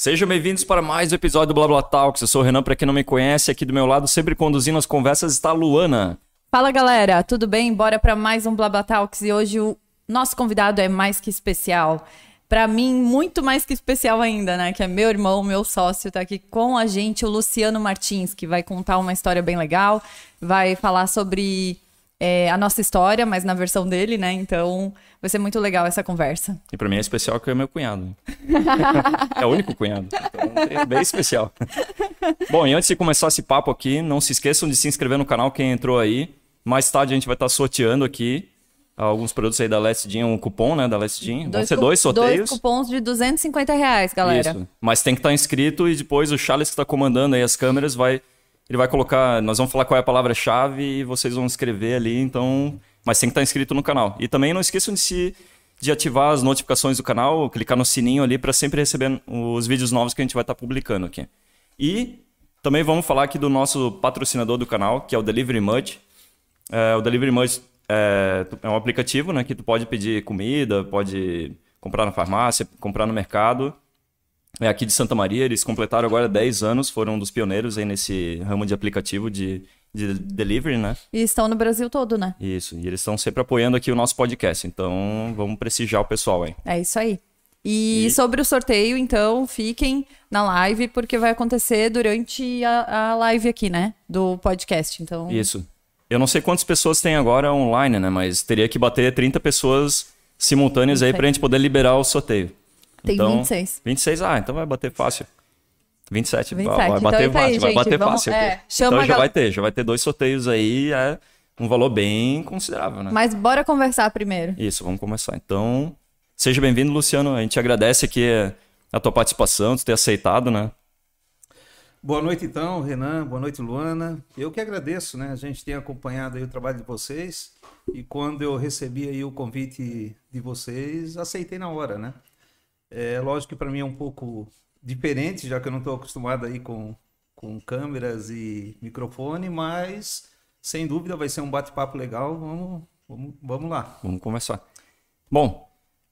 Sejam bem-vindos para mais um episódio do Blá Blá Talks. Eu sou o Renan, para quem não me conhece, aqui do meu lado, sempre conduzindo as conversas, está a Luana. Fala galera, tudo bem? Bora para mais um Blá Blá Talks e hoje o nosso convidado é mais que especial. Para mim, muito mais que especial ainda, né? Que é meu irmão, meu sócio, tá aqui com a gente, o Luciano Martins, que vai contar uma história bem legal, vai falar sobre é, a nossa história, mas na versão dele, né? Então vai ser muito legal essa conversa. E para mim é especial que é meu cunhado. é o único cunhado. Então é bem especial. Bom, e antes de começar esse papo aqui, não se esqueçam de se inscrever no canal quem entrou aí. Mais tarde a gente vai estar sorteando aqui alguns produtos aí da Last Jean, um cupom, né, da Last Jean. Vão ser dois sorteios. Dois cupons de 250 reais, galera. Isso. Mas tem que estar inscrito e depois o Charles que está comandando aí as câmeras vai... Ele vai colocar... Nós vamos falar qual é a palavra-chave e vocês vão escrever ali, então... Mas tem que estar inscrito no canal. E também não esqueçam de se de ativar as notificações do canal, clicar no sininho ali para sempre receber os vídeos novos que a gente vai estar publicando aqui. E também vamos falar aqui do nosso patrocinador do canal, que é o Delivery Mud. É, o Delivery Mud é, é um aplicativo né, que tu pode pedir comida, pode comprar na farmácia, comprar no mercado. É aqui de Santa Maria, eles completaram agora 10 anos, foram um dos pioneiros aí nesse ramo de aplicativo de, de delivery, né? E estão no Brasil todo, né? Isso, e eles estão sempre apoiando aqui o nosso podcast, então vamos prestigiar o pessoal aí. É isso aí. E, e, sobre o sorteio, então, fiquem na live, porque vai acontecer durante a, a live aqui, né? Do podcast. Então. Isso. Eu não sei quantas pessoas tem agora online, né? Mas teria que bater 30 pessoas simultâneas 26. aí pra gente poder liberar o sorteio. Tem então, 26. 26, ah, então vai bater fácil. 27, 27. vai então bater então, fácil, aí, vai bater Vamos, fácil. É, então já vai ter, já vai ter dois sorteios aí, é um valor bem considerável, né? Mas bora conversar primeiro. Isso, vamos começar. Então, seja bem-vindo, Luciano. A gente agradece aqui a tua participação, tu ter aceitado, né? Boa noite, então, Renan. Boa noite, Luana. Eu que agradeço, né? A gente tem acompanhado aí o trabalho de vocês e quando eu recebi aí o convite de vocês, aceitei na hora, né? É lógico que para mim é um pouco diferente, já que eu não estou acostumado aí com, com câmeras e microfone, mas sem dúvida vai ser um bate-papo legal. Vamos, vamos, vamos lá. Vamos começar. Bom,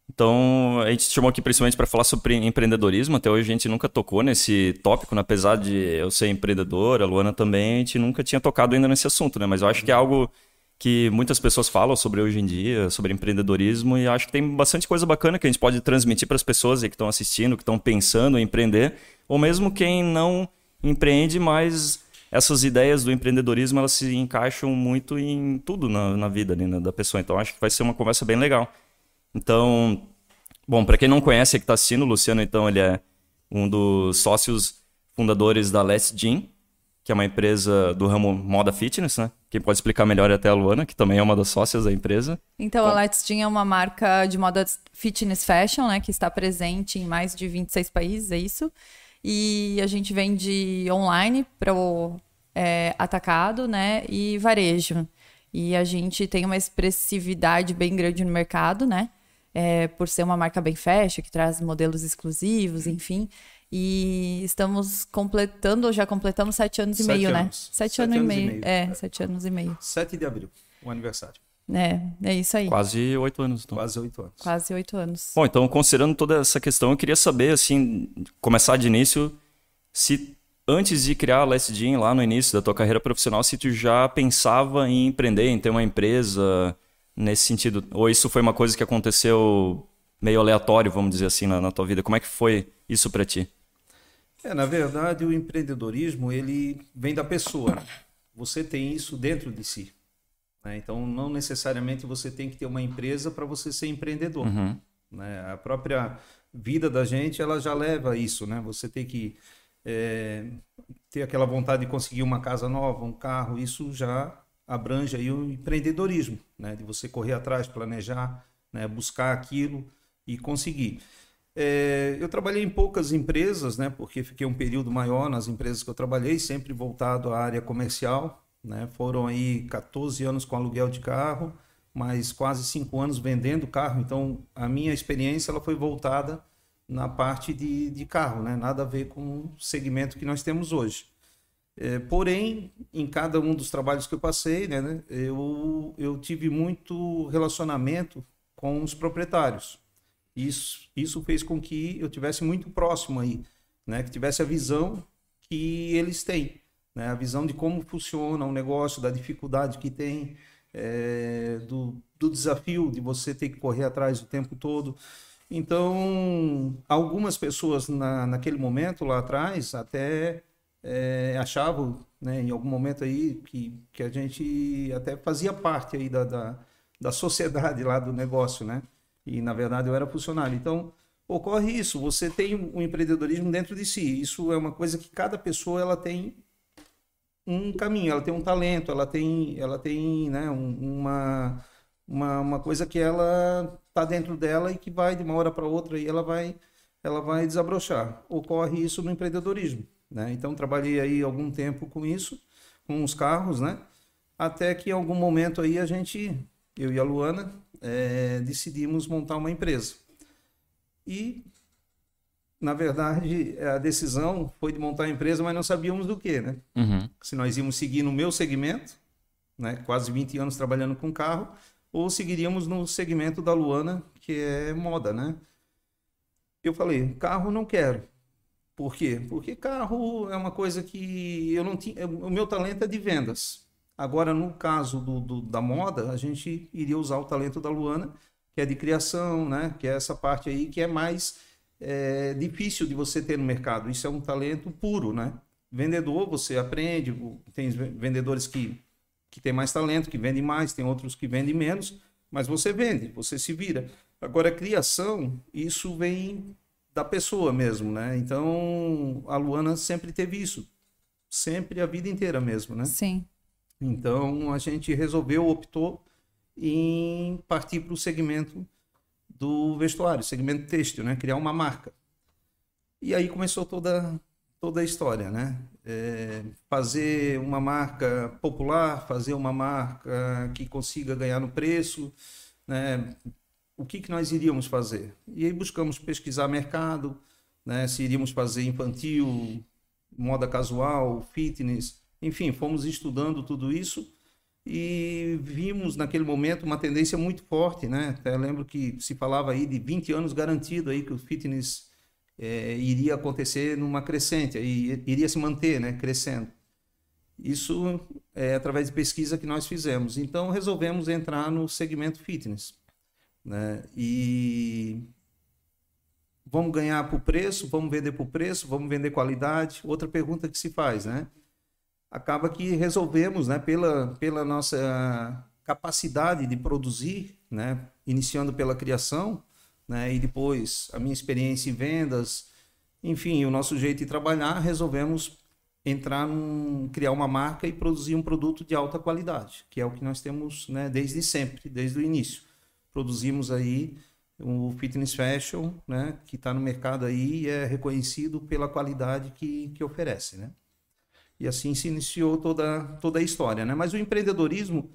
então, a gente te chamou aqui principalmente para falar sobre empreendedorismo. Até hoje a gente nunca tocou nesse tópico, né? apesar de eu ser empreendedora, a Luana também, a gente nunca tinha tocado ainda nesse assunto, né? Mas eu acho que é algo que muitas pessoas falam sobre hoje em dia, sobre empreendedorismo, e acho que tem bastante coisa bacana que a gente pode transmitir para as pessoas que estão assistindo, que estão pensando em empreender, ou mesmo quem não empreende, mas essas ideias do empreendedorismo elas se encaixam muito em tudo na, na vida né, da pessoa. Então acho que vai ser uma conversa bem legal. Então, bom, para quem não conhece que está assistindo, o Luciano, então, ele é um dos sócios fundadores da Less Gym, que é uma empresa do ramo moda fitness, né? Quem pode explicar melhor é até a Luana, que também é uma das sócias da empresa. Então, Bom. a Let's Gym é uma marca de moda fitness fashion, né? Que está presente em mais de 26 países, é isso. E a gente vende online para o é, atacado, né? E varejo. E a gente tem uma expressividade bem grande no mercado, né? é, por ser uma marca bem fashion, que traz modelos exclusivos, enfim. E estamos completando, já completamos sete anos sete e meio, né? anos. né? Sete, sete anos, anos, e meio. E meio. É, sete anos e meio. Sete de abril, o aniversário. É, é isso aí. Quase oito anos. Então. Quase oito anos. Quase oito anos. Bom, então, considerando toda essa questão, eu queria saber, assim, começar de início, se antes de criar a Last Jean, lá no início da tua carreira profissional, se tu já pensava em empreender, em ter uma empresa, nesse sentido? Ou isso foi uma coisa que aconteceu meio aleatório, vamos dizer assim, na, na tua vida? Como é que foi isso para ti? É, na verdade, o empreendedorismo ele vem da pessoa. Você tem isso dentro de si. Né? Então, não necessariamente você tem que ter uma empresa para você ser empreendedor. Uhum. Né? A própria vida da gente ela já leva a isso, né? Você tem que é, ter aquela vontade de conseguir uma casa nova, um carro, isso já abrange aí o empreendedorismo, né? de você correr atrás, planejar, né? buscar aquilo e conseguir. É, eu trabalhei em poucas empresas, né? porque fiquei um período maior nas empresas que eu trabalhei, sempre voltado à área comercial. Né? Foram aí 14 anos com aluguel de carro, mas quase 5 anos vendendo carro. Então, a minha experiência ela foi voltada na parte de, de carro, né? nada a ver com o segmento que nós temos hoje. É, porém, em cada um dos trabalhos que eu passei, né, eu, eu tive muito relacionamento com os proprietários. Isso, isso fez com que eu tivesse muito próximo aí né, que tivesse a visão que eles têm, né, a visão de como funciona o negócio, da dificuldade que tem, é, do, do desafio de você ter que correr atrás o tempo todo. Então, algumas pessoas na, naquele momento lá atrás até é, achavam, né, em algum momento aí, que, que a gente até fazia parte aí da, da, da sociedade lá do negócio, né? E, na verdade, eu era funcionário. Então, ocorre isso. Você tem um empreendedorismo dentro de si. Isso é uma coisa que cada pessoa ela tem um caminho, ela tem um talento, ela tem, ela tem né, uma, uma, uma coisa que ela está dentro dela e que vai de uma hora para outra e ela vai, ela vai desabrochar. Ocorre isso no empreendedorismo. Né? Então, trabalhei aí algum tempo com isso, com os carros, né? até que em algum momento aí a gente, eu e a Luana, é, decidimos montar uma empresa. E, na verdade, a decisão foi de montar a empresa, mas não sabíamos do que, né? Uhum. Se nós íamos seguir no meu segmento, né, quase 20 anos trabalhando com carro, ou seguiríamos no segmento da Luana, que é moda, né? Eu falei, carro não quero. Por quê? Porque carro é uma coisa que eu não tinha. O meu talento é de vendas. Agora, no caso do, do, da moda, a gente iria usar o talento da Luana, que é de criação, né? que é essa parte aí que é mais é, difícil de você ter no mercado. Isso é um talento puro, né? Vendedor, você aprende, tem vendedores que, que têm mais talento, que vendem mais, tem outros que vendem menos, mas você vende, você se vira. Agora, criação, isso vem da pessoa mesmo, né? Então, a Luana sempre teve isso. Sempre a vida inteira mesmo, né? Sim. Então a gente resolveu, optou em partir para o segmento do vestuário, segmento têxtil, né? Criar uma marca. E aí começou toda toda a história, né? É, fazer uma marca popular, fazer uma marca que consiga ganhar no preço, né? O que que nós iríamos fazer? E aí buscamos pesquisar mercado, né? Se iríamos fazer infantil, moda casual, fitness, enfim, fomos estudando tudo isso e vimos naquele momento uma tendência muito forte, né? Até lembro que se falava aí de 20 anos garantido aí que o fitness é, iria acontecer numa crescente, e iria se manter, né, crescendo. Isso é através de pesquisa que nós fizemos. Então resolvemos entrar no segmento fitness, né? E vamos ganhar por preço, vamos vender por preço, vamos vender qualidade. Outra pergunta que se faz, né? Acaba que resolvemos, né, pela, pela nossa capacidade de produzir, né, iniciando pela criação, né, e depois a minha experiência em vendas, enfim, o nosso jeito de trabalhar, resolvemos entrar num, criar uma marca e produzir um produto de alta qualidade, que é o que nós temos, né, desde sempre, desde o início. Produzimos aí o fitness fashion, né, que está no mercado aí e é reconhecido pela qualidade que, que oferece, né? E assim se iniciou toda, toda a história, né? Mas o empreendedorismo,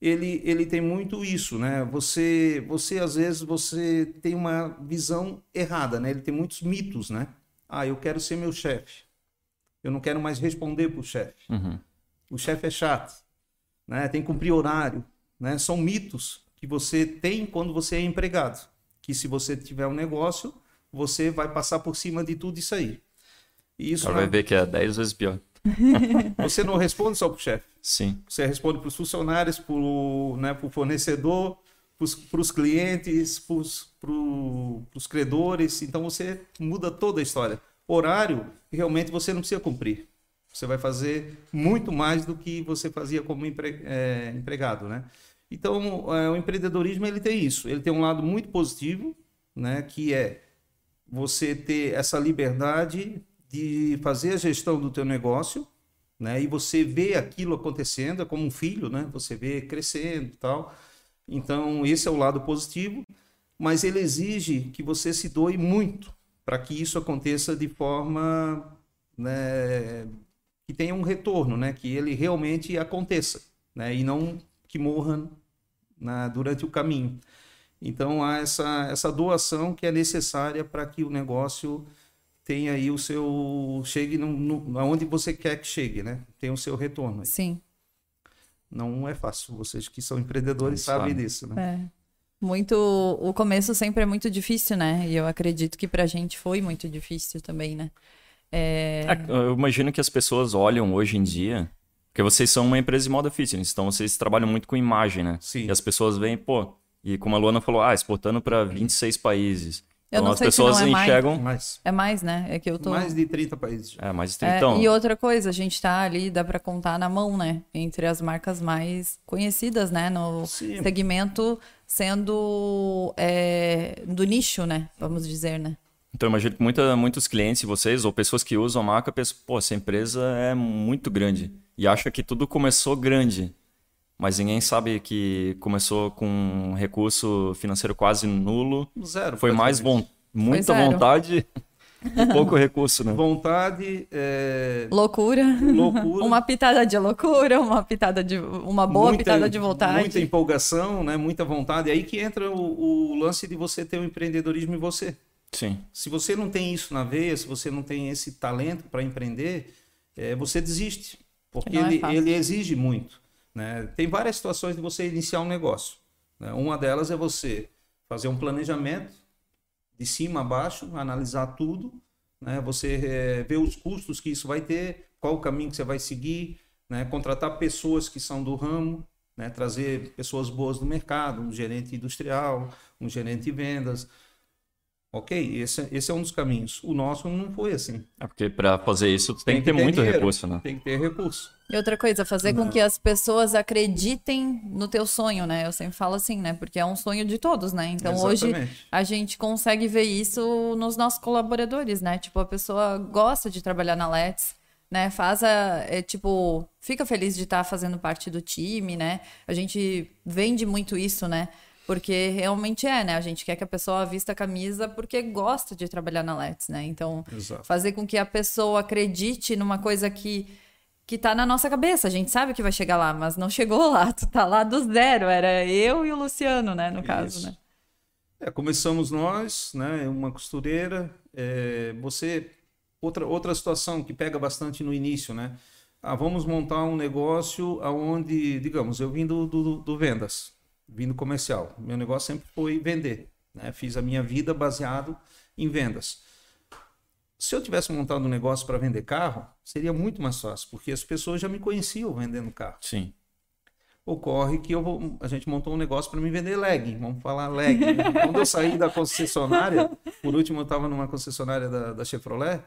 ele, ele tem muito isso, né? Você, você às vezes, você tem uma visão errada, né? Ele tem muitos mitos, né? Ah, eu quero ser meu chefe. Eu não quero mais responder para o chefe. Uhum. O chefe é chato, né? Tem que cumprir horário, né? São mitos que você tem quando você é empregado. Que se você tiver um negócio, você vai passar por cima de tudo isso aí. E isso vai ver que é 10 vezes pior. Você não responde só para o chefe. Sim. Você responde para os funcionários, para o né, fornecedor, para os clientes, para os credores. Então você muda toda a história. Horário, realmente você não precisa cumprir. Você vai fazer muito mais do que você fazia como empre, é, empregado, né? Então, é, o empreendedorismo ele tem isso. Ele tem um lado muito positivo, né? Que é você ter essa liberdade de fazer a gestão do teu negócio, né? E você vê aquilo acontecendo, é como um filho, né? Você vê crescendo e tal. Então, esse é o lado positivo, mas ele exige que você se doe muito para que isso aconteça de forma né, que tenha um retorno, né? Que ele realmente aconteça, né? E não que morra na, durante o caminho. Então, há essa, essa doação que é necessária para que o negócio tem aí o seu. chegue no, no, aonde você quer que chegue, né? Tem o seu retorno. Aí. Sim. Não é fácil. Vocês que são empreendedores sabem disso, né? É. Muito. O começo sempre é muito difícil, né? E eu acredito que pra gente foi muito difícil também, né? É... É, eu imagino que as pessoas olham hoje em dia, porque vocês são uma empresa de moda fitness, então vocês trabalham muito com imagem, né? Sim. E as pessoas veem, pô, e como a Luana falou, ah, exportando para 26 países. Eu Então não as sei se pessoas não é mais. enxergam. Mais, É mais, né? É que eu tô. mais de 30 países. É, mais de É, então, E outra coisa, a gente tá ali, dá pra contar na mão, né? Entre as marcas mais conhecidas, né? No Sim. segmento sendo é, do nicho, né? Vamos dizer, né? Então, eu imagino que muita, muitos clientes vocês, ou pessoas que usam a marca, pensam, pô, essa empresa é muito grande. E acha que tudo começou grande. Mas ninguém sabe que começou com um recurso financeiro quase nulo. Zero. Foi mais von muita zero. vontade e pouco recurso, né? Vontade, é, Loucura. loucura. Uma pitada de loucura, uma pitada de. Uma boa muita- pitada de vontade. Muita empolgação, né? muita vontade. É aí que entra o, o lance de você ter o empreendedorismo em você. Sim. Se você não tem isso na veia, se você não tem esse talento para empreender, é, você desiste. Porque é ele, ele exige muito. Né? Tem várias situações de você iniciar um negócio. né? Uma delas é você fazer um planejamento de cima a baixo, analisar tudo, né? você é, ver os custos que isso vai ter, qual o caminho que você vai seguir, né? contratar pessoas que são do ramo, né? trazer pessoas boas do mercado, um gerente industrial, um gerente de vendas. Ok, esse, esse é um dos caminhos. O nosso não foi assim. É porque para fazer isso tu tem, que ter muito dinheiro, recurso, né? Tem que ter recurso. E outra coisa, fazer com que as pessoas acreditem no teu sonho, né? Eu sempre falo assim, né? Porque é um sonho de todos, né? Então hoje Exatamente. a gente consegue ver isso nos nossos colaboradores, né? Tipo, a pessoa gosta de trabalhar na Let's, né? Faz a, é, tipo, fica feliz de estar fazendo parte do time, né? A gente vende muito isso, né? Porque realmente é, né? A gente quer que a pessoa vista a camisa porque gosta de trabalhar na Let's, né? Então, Exato. fazer com que a pessoa acredite numa coisa que que tá na nossa cabeça. A gente sabe que vai chegar lá, mas não chegou lá. Tu tá lá do zero. Era eu e o Luciano, né? No caso, Isso. né? É, começamos nós, né, uma costureira. é, você outra outra situação que pega bastante no início, né? Ah, vamos montar um negócio aonde, digamos, eu vim do, do, do vendas, vim do comercial. Meu negócio sempre foi vender, né? Fiz a minha vida baseado em vendas. Se eu tivesse montado um negócio para vender carro, seria muito mais fácil, porque as pessoas já me conheciam vendendo carro Sim. ocorre que eu vou- a gente montou um negócio para me vender leg, vamos falar leg. né? Quando eu saí da concessionária, por último eu estava numa concessionária da, da Chevrolet,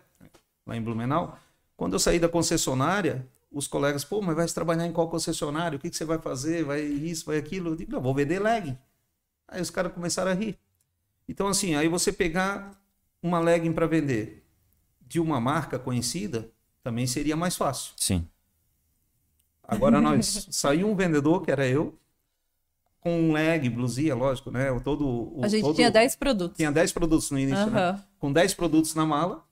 lá em Blumenau. Quando eu saí da concessionária, os colegas, pô, mas vai trabalhar em qual concessionário? O que, que você vai fazer? Vai isso, vai aquilo? Eu digo, não, vou vender leg. Aí os caras começaram a rir. Então, assim, aí você pegar uma legging para vender de uma marca conhecida, também seria mais fácil. Sim. Agora nós saiu um vendedor, que era eu, com um leg, blusia, lógico, né? O Todo, o, A gente todo- tinha 10 produtos. tinha 10 produtos no início, né? Com 10 produtos na mala,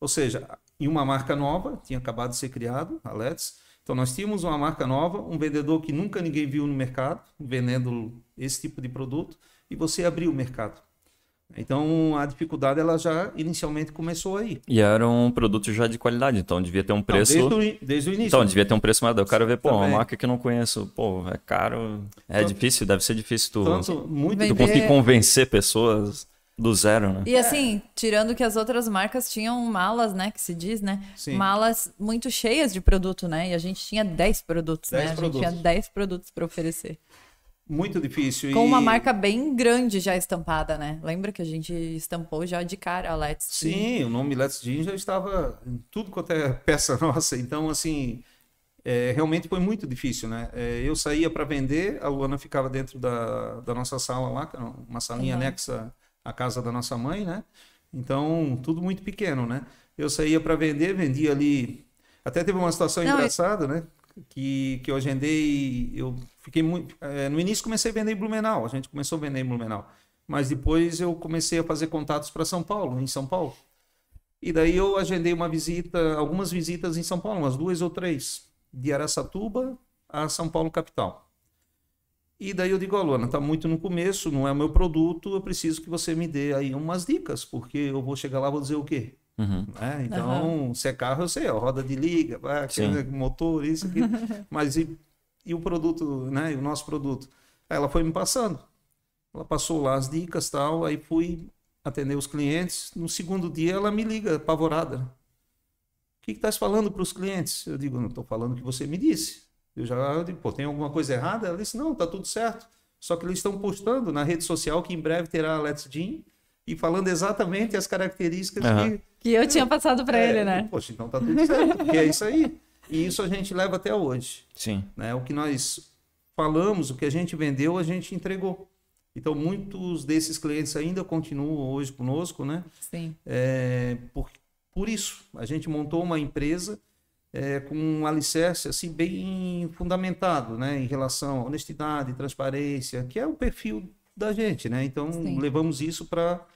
ou seja, em uma marca nova, tinha acabado de ser criado, a Let's. Então nós tínhamos uma marca nova, um vendedor que nunca ninguém viu no mercado, vendendo esse tipo de produto, e você abriu o mercado. Então a dificuldade ela já inicialmente começou aí. E era um produto já de qualidade, então devia ter um Não, preço. desde, o, desde o início. Então, né? devia ter um preço maior. Eu quero ver, pô, uma Também. marca que eu não conheço, pô, é caro. É Tanto- difícil, deve ser difícil tu, Tanto, muito tu Vender- conseguir convencer pessoas do zero, né? E assim, tirando que as outras marcas tinham malas, né? Que se diz, né? Sim. Malas muito cheias de produto, né? E a gente tinha 10 produtos, 10 né? A gente produtos. tinha 10 produtos para oferecer. muito difícil. Com e- uma marca bem grande já estampada, né? Lembra que a gente estampou já de cara a Let's Jean? Sim, o nome Let's Jean já estava em tudo quanto é peça nossa. Então, assim, é, realmente foi muito difícil, né? É, eu saía para vender, a Luana ficava dentro da, da nossa sala lá, que era uma salinha Uhum. anexa à casa da nossa mãe, né? Então, tudo muito pequeno, né? Eu saía para vender, vendia ali. Até teve uma situação Não, engraçada, né? Que, que eu agendei, eu fiquei muito. é, no início comecei a vender em Blumenau, a gente começou a vender em Blumenau. Mas depois eu comecei a fazer contatos para São Paulo, em São Paulo. E daí eu agendei uma visita, algumas visitas em São Paulo, umas duas ou três, de Araçatuba a São Paulo capital. E daí eu digo, ó, Luana, tá muito no começo, não é o meu produto, eu preciso que você me dê aí umas dicas, porque eu vou chegar lá e vou dizer o quê? Uhum. né? Então, se é carro, eu sei, ó, roda de liga, motor, isso aqui. Mas e, e o produto, né? E o nosso produto? Aí ela foi me passando. Ela passou lá as dicas tal, aí fui atender os clientes. No segundo dia ela me liga, apavorada. que estás falando para os clientes? Eu digo, não estou falando o que você me disse. Eu já digo, pô, tem alguma coisa errada? Ela disse, não, está tudo certo. Só que eles estão postando na rede social que em breve terá a Let's Gin e falando exatamente as características uhum. que... Que eu tinha passado para é, ele, né? Poxa, então tá tudo certo, porque é isso aí. E isso a gente leva até hoje. Sim. Né? O que nós falamos, o que a gente vendeu, a gente entregou. Então, muitos desses clientes ainda continuam hoje conosco, né? Sim. É, por, por isso, a gente montou uma empresa é, com um alicerce assim, bem fundamentado né? em relação à honestidade, transparência, que é o perfil da gente. Né? Então, Sim. levamos isso para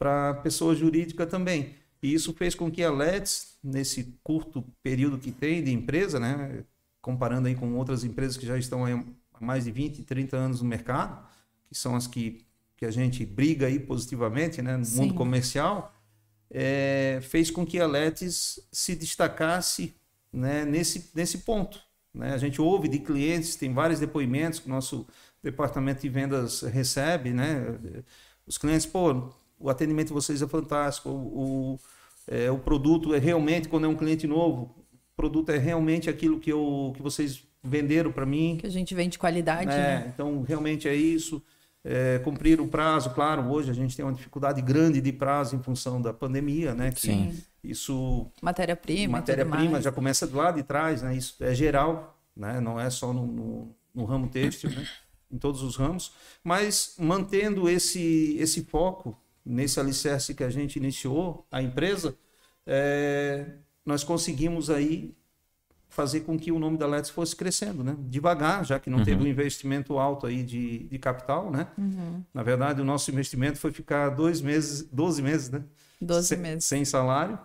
a pessoa jurídica também. E isso fez com que a Let's, nesse curto período que tem de empresa, né? comparando aí com outras empresas que já estão há mais de 20, 30 anos no mercado, que são as que, que a gente briga aí positivamente né? no Sim. mundo comercial, é, fez com que a Letis se destacasse né, nesse, nesse ponto. Né? A gente ouve de clientes, tem vários depoimentos que o nosso departamento de vendas recebe, né? Os clientes, pô, o atendimento de vocês é fantástico, o, o, é, o produto é realmente, quando é um cliente novo, o produto é realmente aquilo que, eu, que vocês venderam para mim. Que a gente vende qualidade, é, né? Então, realmente é isso é, cumprir o prazo, claro, hoje a gente tem uma dificuldade grande de prazo em função da pandemia, né? Que Sim. Isso. Matéria-prima. Matéria-prima já começa do lado de trás, né? Isso é geral, né? Não é só no, no, no ramo têxtil, né? Em todos os ramos, mas mantendo esse, esse foco nesse alicerce que a gente iniciou, a empresa, é, nós conseguimos aí fazer com que o nome da Let's fosse crescendo, né? Devagar, já que não uhum. teve um investimento alto aí de, de capital, né? Uhum. Na verdade, o nosso investimento foi ficar dois meses, 12 meses, né? 12 sem, meses. Sem salário,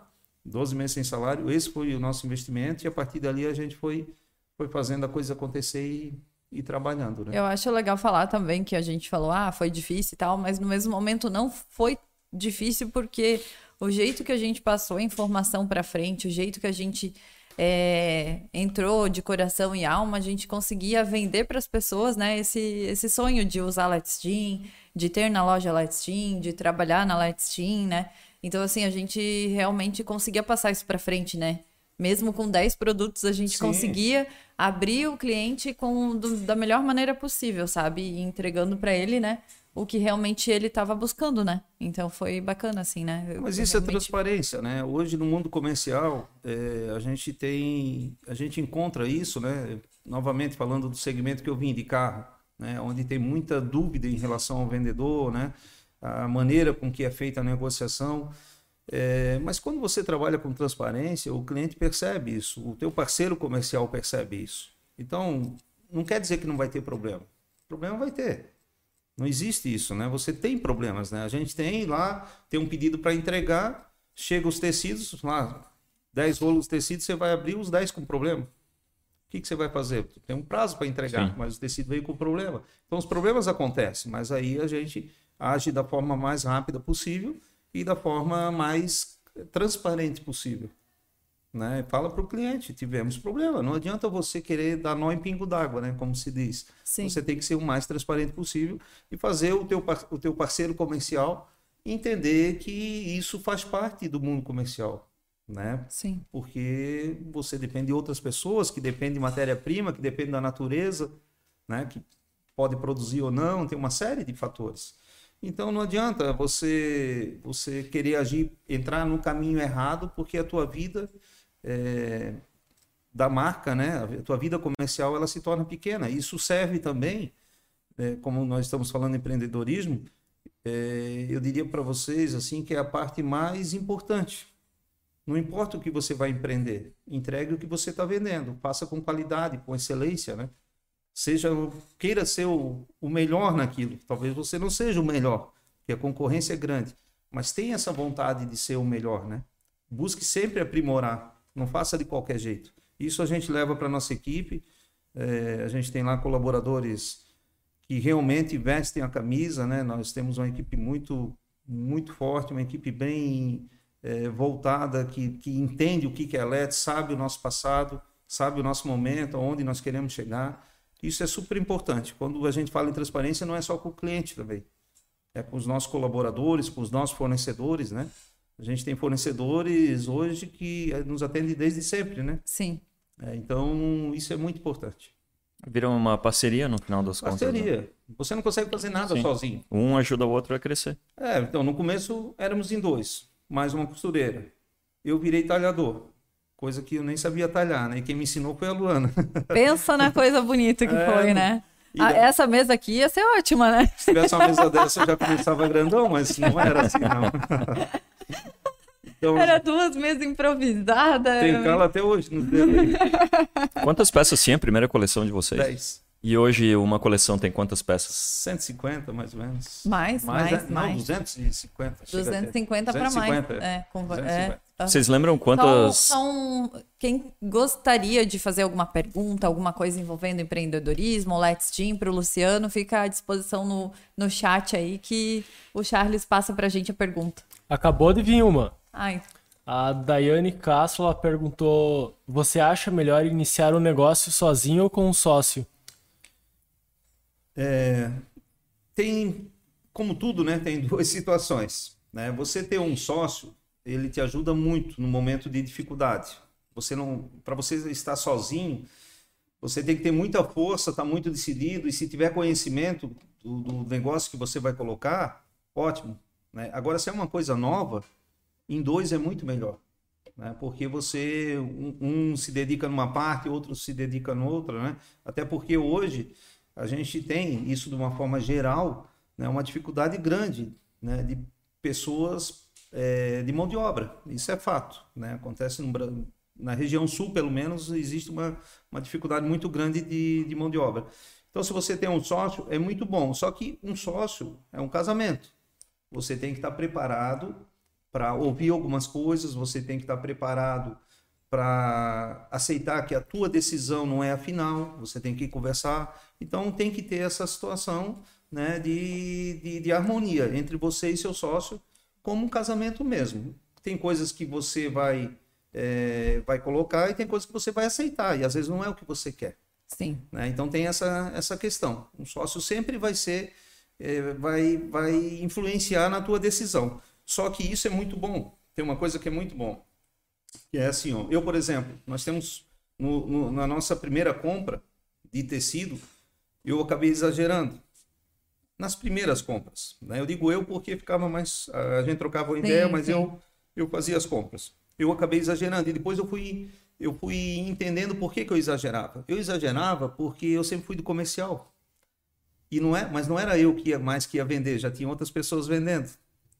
12 meses sem salário. Esse foi o nosso investimento e a partir dali a gente foi, foi fazendo a coisa acontecer e, e trabalhando, né? Eu acho legal falar também que a gente falou, ah, foi difícil e tal, mas no mesmo momento não foi difícil porque o jeito que a gente passou a informação para frente, o jeito que a gente é, entrou de coração e alma, a gente conseguia vender para as pessoas, né, esse, esse sonho de usar Let's Team, de ter na loja Let's Team, de trabalhar na Let's Team, né? Então, assim, a gente realmente conseguia passar isso para frente, né? Mesmo com 10 produtos, a gente Sim. conseguia abrir o cliente com, do, da melhor maneira possível, sabe? E entregando para ele, né? O que realmente ele estava buscando, né? Então foi bacana, assim, né? Eu, Mas isso é realmente... é transparência, né? Hoje no mundo comercial é, a gente tem, a gente encontra isso, né? Novamente falando do segmento que eu vim de carro, né? Onde tem muita dúvida em relação ao vendedor, né? A maneira com que é feita a negociação. É, mas quando você trabalha com transparência, o cliente percebe isso, o teu parceiro comercial percebe isso. Então, não quer dizer que não vai ter problema. Problema vai ter. Não existe isso, né? Você tem problemas, né? A gente tem lá, tem um pedido para entregar, chega os tecidos, lá, 10 rolos de tecido, você vai abrir os 10 com problema. O que, que você vai fazer? Tem um prazo para entregar, Sim. mas o tecido veio com problema. Então os problemas acontecem, mas aí a gente age da forma mais rápida possível e da forma mais transparente possível. Né? Fala para o cliente, tivemos problema. Não adianta você querer dar nó em pingo d'água, né? como se diz. Sim. Você tem que ser o mais transparente possível e fazer o teu, o teu parceiro comercial entender que isso faz parte do mundo comercial. Né? Sim. Porque você depende de outras pessoas, que depende de matéria-prima, que depende da natureza, né? que pode produzir ou não, tem uma série de fatores. Então não adianta você você querer agir, entrar no caminho errado, porque a tua vida é, da marca, né? A tua vida comercial ela se torna pequena. Isso serve também, é, como nós estamos falando em empreendedorismo, é, eu diria para vocês assim que é a parte mais importante. Não importa o que você vai empreender, entregue o que você está vendendo, faça com qualidade, com excelência, né? Seja queira ser o, o melhor naquilo. Talvez você não seja o melhor, porque a concorrência é grande, mas tenha essa vontade de ser o melhor, né? Busque sempre aprimorar não faça de qualquer jeito. Isso a gente leva para nossa equipe. É, a gente tem lá colaboradores que realmente vestem a camisa, né? Nós temos uma equipe muito, muito forte, uma equipe bem é, voltada, que, que entende o que é LED, sabe o nosso passado, sabe o nosso momento, aonde nós queremos chegar. Isso é super importante. Quando a gente fala em transparência, não é só com o cliente também. É com os nossos colaboradores, com os nossos fornecedores, né? A gente tem fornecedores hoje que eh, nos atendem desde sempre, né? Sim. É, então, isso é muito importante. Vira uma parceria no final das contas. né? Parceria. Você não consegue fazer nada Sim. sozinho. Um ajuda o outro a crescer. É, então, no começo éramos em dois, mais uma costureira. Eu virei talhador, coisa que eu nem sabia talhar, né? E quem me ensinou foi a Luana. Pensa na coisa bonita que É, foi, né? Ah, daí- essa mesa aqui ia ser ótima, né? Se tivesse uma mesa dessa, eu já começava grandão, mas não era assim, não. Então, Era duas mesas improvisadas. tem cala até hoje nos dedos aí. Quantas peças tinha a primeira coleção de vocês? 10. E hoje uma coleção tem quantas peças? 150, mais ou menos. Mais, mais, é- Não, mais. 250. chega até. 250 para mais. 250, É, com, 250. é. Vocês lembram São, quantas. são- quem gostaria de fazer alguma pergunta, alguma coisa envolvendo empreendedorismo, Let's Team para o Luciano, fica à disposição no, no chat aí que o Charles passa para a gente a pergunta. Acabou de vir uma. Ai, A Daiane Castro ela perguntou: Você acha melhor iniciar um negócio sozinho ou com um sócio? É, tem, como tudo, né? Tem duas situações. Né? Você ter um sócio, ele te ajuda muito no momento de dificuldade. Você não, para você estar sozinho, você tem que ter muita força, estar muito decidido e se tiver conhecimento do, do negócio que você vai colocar, ótimo. Né? Agora, se é uma coisa nova, em dois é muito melhor. Né? Porque você, um, um se dedica numa parte, outro se dedica noutra, né? Até porque hoje a gente tem isso de uma forma geral, né? Uma dificuldade grande, né? De pessoas é, de mão de obra. Isso é fato, né? Acontece no, na região sul, pelo menos, existe uma, uma dificuldade muito grande de, de mão de obra. Então, se você tem um sócio, é muito bom. Só que um sócio é um casamento. Você tem que estar preparado para ouvir algumas coisas, você tem que estar preparado para aceitar que a tua decisão não é a final, você tem que conversar. Então tem que ter essa situação né, de, de, de harmonia entre você e seu sócio, como um casamento mesmo. Tem coisas que você vai, é, vai colocar e tem coisas que você vai aceitar, e às vezes não é o que você quer. sim. né? Então tem essa, essa questão. Um sócio sempre vai ser, eh, vai, vai influenciar na tua decisão. Só que isso é muito bom. Tem uma coisa que é muito bom. Que é assim, ó, eu, por exemplo, nós temos no- no- na nossa primeira compra de tecido, eu acabei exagerando. Nas primeiras compras. Né? Eu digo eu porque ficava mais. A gente trocava uma ideia, mas sim. eu, eu fazia as compras. Eu acabei exagerando. E depois eu fui, eu fui entendendo por que, que eu exagerava. Eu exagerava porque eu sempre fui do comercial. E não é, mas não era eu que ia mais que ia vender, já tinha outras pessoas vendendo.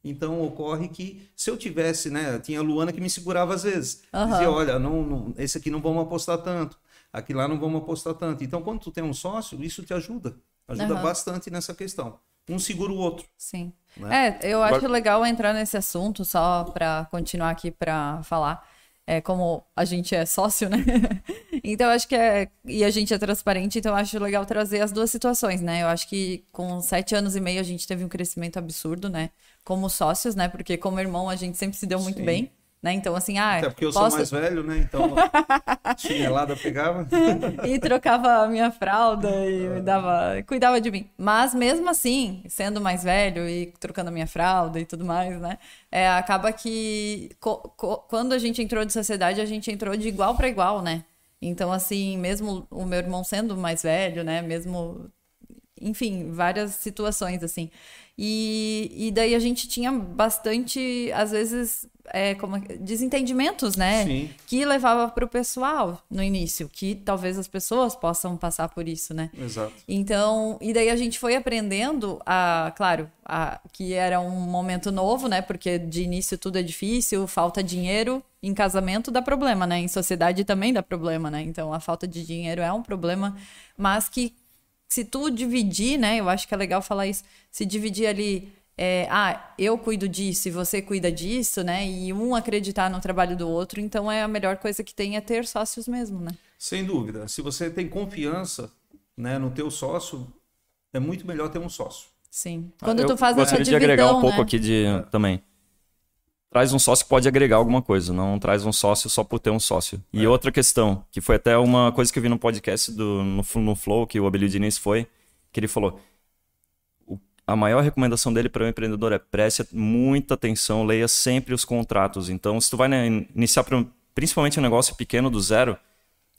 Então ocorre que se eu tivesse, né, tinha a Luana que me segurava às vezes. Aham. Dizia, olha, não, não, esse aqui não vamos apostar tanto, aqui lá não vamos apostar tanto. Então quando tu tem um sócio, isso te ajuda, ajuda Aham. bastante nessa questão. Um segura o outro. Sim. Né? É, eu acho legal entrar nesse assunto, só para continuar aqui para falar. É, como a gente é sócio, né? então, eu acho que é. E a gente é transparente, então eu acho legal trazer as duas situações, né? Eu acho que com sete anos e meio a gente teve um crescimento absurdo, né? Como sócios, né? Porque como irmão a gente sempre se deu muito Sim. bem, né? Então, assim, ah, Até porque eu posso... sou mais velho, né? Então chinelada pegava. e trocava a minha fralda e me dava, cuidava de mim. Mas mesmo assim, sendo mais velho e trocando a minha fralda e tudo mais, né? é, acaba que quando a gente entrou de sociedade, a gente entrou de igual para igual, né? Então, assim, mesmo o meu irmão sendo mais velho, né? Mesmo enfim, várias situações assim. E, e daí a gente tinha bastante, às vezes, é, como, desentendimentos, né? Sim. Que levava para o pessoal no início, que talvez as pessoas possam passar por isso, né? Exato. Então, e daí a gente foi aprendendo a, claro, a, que era um momento novo, né? Porque de início tudo é difícil, falta dinheiro, em casamento dá problema, né? Em sociedade também dá problema, né? Então a falta de dinheiro é um problema, mas que se tu dividir, né? Eu acho que é legal falar isso. Se dividir ali, é, ah, eu cuido disso e você cuida disso, né? E um acreditar no trabalho do outro, então é a melhor coisa que tem é ter sócios mesmo, né? Sem dúvida. Se você tem confiança né, no teu sócio, é muito melhor ter um sócio. Sim. Quando Eu tu faz essa gostaria de agregar um pouco né? aqui de também. Traz um sócio que pode agregar alguma coisa, não traz um sócio só por ter um sócio. E outra questão, que foi até uma coisa que eu vi no podcast do, no, no Flow, que o Abelio Diniz foi, que ele falou: o- a maior recomendação dele para o empreendedor é preste muita atenção, leia sempre os contratos. Então, se tu vai né, iniciar principalmente um negócio pequeno do zero,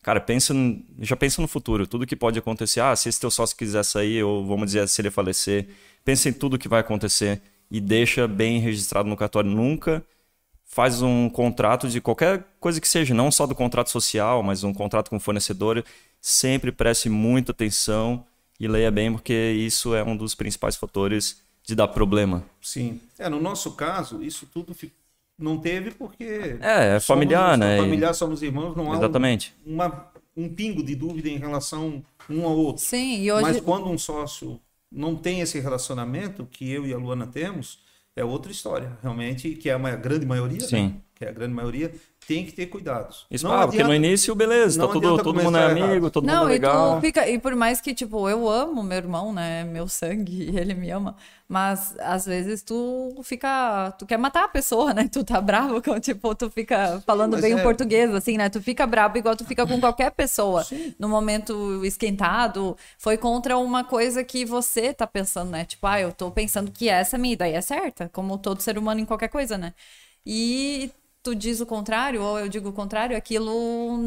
cara, pensa, já pensa no futuro, tudo que pode acontecer. Ah, se esse teu sócio quiser sair, ou vamos dizer, se ele falecer, pensa em tudo que vai acontecer e deixa bem registrado no cartório. Nunca faz um contrato de qualquer coisa que seja, não só do contrato social, mas um contrato com fornecedor. Sempre preste muita atenção e leia bem, porque isso é um dos principais fatores de dar problema. Sim. É, no nosso caso, isso tudo não teve porque. É, é familiar, somos, né? Familiar, somos irmãos, não Exatamente. há um, uma, um pingo de dúvida em relação um ao outro. Sim, e hoje. Mas quando um sócio não tem esse relacionamento que eu e a Luana temos, é outra história, realmente, que é a grande maioria. Né? Sim. Né? Que é a grande maioria tem que ter cuidados. Isso, não ah, porque no início, beleza, tá tudo, todo mundo é amigo, todo não, mundo é legal. E, fica, e por mais que, tipo, eu amo meu irmão, né? Meu sangue, ele me ama. Mas às vezes tu fica. Tu quer matar a pessoa, né? Tu tá bravo com, tipo, tu fica falando Sim, bem é... o português, assim, né? Tu fica bravo igual tu fica com qualquer pessoa. Sim. No momento esquentado, foi contra uma coisa que você tá pensando, né? Tipo, ah, eu tô pensando que essa minha ideia é certa, como todo ser humano em qualquer coisa, né? E tu diz o contrário, ou eu digo o contrário, aquilo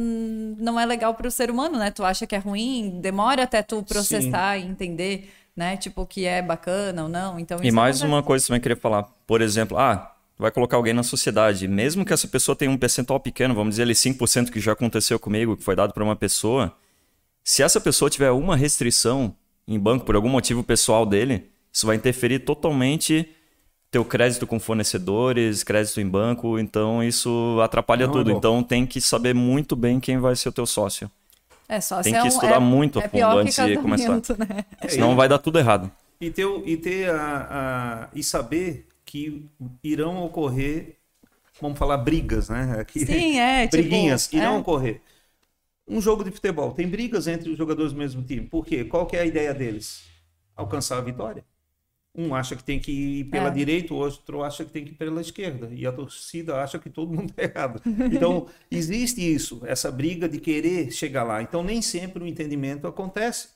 não é legal para o ser humano, né? Tu acha que é ruim, demora até tu processar Sim. e entender, né? Tipo, que é bacana ou não. Então, e mais uma coisa que eu queria falar. Por exemplo, ah, vai colocar alguém na sociedade. Mesmo que essa pessoa tenha um percentual pequeno, vamos dizer ali 5% que já aconteceu comigo, que foi dado para uma pessoa. Se essa pessoa tiver uma restrição em banco por algum motivo pessoal dele, isso vai interferir totalmente teu crédito com fornecedores, crédito em banco, então isso atrapalha Não é tudo. É então tem que saber muito bem quem vai ser o teu sócio. É, sócio tem que é um, estudar é, muito a é fundo antes de começar. Né? Senão vai dar tudo errado. E ter, e ter a, a, e saber que irão ocorrer, vamos falar brigas, né? Aqui, Sim, é. Tipo, briguinhas tipo, irão ocorrer. Um jogo de futebol tem brigas entre os jogadores do mesmo time. Por quê? Qual que é a ideia deles? Alcançar a vitória. Um acha que tem que ir pela é. direita, o outro acha que tem que ir pela esquerda. E a torcida acha que todo mundo é errado. Então, existe isso, essa briga de querer chegar lá. Então, nem sempre o entendimento acontece.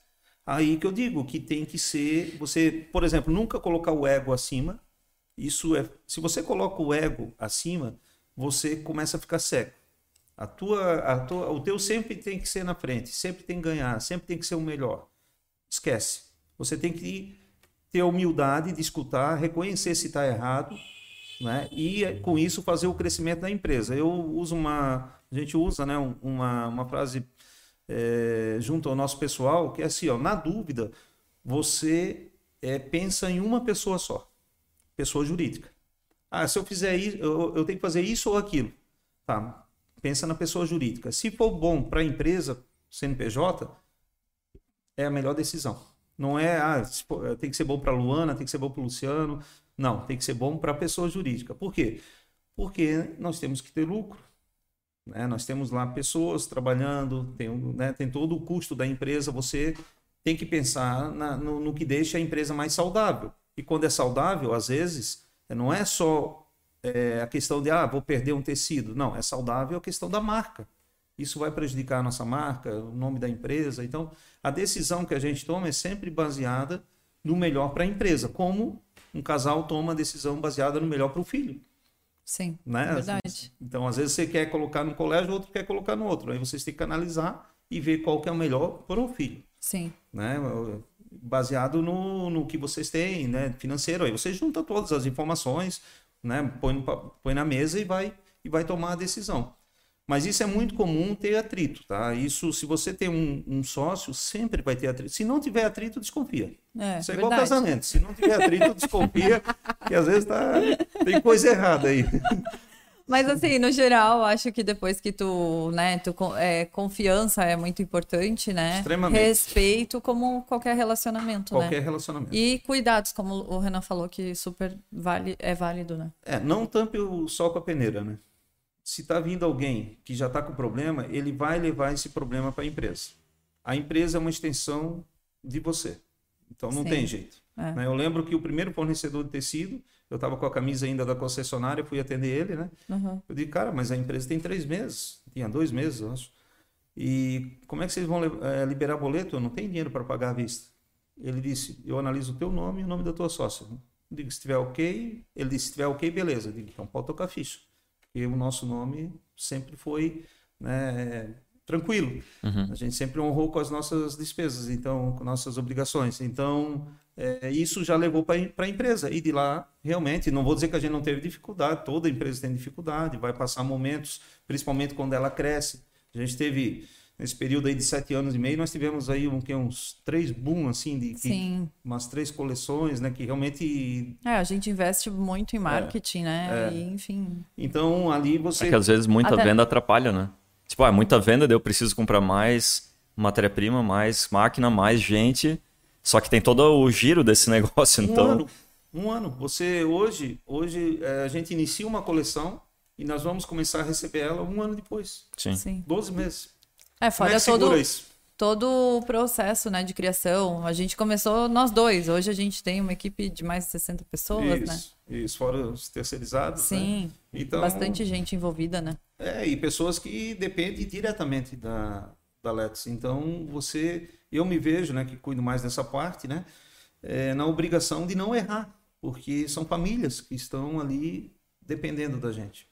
Aí que eu digo que tem que ser, você, por exemplo, nunca colocar o ego acima. Isso é, se você coloca o ego acima, você começa a ficar cego. A tua, a tua, o teu sempre tem que ser na frente, sempre tem que ganhar, sempre tem que ser o melhor. Esquece. Você tem que ir ter a humildade de escutar, reconhecer se está errado, né? E com isso fazer o crescimento da empresa. Eu uso uma, a gente usa, né, uma, uma frase é, junto ao nosso pessoal que é assim, ó, na dúvida você é, pensa em uma pessoa só, pessoa jurídica. Ah, se eu fizer isso, eu, eu tenho que fazer isso ou aquilo. Tá? Pensa na pessoa jurídica. Se for bom para a empresa, CNPJ, é a melhor decisão. Não é, ah, tem que ser bom para Luana, tem que ser bom para Luciano. Não, tem que ser bom para a pessoa jurídica. Por quê? Porque nós temos que ter lucro. Né? Nós temos lá pessoas trabalhando, tem, né, tem todo o custo da empresa. Você tem que pensar na, no, no que deixa a empresa mais saudável. E quando é saudável, às vezes, não é só é, a questão de, ah, vou perder um tecido. Não, é saudável a questão da marca. Isso vai prejudicar a nossa marca, o nome da empresa. Então, a decisão que a gente toma é sempre baseada no melhor para a empresa, como um casal toma a decisão baseada no melhor para o filho. Sim, né? verdade. Então, às vezes você quer colocar no colégio, o outro quer colocar no outro. Aí vocês têm que analisar e ver qual que é o melhor para o filho. Sim. Né? Baseado no, no que vocês têm, né? Financeiro. Aí você junta todas as informações, né? Põe, põe na mesa e vai, e vai tomar a decisão. Mas isso é muito comum ter atrito, tá? Isso, se você tem um, um sócio, sempre vai ter atrito. Se não tiver atrito, desconfia. É, isso é verdade. igual casamento. Se não tiver atrito, desconfia, que às vezes tá, tem coisa errada aí. Mas assim, no geral, acho que depois que tu, né, tu, é, confiança é muito importante, né? Extremamente. Respeito como qualquer relacionamento, qualquer né? relacionamento. E cuidados, como o Renan falou, que super vale, é válido, né? É, não tampe o sol com a peneira, né? Se está vindo alguém que já está com problema, ele vai levar esse problema para a empresa. A empresa é uma extensão de você. Então não Sim. tem jeito. É. Né? Eu lembro que o primeiro fornecedor de tecido, eu estava com a camisa ainda da concessionária, fui atender ele, né? Uhum. Eu disse, cara, mas a empresa tem três meses, tinha dois meses, eu acho. E como é que vocês vão é, liberar boleto? Eu não tenho dinheiro para pagar à vista. Ele disse: Eu analiso o teu nome e o nome da tua sócia. Eu digo: Se estiver ok. Ele disse: Se estiver ok, beleza. Eu digo: Então pode tocar ficha. E o nosso nome sempre foi né, tranquilo. Uhum. A gente sempre honrou com as nossas despesas, então, com nossas obrigações. Então, é, isso já levou para a empresa. E de lá, realmente, não vou dizer que a gente não teve dificuldade, toda empresa tem dificuldade, vai passar momentos, principalmente quando ela cresce. A gente teve, nesse período aí de sete anos e meio, nós tivemos aí um, que, uns três boom, assim, de, que- Sim. umas três coleções, né, que realmente... É, a gente investe muito em marketing, né? É. E, enfim. Então, ali você... É que às vezes muita Até- venda atrapalha, né? Tipo, ah, muita venda, daí eu preciso comprar mais matéria-prima, mais máquina, mais gente. Só que tem todo o giro desse negócio, Um então. ano. Um ano. Você hoje, hoje eh, a gente inicia uma coleção e nós vamos começar a receber ela um ano depois. Sim. Sim. 12 meses. É, Como é fora que todo, isso? todo o processo né, de criação. A gente começou nós dois. Hoje a gente tem uma equipe de mais de 60 pessoas, né? Isso, isso, fora os terceirizados. né? Sim. Então, Bastante gente envolvida, né? É, e pessoas que dependem diretamente da, da Let's. Então, você, eu me vejo, né, que cuido mais dessa parte, né, é, na obrigação de não errar, porque são famílias que estão ali dependendo da gente.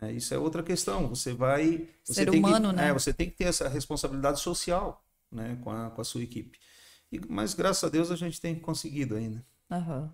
É, isso é outra questão. Você vai. Você Ser tem humano, que, né? É, você tem que ter essa responsabilidade social, né, com a, com a sua equipe. E, mas graças a Deus a gente tem conseguido ainda. Aham.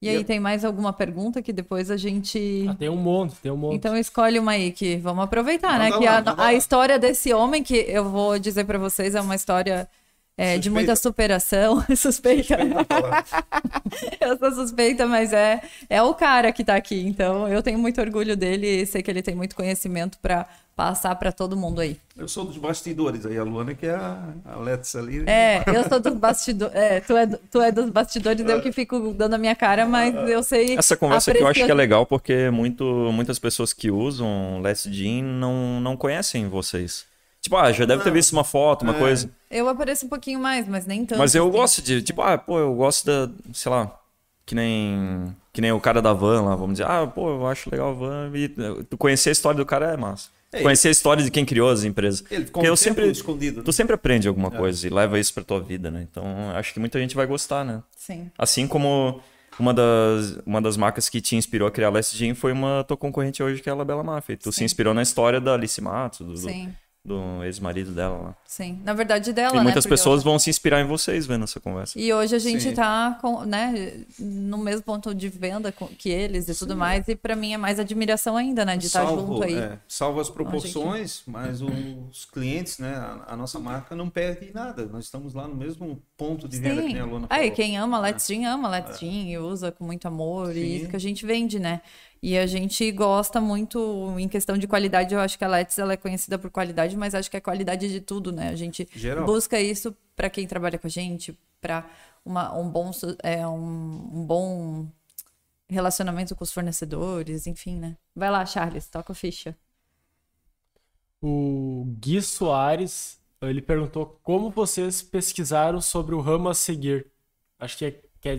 E E aí, eu- tem mais alguma pergunta que depois a gente. Ah, tem um monte, tem um monte. Então escolhe uma aí que vamos aproveitar, né? Manda Que lá, a, manda a lá. história desse homem, que eu vou dizer pra vocês, é uma história é, de muita superação. suspeita. Suspeita falar. eu sou suspeita, mas é, é o cara que tá aqui. Então eu tenho muito orgulho dele e sei que ele tem muito conhecimento pra passar pra todo mundo aí. Eu sou dos bastidores aí, a Luana que é a, a Let's ali. É, eu sou dos bastidores. É, tu, é, tu é dos bastidores, eu que fico dando a minha cara, mas eu sei. Essa conversa que eu acho que é legal porque muito, muitas pessoas que usam Last Gin não, não conhecem vocês. Tipo, ah, já deve ter visto uma foto, uma É. coisa. Eu apareço um pouquinho mais, mas nem tanto. Mas eu assim. gosto de, tipo, ah, pô, eu gosto da, sei lá, que nem que nem o cara da van lá, vamos dizer, ah, pô, eu acho legal a van e eh, tu conhecer a história do cara é massa. É, conhecer a história de quem criou as empresas. Ele ficou Porque um eu sempre escondido. né? tu sempre aprende alguma É. coisa e leva isso pra tua vida, né? Então, acho que muita gente vai gostar, né? Sim. Assim como uma das, uma das marcas que te inspirou a criar a Last Gin foi uma tua concorrente hoje, que é a Labela Mafia. Tu se Sim. inspirou na história da Alice Matos, do, do, Sim, do ex-marido dela lá. sim. Na verdade, dela, e né? muitas porque pessoas eu- vão se inspirar em vocês vendo essa conversa. E hoje a gente Sim. tá com, né, no mesmo ponto de venda com- que eles e tudo mais. E pra mim é mais admiração ainda, né? De estar Salvo, junto aí. é, salvo as proporções, mas os clientes, né, a, a nossa marca não perde nada. Nós estamos lá no mesmo ponto de venda que nem a Luna Aí, falou. quem ama Let's Gin, ama Let's Gin e usa com muito amor. E Sim. isso que a gente vende, né? E a gente gosta muito, em questão de qualidade, eu acho que a Let's ela é conhecida por qualidade, mas acho que é qualidade de tudo, né? A gente Geral. busca isso para quem trabalha com a gente, para um bom, é, um, um bom relacionamento com os fornecedores, enfim, né? Vai lá, Charles, toca a ficha. O Gui Soares, ele perguntou como vocês pesquisaram sobre o ramo a seguir. Acho que é, quer,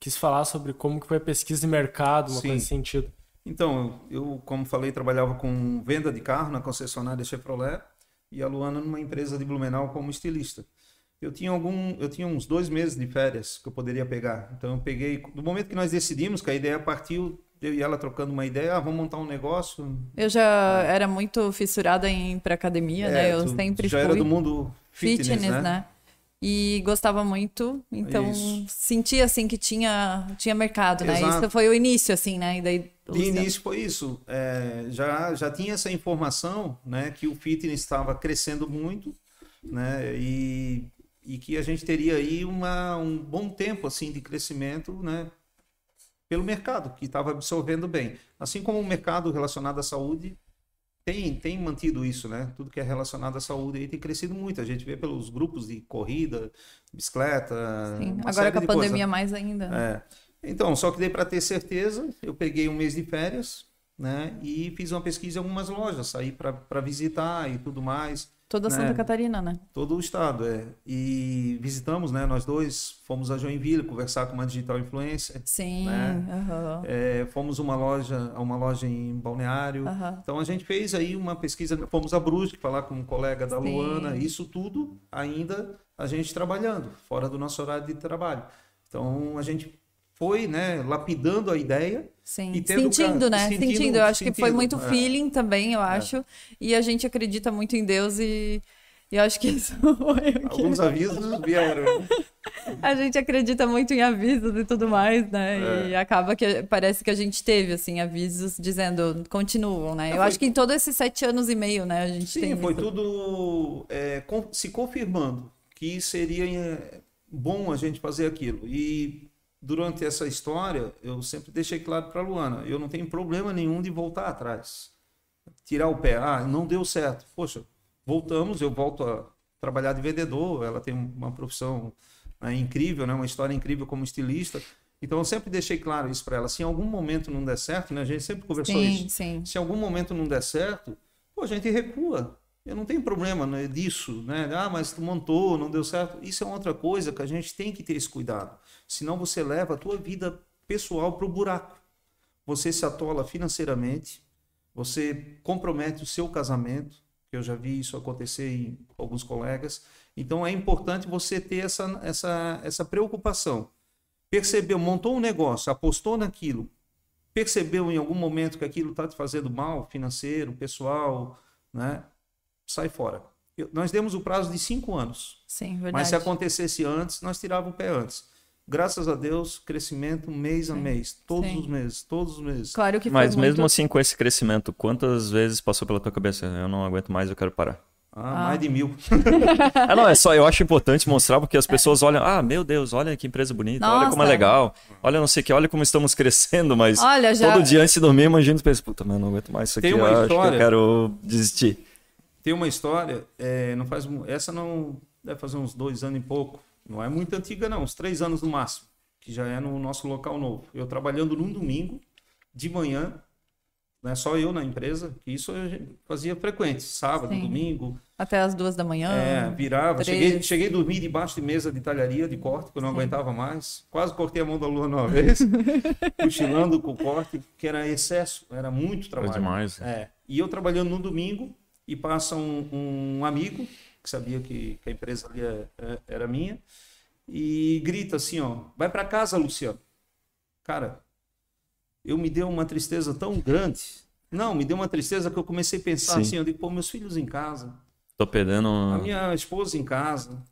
quis falar sobre como que foi a pesquisa de mercado, uma Sim. coisa nesse sentido. Então, eu, como falei, trabalhava com venda de carro na concessionária Chevrolet e a Luana numa empresa de Blumenau como estilista. Eu tinha algum, eu tinha uns dois meses de férias que eu poderia pegar. Então eu peguei, do momento que nós decidimos que a ideia partiu, eu e ela trocando uma ideia, ah, vamos montar um negócio. Eu já era muito fissurada em ir pra academia, né? Eu É, tu sempre já fui. era do mundo fitness, fitness, né? né? E gostava muito, então Isso. sentia assim que tinha, tinha mercado, né? Exato. Isso foi o início, assim, né? E daí, De início foi isso. É, já, já tinha essa informação, né, que o fitness estava crescendo muito, né, e, e que a gente teria aí uma, um bom tempo assim de crescimento, né, pelo mercado que estava absorvendo bem. Assim como o mercado relacionado à saúde tem, tem mantido isso, né? Tudo que é relacionado à saúde aí tem crescido muito. A gente vê pelos grupos de corrida, bicicleta. Sim. Agora com a pandemia mais ainda. né? É. Então, só que daí para ter certeza, eu peguei um mês de férias, né? E fiz uma pesquisa em algumas lojas, saí para visitar e tudo mais. Toda né? Santa Catarina, né? Todo o estado, é. E visitamos, né? Nós dois fomos a Joinville conversar com uma digital influencer. Sim. Né? É, fomos uma loja, a uma loja em Balneário. Então a gente fez aí uma pesquisa, fomos a Brusque falar com um colega da Sim. Luana, isso tudo ainda a gente trabalhando, fora do nosso horário de trabalho. Então a gente foi, né, lapidando a ideia. Sim, E sentindo, ca- né? sentindo- Sentindo. Eu acho que foi muito é. feeling também, eu acho. E a gente acredita muito em Deus e, e eu acho que isso foi o que... Alguns avisos vieram. A gente acredita muito em avisos e tudo mais, né? É. E acaba que parece que a gente teve, assim, avisos dizendo, continuam, né? Eu foi- acho que em todos esses sete anos e meio, né, a gente Sim, tem foi visto. tudo é, con- se confirmando que seria é, bom a gente fazer aquilo. E durante essa história, eu sempre deixei claro para a Luana, eu não tenho problema nenhum de voltar atrás. Tirar o pé, ah, não deu certo. Poxa, voltamos, eu volto a trabalhar de vendedor, ela tem uma profissão né, incrível, né, uma história incrível como estilista. Então eu sempre deixei claro isso para ela. Se em algum momento não der certo, né, a gente sempre conversou isso Sim, sim. se em algum momento não der certo, pô, a gente recua. Eu não tenho problema né, disso, né? Ah, mas tu montou, não deu certo. Isso é outra coisa que a gente tem que ter esse cuidado. Senão você leva a tua vida pessoal para o buraco. Você se atola financeiramente, você compromete o seu casamento, que eu já vi isso acontecer em alguns colegas. Então é importante você ter essa, essa, essa preocupação. Percebeu, montou um negócio, apostou naquilo, percebeu em algum momento que aquilo está te fazendo mal, financeiro, pessoal, né? Sai fora. Eu- nós demos o prazo de cinco anos, Sim, verdade. mas se acontecesse antes, nós tirávamos o pé antes. Graças a Deus, crescimento mês a Sim. mês, todos Sim. os meses, todos os meses. Claro que Mas mesmo muito... assim, com esse crescimento, quantas vezes passou pela tua cabeça? Eu não aguento mais, eu quero parar. Ah, Mais de mil. Ah, não, é só, eu acho importante mostrar porque as pessoas olham, ah, meu Deus, olha que empresa bonita, olha como é Nossa. legal, olha não sei o que, olha como estamos crescendo, mas Olha, já... todo dia antes de dormir, imagina, pensa, puta, mas eu não aguento mais isso aqui, Tem uma eu acho que eu história- quero desistir. Tem uma história, é, não faz, essa não deve fazer uns dois anos e pouco. Não é muito antiga, não, uns três anos no máximo, que já é no nosso local novo. Eu trabalhando num domingo, de manhã, não é só eu na empresa, que isso eu fazia frequente, sábado, Sim. domingo, Até as duas da manhã. é, virava. três. Cheguei, cheguei a dormir debaixo de mesa de talharia, de corte, que eu não aguentava mais. Quase cortei a mão da Luana uma vez, cochilando com o corte, que era excesso, era muito trabalho. demais. É. E eu trabalhando no domingo, e passa um, um amigo, que sabia que, que a empresa ali é- é- era minha, e grita assim, ó, vai para casa, Luciano. Cara, eu me deu uma tristeza tão grande. Não, me deu uma tristeza que eu comecei a pensar Sim. assim, eu digo, pô, meus filhos em casa, Tô perdendo... a minha esposa em casa.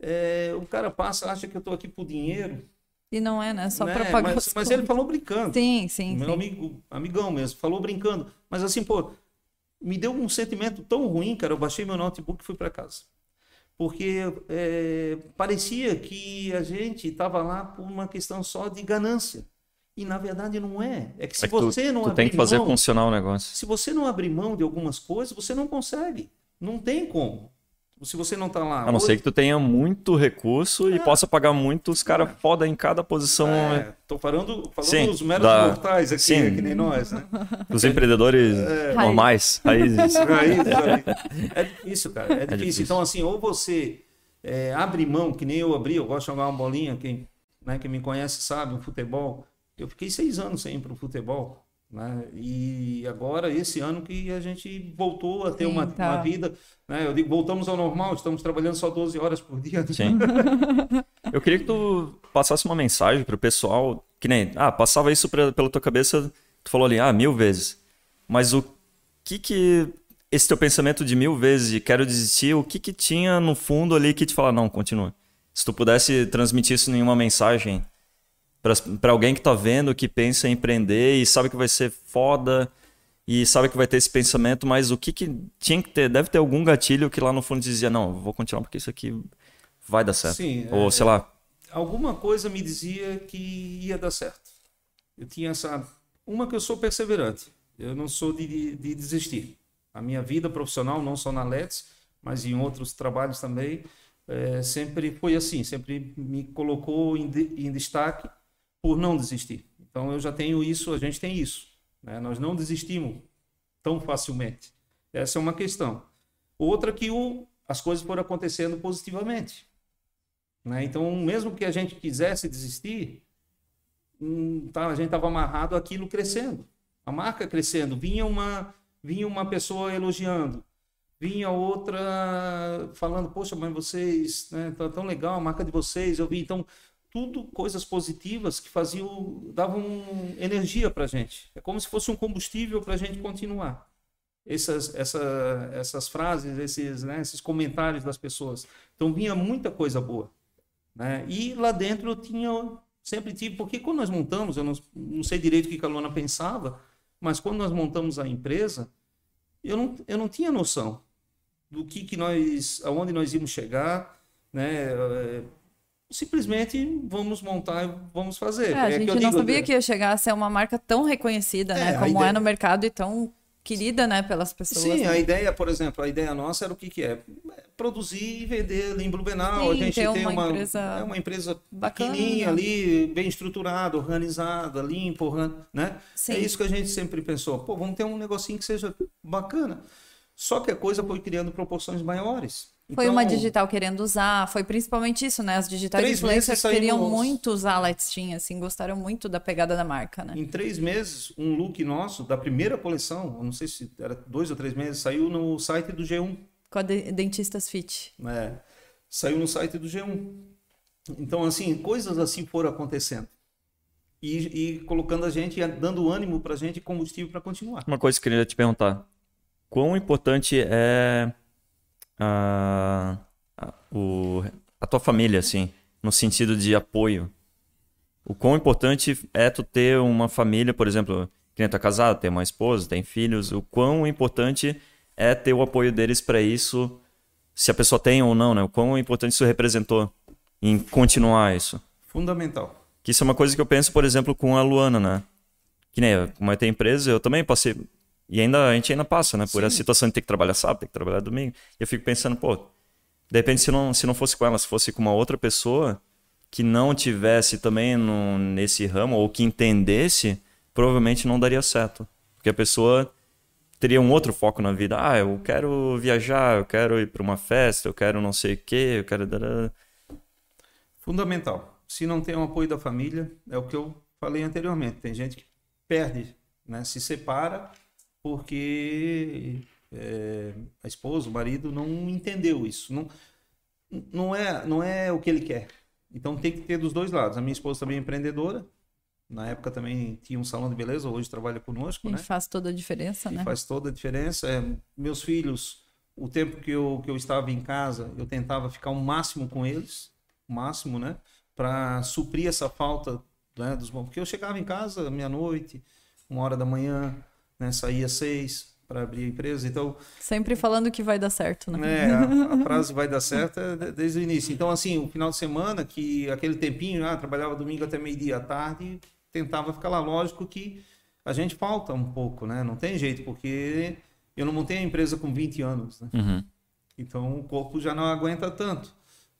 É, o cara passa, acha que eu tô aqui por dinheiro. E não é, né? Só né? pra pagar mas, mas ele falou brincando. Sim, sim, Meu sim. amigo, amigão mesmo, falou brincando. Mas assim, pô, me deu um sentimento tão ruim, cara. Eu baixei meu notebook e fui para casa. Porque é, parecia que a gente estava lá por uma questão só de ganância. E na verdade não é. É que se É que tu, você não tu abrir tem que fazer mão, funcionar o negócio. se você não abrir mão de algumas coisas, você não consegue. Não tem como. Se você não está lá. A não ser que tu tenha muito recurso e possa pagar muitos caras foda em cada posição. né? É, tô falando, falando Sim, dos meros da- mortais aqui, sim. né, que nem nós, né? Os empreendedores É. normais, raízes. Raiz. É difícil, cara. É difícil. difícil. Então, assim, ou você é, abre mão, que nem eu abri, eu gosto de jogar uma bolinha, quem, né, quem me conhece sabe, um futebol. Eu fiquei seis anos sem ir para o futebol. Né? E agora, esse ano que a gente voltou a ter Sim, uma, tá. uma vida. Né? Eu digo, voltamos ao normal, estamos trabalhando só 12 horas por dia. Sim. Eu queria que tu passasse uma mensagem pro pessoal, que nem, ah, passava isso pra, pela tua cabeça, tu falou ali, ah, mil vezes. Mas o que que esse teu pensamento de mil vezes de quero desistir, o que que tinha no fundo ali que te fala, não, continua. Se tu pudesse transmitir isso em uma mensagem pra alguém que tá vendo, que pensa em empreender e sabe que vai ser foda e sabe que vai ter esse pensamento, mas o que que tinha que ter? Deve ter algum gatilho que lá no fundo dizia, não, vou continuar porque isso aqui vai dar certo. Sim, Ou é- sei lá, alguma coisa me dizia que ia dar certo. Eu tinha essa. Uma que eu sou perseverante. Eu não sou de, de- de desistir. A minha vida profissional, não só na Let's, mas em outros trabalhos também, eh, sempre foi assim. Sempre me colocou em, de- em destaque por não desistir. Então eu já tenho isso, a gente tem isso. né? Nós não desistimos tão facilmente. Essa é uma questão. Outra que o, as coisas foram acontecendo positivamente. Né? Então, mesmo que a gente quisesse desistir, hum, tá, a gente estava amarrado aquilo crescendo. A marca crescendo. Vinha uma, vinha uma pessoa elogiando. Vinha outra falando, poxa, mas vocês, né, tá tão legal a marca de vocês, eu vi. Então, tudo coisas positivas que faziam, davam energia para gente. É como se fosse um combustível para a gente continuar. Essas, essa, essas frases, esses, né, esses comentários das pessoas. Então vinha muita coisa boa. Né? E lá dentro eu tinha, sempre tive, porque quando nós montamos, eu não, não sei direito o que a Luana pensava, mas quando nós montamos a empresa, eu não, eu não tinha noção do que, que nós, aonde nós íamos chegar, né? Simplesmente vamos montar e vamos fazer. É, a é gente não digo, sabia é que ia chegar a ser uma marca tão reconhecida, né? É, como ideia... é no mercado e tão querida, né, pelas pessoas. Sim, né? a ideia, por exemplo, a ideia nossa era o que que é? Produzir e vender ali em Blumenau. Sim, a gente tem uma, uma, empresa, é uma empresa bacana. pequenininha ali, bem estruturada, organizada, limpa, né? Sim. É isso que a gente sempre pensou. Pô, vamos ter um negocinho que seja bacana. Só que a coisa foi criando proporções maiores. Foi então, uma digital querendo usar, foi principalmente isso, né? As digitais influencers queriam muito usar a Lightsteam, assim, gostaram muito da pegada da marca, né? Em três meses, um look nosso, da primeira coleção, não sei se era dois ou três meses, saiu no site do G1. Com a de Dentistas Fit. É, saiu no site do G1. Então, assim, coisas assim foram acontecendo. E, e colocando a gente, dando ânimo pra gente, combustível para continuar. Uma coisa que eu queria te perguntar. Quão importante é a, a, o, a tua família, assim, no sentido de apoio. O quão importante é tu ter uma família, por exemplo, que nem é casado, tem uma esposa, tem filhos, o quão importante é ter o apoio deles para isso, se a pessoa tem ou não, né? O quão importante isso representou em continuar isso. Fundamental. Que isso é uma coisa que eu penso, por exemplo, com a Luana, né? Que nem, como eu tenho empresa, eu também passei e ainda a gente ainda passa, né? Por Sim. essa situação de ter que trabalhar sábado, ter que trabalhar domingo. E eu fico pensando, pô, de repente se não, se não fosse com ela, se fosse com uma outra pessoa que não tivesse também no, nesse ramo ou que entendesse, provavelmente não daria certo. Porque a pessoa teria um outro foco na vida. Ah, eu quero viajar, eu quero ir para uma festa, eu quero não sei o quê, eu quero. Fundamental. Se não tem o apoio da família, é o que eu falei anteriormente. Tem gente que perde, né? se separa porque é, a esposa, o marido não entendeu isso. Não, não, é, não é o que ele quer. Então tem que ter dos dois lados. A minha esposa também é empreendedora. Na época também tinha um salão de beleza, hoje trabalha conosco. E né? faz toda a diferença, e né? Faz toda a diferença. É, meus filhos, o tempo que eu, que eu estava em casa, eu tentava ficar o máximo com eles, o máximo, né? Para suprir essa falta né, dos bons. Porque eu chegava em casa meia-noite, uma hora da manhã, né? Saía seis para abrir a empresa, então... Sempre falando que vai dar certo, né? É, a, a frase vai dar certo é desde o início. Então, assim, o final de semana, que aquele tempinho, ah, trabalhava domingo até meio-dia à tarde, tentava ficar lá. Lógico que a gente falta um pouco, né? Não tem jeito, porque eu não montei a empresa com 20 anos, né? Uhum. Então, o corpo já não aguenta tanto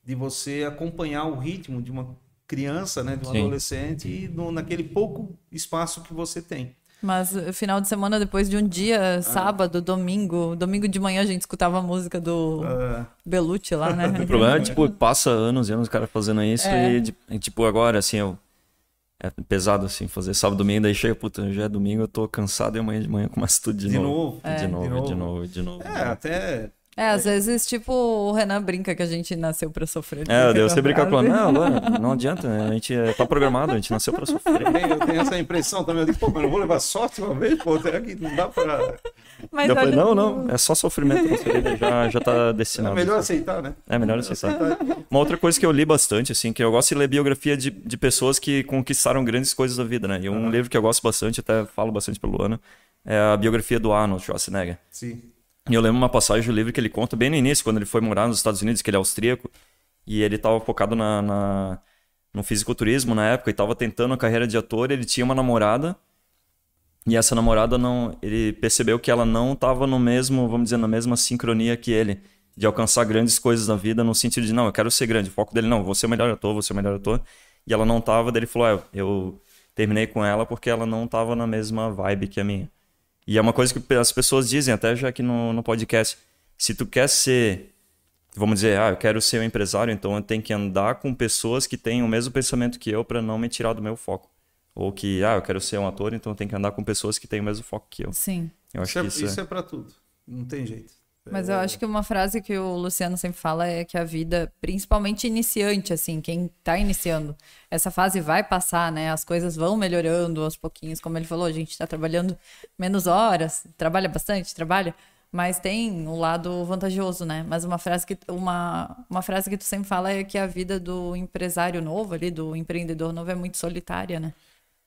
de você acompanhar o ritmo de uma criança, né, de um Sim. adolescente, no, naquele pouco espaço que você tem. Mas eh, final de semana, depois de um dia, ah. sábado, domingo, domingo de manhã a gente escutava a música do ah. Belucci lá, né? o problema é, tipo, passa anos e anos o cara fazendo isso é. e, tipo, agora, assim, eu... É pesado, assim, fazer sábado, domingo, daí chega, puta, já é domingo, eu tô cansado e amanhã de manhã começa tudo de, de novo. novo. É. De, novo, de novo, de novo, de novo. É, até é, às vezes, tipo, o Renan brinca que a gente nasceu pra sofrer. É, eu você brinca com não, não, não adianta, a gente é, tá programado, a gente nasceu pra sofrer. Eu tenho essa impressão também, eu digo, pô, mas não vou levar sorte uma vez, pô, até aqui não dá pra... Mas eu falei, não, não, é só sofrimento, já, já tá destinado. É melhor aceitar, né? É melhor aceitar. Uma outra coisa que eu li bastante, assim, que eu gosto de ler biografia de, de pessoas que conquistaram grandes coisas da vida, né? E um livro que eu gosto bastante, até falo bastante pelo Luana, é a biografia do Arnold Schwarzenegger. Sim. E eu lembro uma passagem do livro que ele conta bem no início, quando ele foi morar nos Estados Unidos, que ele é austríaco, e ele estava focado na, na, no fisiculturismo na época e estava tentando a carreira de ator. Ele tinha uma namorada, e essa namorada não. Ele percebeu que ela não estava no mesmo, vamos dizer, na mesma sincronia que ele, de alcançar grandes coisas na vida, no sentido de, não, eu quero ser grande. O foco dele, não, vou ser o melhor ator, vou ser o melhor ator. E ela não estava, daí ele falou, ah, eu terminei com ela porque ela não estava na mesma vibe que a minha. E é uma coisa que as pessoas dizem, até já aqui no, no podcast. Se tu quer ser, vamos dizer, ah, eu quero ser um empresário, então eu tenho que andar com pessoas que têm o mesmo pensamento que eu para não me tirar do meu foco. Ou que, ah, eu quero ser um ator, então eu tenho que andar com pessoas que têm o mesmo foco que eu. Sim. Eu acho isso, que é, isso, isso é para tudo. Não tem jeito. Mas eu acho que uma frase que o Luciano sempre fala é que a vida, principalmente iniciante, assim, quem tá iniciando, essa fase vai passar, né? As coisas vão melhorando aos pouquinhos. Como ele falou, a gente tá trabalhando menos horas, trabalha bastante, trabalha, mas tem o lado vantajoso, né? Mas uma frase que uma, uma frase que tu sempre fala é que a vida do empresário novo ali, do empreendedor novo é muito solitária, né?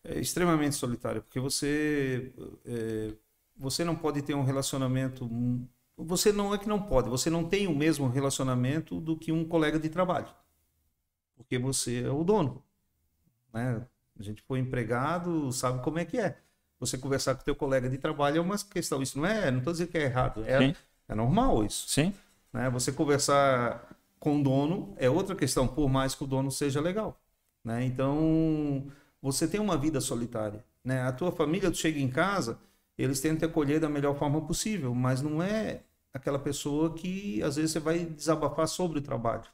é extremamente solitário, porque você é, você não pode ter um relacionamento. Você não é que não pode, você não tem o mesmo relacionamento do que um colega de trabalho, porque você é o dono, né? A gente foi empregado, sabe como é que é. Você conversar com teu colega de trabalho é uma questão. Isso não é, não estou dizendo que é errado, é, é normal isso. Sim. né? Você conversar com o dono é outra questão, por mais que o dono seja legal, né? Então, você tem uma vida solitária, né? A tua família, tu chega em casa, eles tentam te acolher da melhor forma possível, mas não é aquela pessoa que às vezes você vai desabafar sobre o trabalho,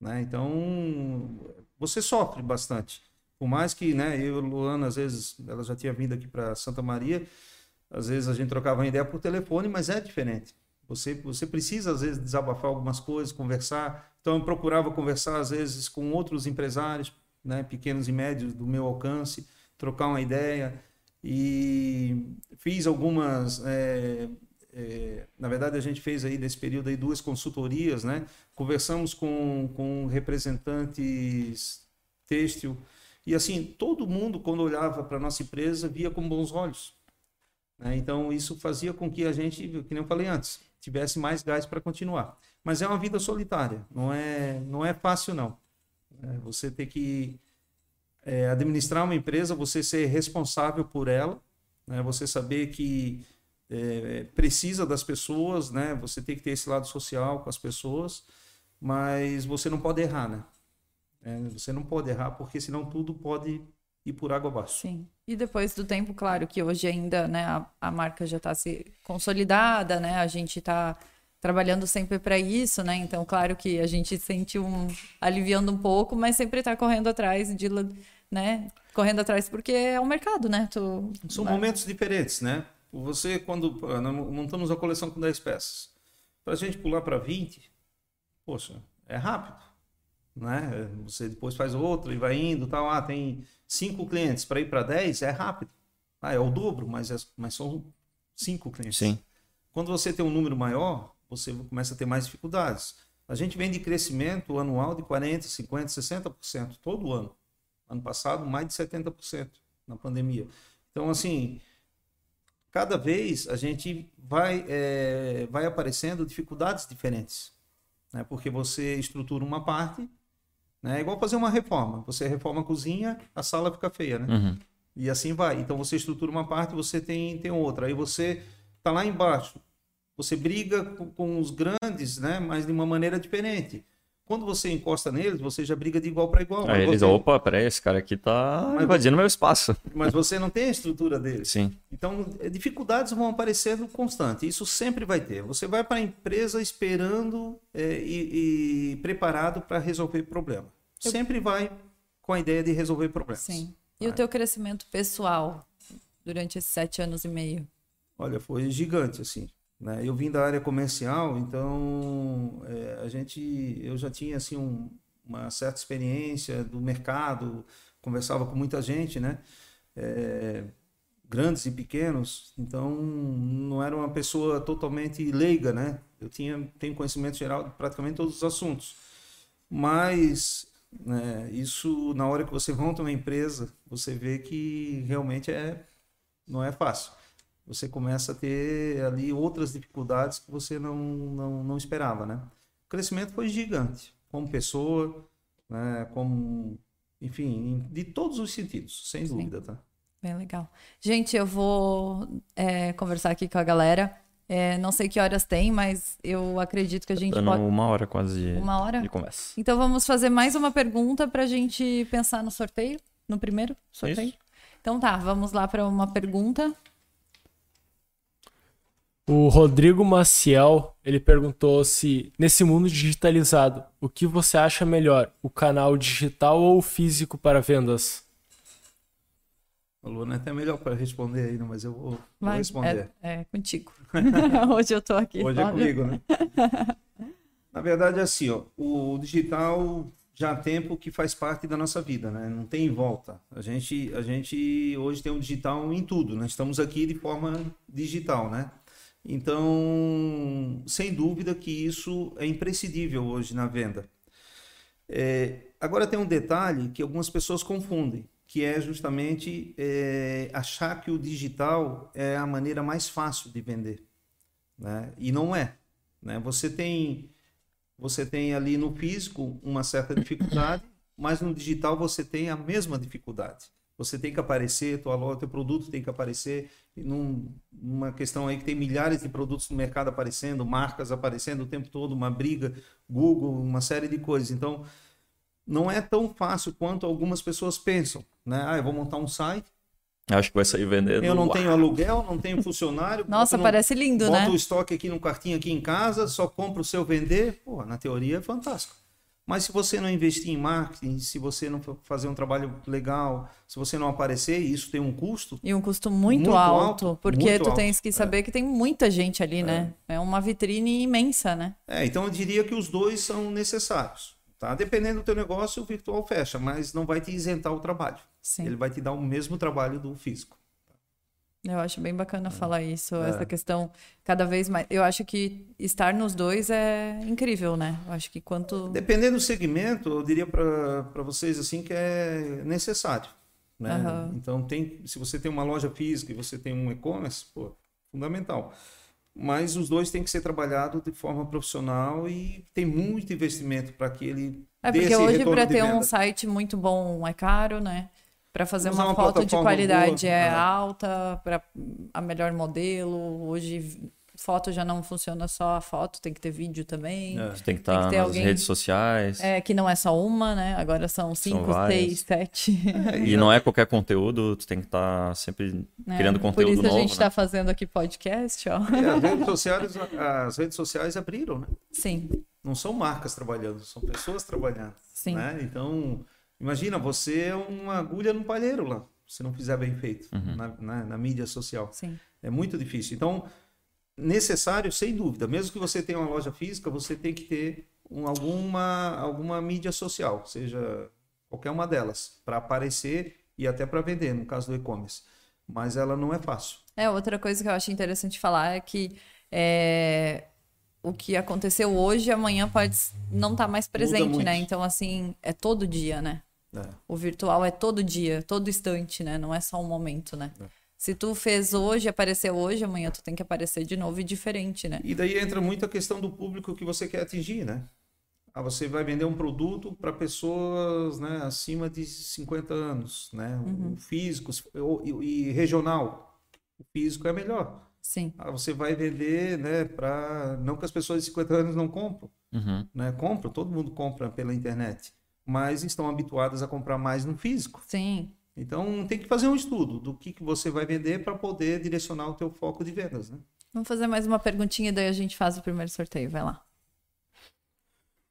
né? Então, você sofre bastante. Por mais que, né, eu Luana, às vezes, ela já tinha vindo aqui para Santa Maria, às vezes a gente trocava uma ideia por telefone, mas é diferente. Você, você precisa, às vezes, desabafar algumas coisas, conversar. Então, eu procurava conversar, às vezes, com outros empresários, né, pequenos e médios do meu alcance, trocar uma ideia. E fiz algumas. é, é, na verdade, a gente fez aí, nesse período, aí, duas consultorias, né? Conversamos com, com representantes têxtil. E, assim, todo mundo, quando olhava para nossa empresa, via com bons olhos. né? Então, isso fazia com que a gente, que nem eu falei antes, tivesse mais gás para continuar. Mas é uma vida solitária, não é, não é fácil, não. É, você ter que é, administrar uma empresa, você ser responsável por ela, né? você saber que é, precisa das pessoas, né? você tem que ter esse lado social com as pessoas, mas você não pode errar, né? É, você não pode errar, porque senão tudo pode ir por água abaixo. Sim. E depois do tempo, claro que hoje ainda, né, a, a marca já está se consolidada, né? A gente está trabalhando sempre para isso, né? Então, claro que a gente sente um aliviando um pouco, mas sempre está correndo atrás de, né? Correndo atrás porque é o mercado, né? Tu, São momentos diferentes, né? Você, quando montamos a coleção com 10 peças, para a gente pular para 20, poxa, é rápido, né? Você depois faz outro e vai indo, tal. Ah, tem cinco clientes para ir para 10, é rápido. Ah, é o dobro, mas, é, mas são cinco clientes. Sim. Quando você tem um número maior, você começa a ter mais dificuldades. A gente vem de crescimento anual de 40%, 50%, 60% todo ano. Ano passado, mais de 70% na pandemia. Então, assim, cada vez a gente vai, é, vai aparecendo dificuldades diferentes. Né? Porque você estrutura uma parte, né? é igual fazer uma reforma. Você reforma a cozinha, a sala fica feia, né? Uhum. E assim vai. Então você estrutura uma parte, você tem, tem outra. Aí você tá lá embaixo. Você briga com, com os grandes, né? Mas de uma maneira diferente. Quando você encosta neles, você já briga de igual para igual. Aí eles, você- opa, peraí, esse cara aqui tá Mas invadindo meu espaço. Mas você não tem a estrutura deles. Sim. Então, eh, dificuldades vão aparecendo constante. Isso sempre vai ter. Você vai para a empresa esperando eh, e, e preparado para resolver problema. Sempre vai com a ideia de resolver problemas. Sim. E o teu crescimento pessoal durante esses sete anos e meio? Olha, foi gigante, assim. Né? Eu vim da área comercial, então é, a gente, eu já tinha assim um- uma certa experiência do mercado, conversava com muita gente, né? É, grandes e pequenos, então não era uma pessoa totalmente leiga, né? Eu tinha tenho conhecimento geral de praticamente todos os assuntos, mas né, isso na hora que você monta uma empresa, você vê que realmente é não é fácil você começa a ter ali outras dificuldades que você não, não, não esperava, né? O crescimento foi gigante, como pessoa, né? como, enfim, de todos os sentidos, sem dúvida, tá? Bem legal. Gente, eu vou é, conversar aqui com a galera. É, não sei que horas tem, mas eu acredito que a gente Dando pode. uma hora quase de, Uma hora? de conversa. Então vamos fazer mais uma pergunta para a gente pensar no sorteio? No primeiro sorteio? Isso. Então tá, vamos lá para uma pergunta. O Rodrigo Maciel, ele perguntou se, nesse mundo digitalizado, o que você acha melhor, o canal digital ou o físico para vendas? A Luana é até melhor para responder ainda, mas eu vou, vou responder. É, é contigo. Hoje eu tô aqui. Hoje é comigo, né? Na verdade, é assim, ó, o digital já há tempo que faz parte da nossa vida, né? Não tem volta. A gente, a gente hoje tem o um digital em tudo, né? Estamos aqui de forma digital, né? Então, sem dúvida que isso é imprescindível hoje na venda. É, agora tem um detalhe que algumas pessoas confundem, que é justamente é, achar que o digital é a maneira mais fácil de vender, né? E não é. Né? Você tem você tem ali no físico uma certa dificuldade, mas no digital você tem a mesma dificuldade. Você tem que aparecer, tua loja, teu produto tem que aparecer. Num, numa questão aí que tem milhares de produtos no mercado aparecendo, marcas aparecendo o tempo todo, uma briga, Google, uma série de coisas. Então, não é tão fácil quanto algumas pessoas pensam. Né? Ah, eu vou montar um site, Acho que vai sair vendendo. Eu não tenho aluguel, não tenho funcionário. Nossa, parece lindo, boto né? Bota o estoque aqui no cartinho aqui em casa, só compro o seu vender. Pô, na teoria é fantástico. Mas se você não investir em marketing, se você não fazer um trabalho legal, se você não aparecer, isso tem um custo. E um custo muito, muito alto, alto, porque muito tu alto. tens que saber é. que tem muita gente ali, né? é. né? É uma vitrine imensa, né? É, então eu diria que os dois são necessários. Tá? Dependendo do teu negócio, o virtual fecha, mas não vai te isentar o trabalho. Sim. Ele vai te dar o mesmo trabalho do físico. Eu acho bem bacana é. falar isso, é. essa questão cada vez mais. Eu acho que estar nos dois é incrível, né? Eu acho que quanto. Dependendo do segmento, eu diria para vocês assim que é necessário. Né? Uhum. Então, tem, se você tem uma loja física e você tem um e-commerce, pô, fundamental mas os dois têm que ser trabalhados de forma profissional e tem muito investimento para que ele é porque hoje para ter um site muito bom é caro, né? Para fazer uma, uma, foto de qualidade boa, é né? alta, para a melhor modelo. Hoje foto já não funciona só a foto, tem que ter vídeo também. É. Tem que estar tá nas alguém, redes sociais. É, que não é só uma, né? Agora são cinco, são seis, sete. É, e não é qualquer conteúdo, tu tem que estar tá sempre é, criando conteúdo novo. Por isso a gente está né? fazendo aqui podcast, ó. É, as, redes sociais, as redes sociais abriram, né? Sim. Não são marcas trabalhando, são pessoas trabalhando. Sim. Né? Então, imagina, você é uma agulha no palheiro lá, se não fizer bem feito uhum. na, na, na mídia social. Sim. É muito difícil. Então, necessário, sem dúvida. Mesmo que você tenha uma loja física, você tem que ter um, alguma, alguma mídia social, seja qualquer uma delas, para aparecer e até para vender, no caso do e-commerce. Mas ela não é fácil. É, outra coisa que eu acho interessante falar é que é, o que aconteceu hoje, amanhã pode não estar tá mais presente, né? Então, assim, é todo dia, né? É. O virtual é todo dia, todo instante, né? Não é só um momento, né? É. Se tu fez hoje, apareceu hoje, amanhã tu tem que aparecer de novo e diferente, né? E daí entra muito a questão do público que você quer atingir, né? Ah, você vai vender um produto para pessoas né, acima de 50 anos, né? Uhum. O físico e, regional. O físico é melhor. Sim. Ah, você vai vender, né, para não que as pessoas de 50 anos não compram, uhum. né? Compram, todo mundo compra pela internet, mas estão habituadas a comprar mais no físico. Sim. Então tem que fazer um estudo do que, que você vai vender para poder direcionar o teu foco de vendas, né? Vamos fazer mais uma perguntinha, daí a gente faz o primeiro sorteio. Vai lá.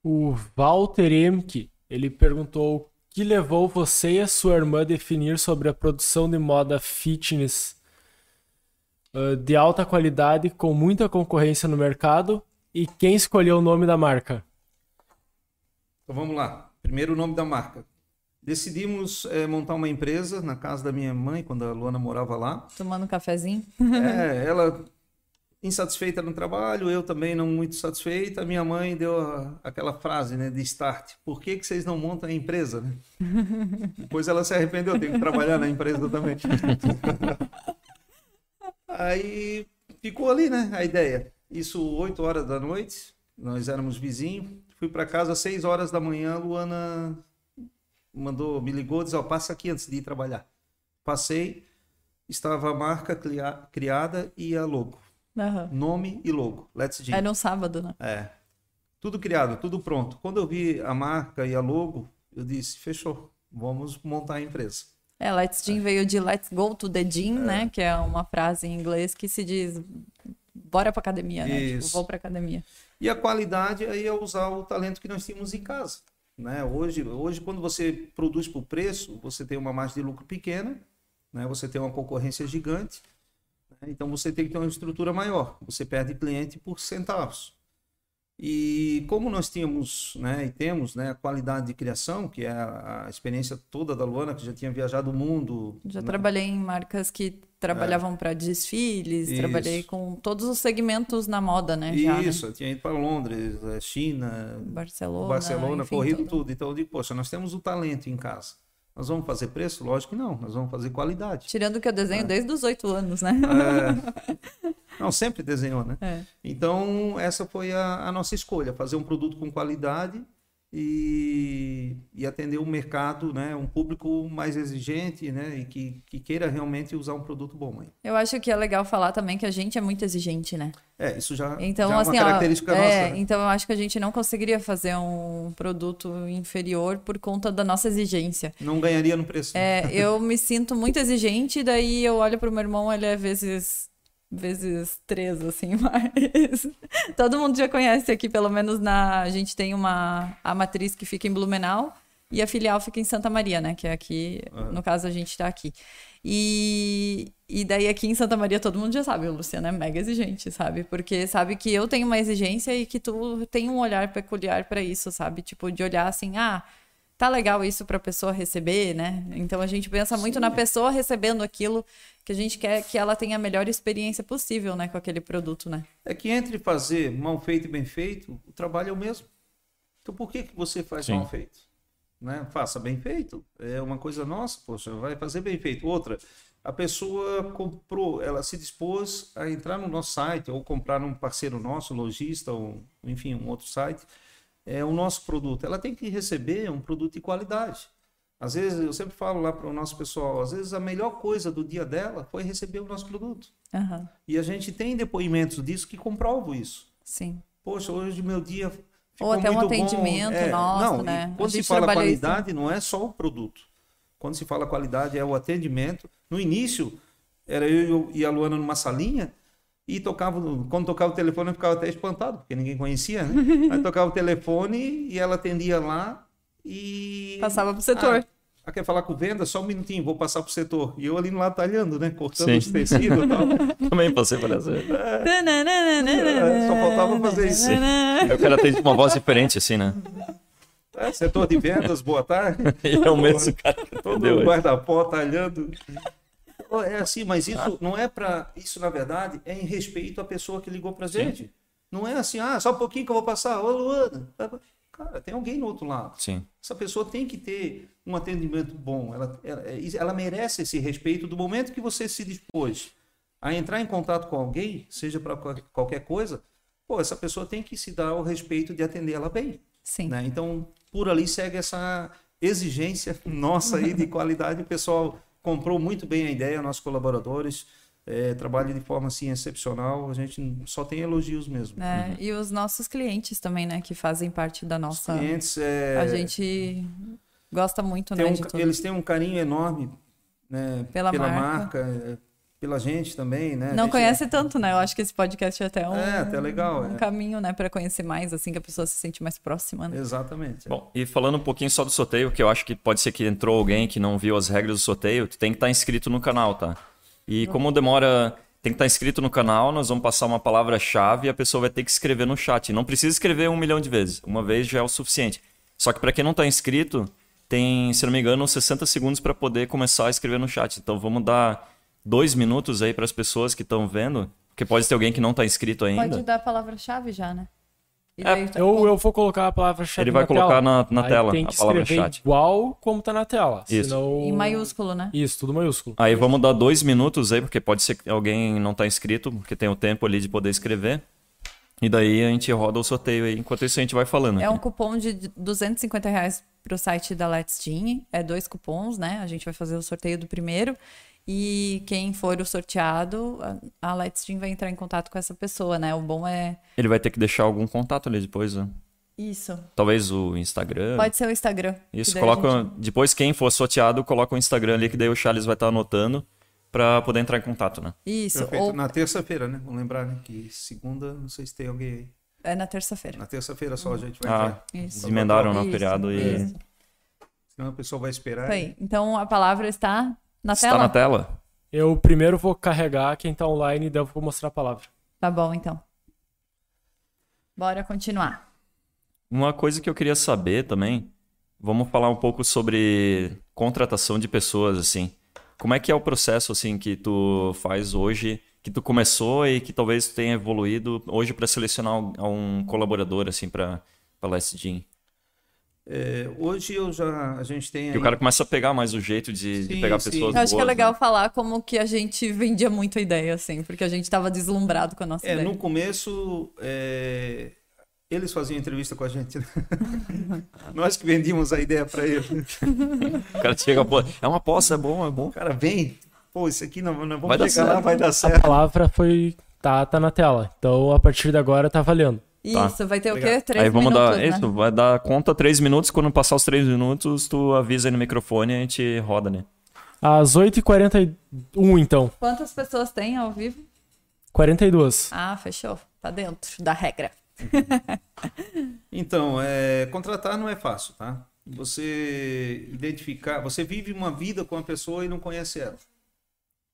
O Walter Emke, ele perguntou o que levou você e a sua irmã a definir sobre a produção de moda fitness de alta qualidade com muita concorrência no mercado e quem escolheu o nome da marca? Então vamos lá. Primeiro o nome da marca. Decidimos é, montar uma empresa na casa da minha mãe, quando a Luana morava lá. Tomando um cafezinho. É, ela insatisfeita no trabalho, eu também não muito satisfeita. Minha mãe deu a, aquela frase né, de start: por que, que vocês não montam a empresa? Né? Depois ela se arrependeu, tem que trabalhar na empresa também. Aí ficou ali né, a ideia. Isso 8 horas da noite, nós éramos vizinhos. Fui para casa às 6 horas da manhã, Luana mandou, me ligou, disse, ó, passa aqui antes de ir trabalhar. Passei, estava a marca criada e a logo. Uhum. Nome e logo, Let's Gym. Era um sábado, né? É. Tudo criado, tudo pronto. Quando eu vi a marca e a logo, eu disse, fechou, vamos montar a empresa. É, Let's Gym é. veio de Let's Go to the Gym, é. né? Que é uma frase em inglês que se diz bora pra academia, né? Tipo, Isso. vou pra academia. E a qualidade aí é usar o talento que nós tínhamos em casa. Né? Hoje, hoje, quando você produz por preço, você tem uma margem de lucro pequena, né? você tem uma concorrência gigante, né? então você tem que ter uma estrutura maior. Você perde cliente por centavos. E como nós tínhamos né, e temos né, a qualidade de criação, que é a, a experiência toda da Luana, que já tinha viajado o mundo. Já né? trabalhei em marcas que trabalhavam pra desfiles, Isso. trabalhei com todos os segmentos na moda, né? Já, né? Isso, eu tinha ido para Londres, eh, China, Barcelona. Barcelona, enfim, corrido tudo. tudo. Então eu digo, poxa, nós temos o talento em casa. Nós vamos fazer preço? Lógico que não, nós vamos fazer qualidade. Tirando que eu desenho desde os oito anos, né? É, não, sempre desenhou, né? É. Então, essa foi a, a nossa escolha, fazer um produto com qualidade e, e atender um mercado, né, um público mais exigente, né, e que, que queira realmente usar um produto bom. Aí. Eu acho que é legal falar também que a gente é muito exigente, né? É, isso já, Então, já é assim, uma ó, característica é, nossa. né? então eu acho que a gente não conseguiria fazer um produto inferior por conta da nossa exigência. Não ganharia no preço. É, eu me sinto muito exigente, daí eu olho pro meu irmão, ele é vezes vezes três, assim, mas todo mundo já conhece aqui, pelo menos na a gente tem uma a matriz que fica em Blumenau e a filial fica em Santa Maria, né, que é aqui, no caso a gente tá aqui. E, e daí aqui em Santa Maria todo mundo já sabe, o Luciano é mega exigente, sabe? Porque sabe que eu tenho uma exigência e que tu tem um olhar peculiar pra isso, sabe? Tipo, de olhar assim, ah, tá legal isso pra pessoa receber, né? Então a gente pensa muito na pessoa recebendo aquilo que a gente quer que ela tenha a melhor experiência possível, né, com aquele produto, né? É que entre fazer mal feito e bem feito, o trabalho é o mesmo. Então por que, que você faz Sim. mal feito? Né? Faça bem feito. É uma coisa nossa, poxa, vai fazer bem feito. Outra, a pessoa comprou, ela se dispôs a entrar no nosso site ou comprar num parceiro nosso, lojista, ou enfim, um outro site, é o nosso produto. Ela tem que receber um produto de qualidade. Às vezes, eu sempre falo lá para o nosso pessoal, às vezes a melhor coisa do dia dela foi receber o nosso produto. Aham, E a gente tem depoimentos disso que comprovam isso. sim. Poxa, hoje meu dia ficou Ou até um muito bom. atendimento É, nosso, não, né? Quando se fala trabalha isso. qualidade, não é só o produto. Quando se fala qualidade, é o atendimento. No início, era eu e a Luana numa salinha e tocava, quando tocava o telefone, eu ficava até espantado, porque ninguém conhecia, né? Aí tocava o telefone e ela atendia lá e. Passava pro setor. Ah, quer falar com venda? Só um minutinho, vou passar pro setor. E eu ali no lado talhando, né? Cortando Sim. os tecidos e tal. Também passei por essa. É, só faltava fazer isso. Aí o cara tem uma voz diferente, assim, né? É, setor de vendas, boa tarde. E é o mesmo cara que Todo guarda-pó talhando. É assim, mas isso não é para. Isso, na verdade, é em respeito à pessoa que ligou pra gente. Não é assim, ah, só um pouquinho que eu vou passar. Ô, Luana. Cara, tem alguém no outro lado. Sim. Essa pessoa tem que ter um atendimento bom. Ela, ela, ela merece esse respeito do momento que você se dispôs a entrar em contato com alguém, seja para qualquer coisa. Pô, essa pessoa tem que se dar o respeito de atender ela bem. Sim. né? Então, por ali segue essa exigência nossa aí de qualidade. O pessoal comprou muito bem a ideia, nossos colaboradores. É, trabalham de forma assim excepcional. A gente só tem elogios mesmo. né? E os nossos clientes também, né, que fazem parte da Os nossa. clientes, é, A gente gosta muito, tem né, um eles têm um carinho enorme né, Pela marca. marca, é, pela gente também, né? Não gente- conhece tanto, né? Eu acho que esse podcast é até um, É, até legal, um é. caminho, né, para conhecer mais, assim, que a pessoa se sente mais próxima, né? Exatamente. Bom, e falando um pouquinho só do sorteio, que eu acho que pode ser que entrou alguém que não viu as regras do sorteio, tu tem que estar inscrito no canal, tá? E como demora, tem que estar inscrito no canal, nós vamos passar uma palavra-chave e a pessoa vai ter que escrever no chat. Não precisa escrever um milhão de vezes, uma vez já é o suficiente. Só que para quem não está inscrito, tem, se não me engano, 60 segundos para poder começar a escrever no chat. Então vamos dar dois minutos aí para as pessoas que estão vendo, porque pode ter alguém que não está inscrito ainda. Pode dar a palavra-chave já, né? É, tá- Eu, eu vou colocar a palavra-chave Ele vai na colocar tela. na- na Aí tela tem a que palavra escrever chat. igual como tá na tela. Isso. Senão... Em maiúsculo, né? Isso, tudo maiúsculo. Aí vamos dar dois minutos aí, porque pode ser que alguém não tá inscrito, porque tem o tempo ali de poder escrever. E daí a gente roda o sorteio aí. Enquanto isso a gente vai falando. É aqui. um cupom de 250 reais pro site da Let's Team. É dois cupons, né? A gente vai fazer o sorteio do primeiro. E quem for o sorteado, a- Team vai entrar em contato com essa pessoa, né? O bom é Ele vai ter que deixar algum contato ali depois, né? isso. Talvez o Instagram. Pode ser o Instagram. Isso, coloca. gente- Depois, quem for sorteado, coloca o Instagram ali, que daí o Charles vai estar anotando. para poder entrar em contato, né? Isso. Perfeito. Ou... Na terça-feira, né? Vamos lembrar, né? Que segunda, não sei se tem alguém aí. É na terça-feira. Na terça-feira só a gente vai Ah, entrar. Isso. emendaram no Isso, feriado e isso. Senão a pessoa vai esperar. Isso aí. Então a palavra está na está tela? na tela. Eu primeiro vou carregar quem tá online e daí eu vou mostrar a palavra. Tá bom, então. Bora continuar. Uma coisa que eu queria saber também, vamos falar um pouco sobre contratação de pessoas, assim. Como é que é o processo, assim, que tu faz hoje, que tu começou e que talvez tenha evoluído hoje para selecionar um- colaborador, assim, para para Last Gym? É, hoje eu já, a gente tem Que aí... o cara começa a pegar mais o jeito de, de Sim, pegar sim. pessoas Eu acho que é boas, legal né? falar como que a gente vendia muito a ideia, assim, porque a gente tava deslumbrado com a nossa É, ideia. no começo, é, eles faziam entrevista com a gente. né? Nós que vendíamos a ideia para eles. O cara chega, pô, é uma aposta, é bom, é bom. O cara vem, pô, isso aqui não, não Vai dar vamos chegar lá, certo. vai dar A certo. palavra foi. Tá, tá na tela. Então a partir de agora tá valendo. Isso, vai ter o quê? Obrigado. Três Aí vamos minutos, dar, né? isso, vai dar conta três minutos, quando passar os três minutos, tu avisa aí no microfone e a gente roda, né? Às 8h41, então. Quantas pessoas tem ao vivo? 42. Ah, fechou. Tá dentro da regra. Então, é, contratar não é fácil, tá? Você identificar, você vive uma vida com a pessoa e não conhece ela.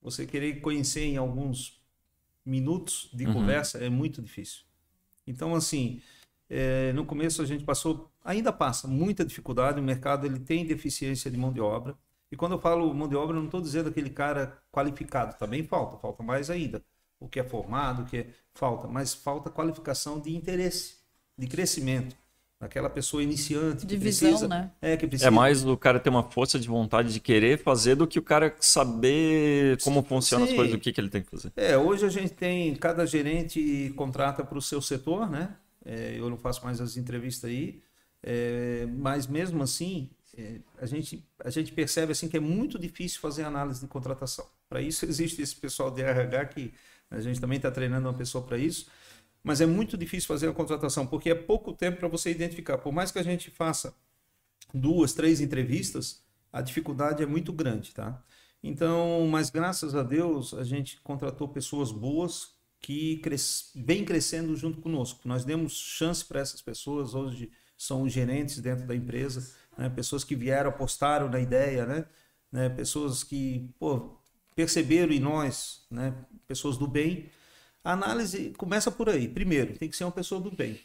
Você querer conhecer em alguns minutos de Uhum. conversa é muito difícil. Então, assim, é, no começo a gente passou, ainda passa muita dificuldade. O mercado ele tem deficiência de mão de obra. E quando eu falo mão de obra, eu não estou dizendo aquele cara qualificado. Também falta, falta mais ainda. O que é formado, o que é falta, mas falta qualificação de interesse, de crescimento. Aquela pessoa iniciante De que visão, precisa, né? é que precisa É mais o cara ter uma força de vontade de querer fazer do que o cara saber como funcionam as coisas, o que, que ele tem que fazer. É, hoje a gente tem, cada gerente contrata para o seu setor, né? É, eu não faço mais as entrevistas aí, é, mas mesmo assim, é, a, gente, a gente percebe assim que é muito difícil fazer análise de contratação. Para isso existe esse pessoal de RH que a gente também está treinando uma pessoa para isso, mas é muito difícil fazer a contratação, porque é pouco tempo para você identificar. Por mais que a gente faça duas, três entrevistas, a dificuldade é muito grande, tá? Então, mas graças a Deus, a gente contratou pessoas boas que cres... vêm crescendo junto conosco. Nós demos chance para essas pessoas, hoje são gerentes dentro da empresa, né? pessoas que vieram, apostaram na ideia, né? né? Pessoas que pô, perceberam em nós, né? pessoas do bem. A análise começa por aí. Primeiro, tem que ser uma pessoa do bem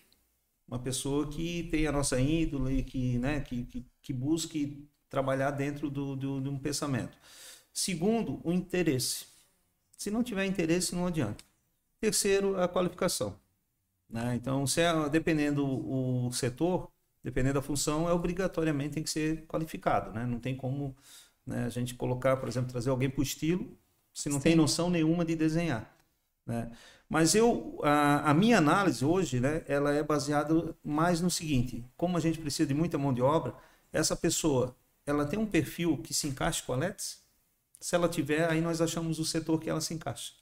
uma pessoa que tem a nossa índole, que, né, que, que, que busque trabalhar dentro do, do, de um pensamento. Segundo, o interesse. Se não tiver interesse, não adianta. Terceiro, a qualificação. Né? Então, se é, dependendo o setor, dependendo da função, é obrigatoriamente tem que ser qualificado. Né? Não tem como né, a gente colocar, por exemplo, trazer alguém para o estilo, se não tem noção nenhuma de desenhar. Né? Mas eu, a, a, minha análise hoje, né, ela é baseada mais no seguinte: como a gente precisa de muita mão de obra, essa pessoa, ela tem um perfil que se encaixe com a Let's? Se ela tiver, aí nós achamos o setor que ela se encaixa.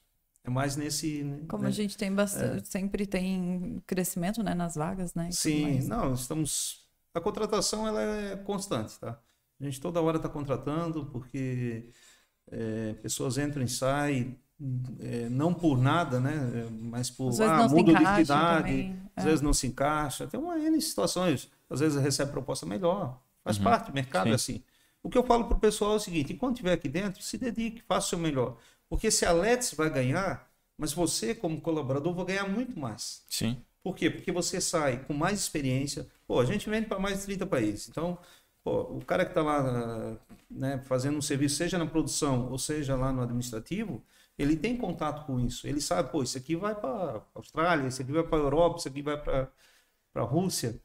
É mais nesse. Como né? a gente tem bastante, é. sempre tem crescimento, né, nas vagas, né? Sim, não, estamos. A contratação ela é constante, tá? A gente toda hora está contratando porque é, pessoas entram e saem é, não por nada, né? Mas por ah, se de cidade, também. às é. vezes não se encaixa. Tem uma N situações. Às vezes recebe proposta melhor. Faz uhum. parte, o mercado Sim. é assim. O que eu falo para o pessoal é o seguinte: enquanto estiver aqui dentro, se dedique, faça o seu melhor. Porque se a Let's vai ganhar, mas você, como colaborador, vai ganhar muito mais. Sim. Por quê? Porque você sai com mais experiência. Pô, a gente vende para mais de 30 países. Então, pô, o cara que está lá né, fazendo um serviço, seja na produção ou seja lá no administrativo, ele tem contato com isso. Ele sabe, pô, isso aqui vai para Austrália, isso aqui vai para Europa, isso aqui vai para a Rússia.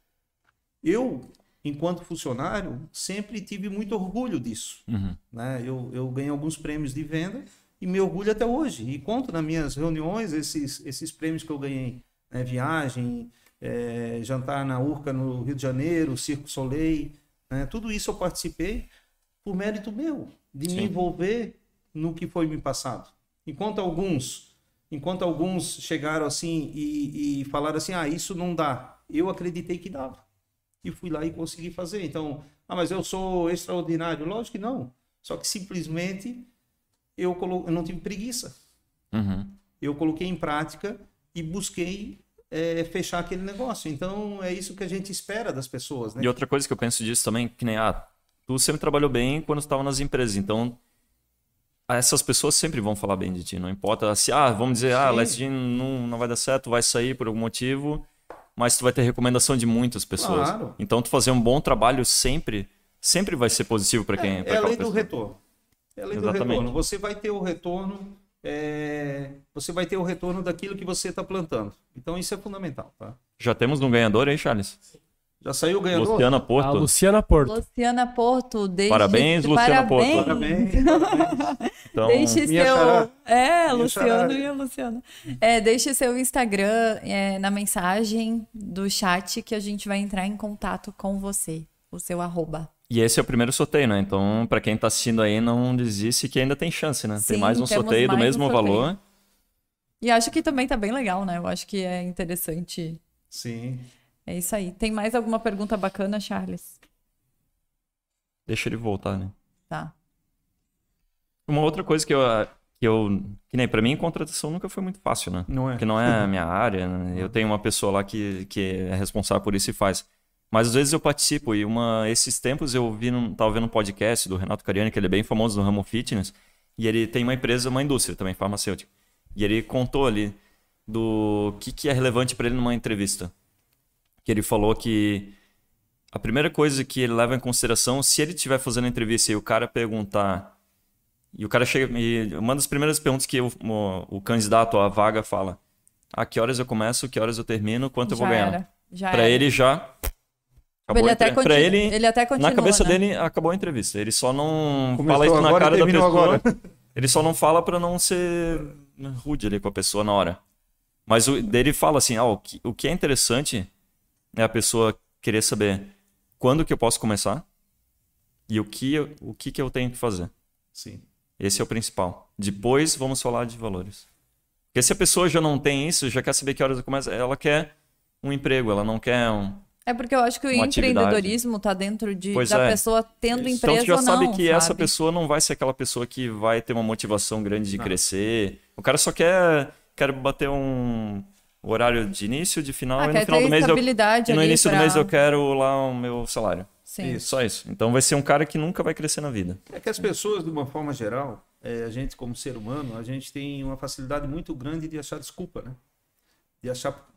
Eu, enquanto funcionário, sempre tive muito orgulho disso. Uhum. Né? Eu, eu ganhei alguns prêmios de venda e me orgulho até hoje. E conto nas minhas reuniões esses, esses prêmios que eu ganhei. Né? Viagem, é, jantar na Urca no Rio de Janeiro, Circo Soleil. Né? Tudo isso eu participei por mérito meu, de Sim. me envolver no que foi me passado. Enquanto alguns, enquanto alguns chegaram assim e, e falaram assim, ah, isso não dá. Eu acreditei que dava. E fui lá e consegui fazer. Então, ah, mas eu sou extraordinário. Lógico que não. Só que simplesmente eu, colo... eu não tive preguiça. Uhum. Eu coloquei em prática e busquei é, fechar aquele negócio. Então é isso que a gente espera das pessoas. Né? E outra coisa que eu penso disso também, que nem, ah, tu sempre trabalhou bem quando estava nas empresas, então essas pessoas sempre vão falar bem de ti, não importa se, ah, vamos dizer, ah, Sim. ah, Last não, não vai dar certo, vai sair por algum motivo, mas tu vai ter recomendação de muitas pessoas. Claro. Então tu fazer um bom trabalho sempre, sempre vai ser positivo para quem... É, é a lei do retorno. É a lei Exatamente. do retorno. Você vai ter o retorno é, você vai ter o retorno daquilo que você está plantando. Então isso é fundamental. Tá? Já temos um ganhador aí, Charles? Já saiu o ganhador? Luciana Porto. A Luciana Porto. Luciana Porto, desde... Parabéns, Luciana parabéns. Porto. Parabéns, parabéns. Então, deixe seu. Xará. É, minha Luciano e a Luciana. É, deixe seu Instagram é, na mensagem do chat que a gente vai entrar em contato com você. O seu arroba. E esse é o primeiro sorteio, né? Então, para quem tá assistindo aí, não desiste que ainda tem chance, né? Sim, tem mais um sorteio mais do mesmo um sorteio. valor. E acho que também tá bem legal, né? Eu acho que é interessante. Sim. É isso aí. Tem mais alguma pergunta bacana, Charles? Deixa ele voltar, né? Tá. Uma outra coisa que eu que eu que nem para mim contratação nunca foi muito fácil, né? Não é. Porque não é a minha área, né? Eu tenho uma pessoa lá que que é responsável por isso e faz. Mas às vezes eu participo e uma esses tempos eu vi num, tava vendo um podcast do Renato Cariani, que ele é bem famoso no ramo fitness, e ele tem uma empresa, uma indústria também farmacêutica. E ele contou ali do que que é relevante para ele numa entrevista. Que ele falou que a primeira coisa que ele leva em consideração, se ele estiver fazendo a entrevista e o cara perguntar e o cara chega e uma das primeiras perguntas que o, o, o candidato à vaga fala: "A que horas eu começo? Que horas eu termino? Quanto já eu vou ganhar?" Para ele já Acabou ele, até entre... ele, ele até continua, Na cabeça né? dele, acabou a entrevista. Ele só não Começou fala isso na cara da pessoa. Agora. Ele só não fala para não ser rude ali com a pessoa na hora. Mas o dele fala assim: ah, o, que, o que é interessante é a pessoa querer saber quando que eu posso começar e o que, o que, que eu tenho que fazer. Sim. Esse é o principal. Depois vamos falar de valores. Porque se a pessoa já não tem isso, já quer saber que horas eu começo, ela quer um emprego, ela não quer um, é porque eu acho que o empreendedorismo está dentro de, pois da é. pessoa tendo empresa então, tu já ou sabe não, que sabe? essa pessoa não vai ser aquela pessoa que vai ter uma motivação grande de não. crescer. O cara só quer, quer bater um horário de início, de final, ah, e no final do mês eu, e no início pra... do mês eu quero lá o meu salário. Sim. Isso. Só isso. Então vai ser um cara que nunca vai crescer na vida. É que as pessoas, de uma forma geral, é, a gente como ser humano, a gente tem uma facilidade muito grande de achar desculpa, né? De achar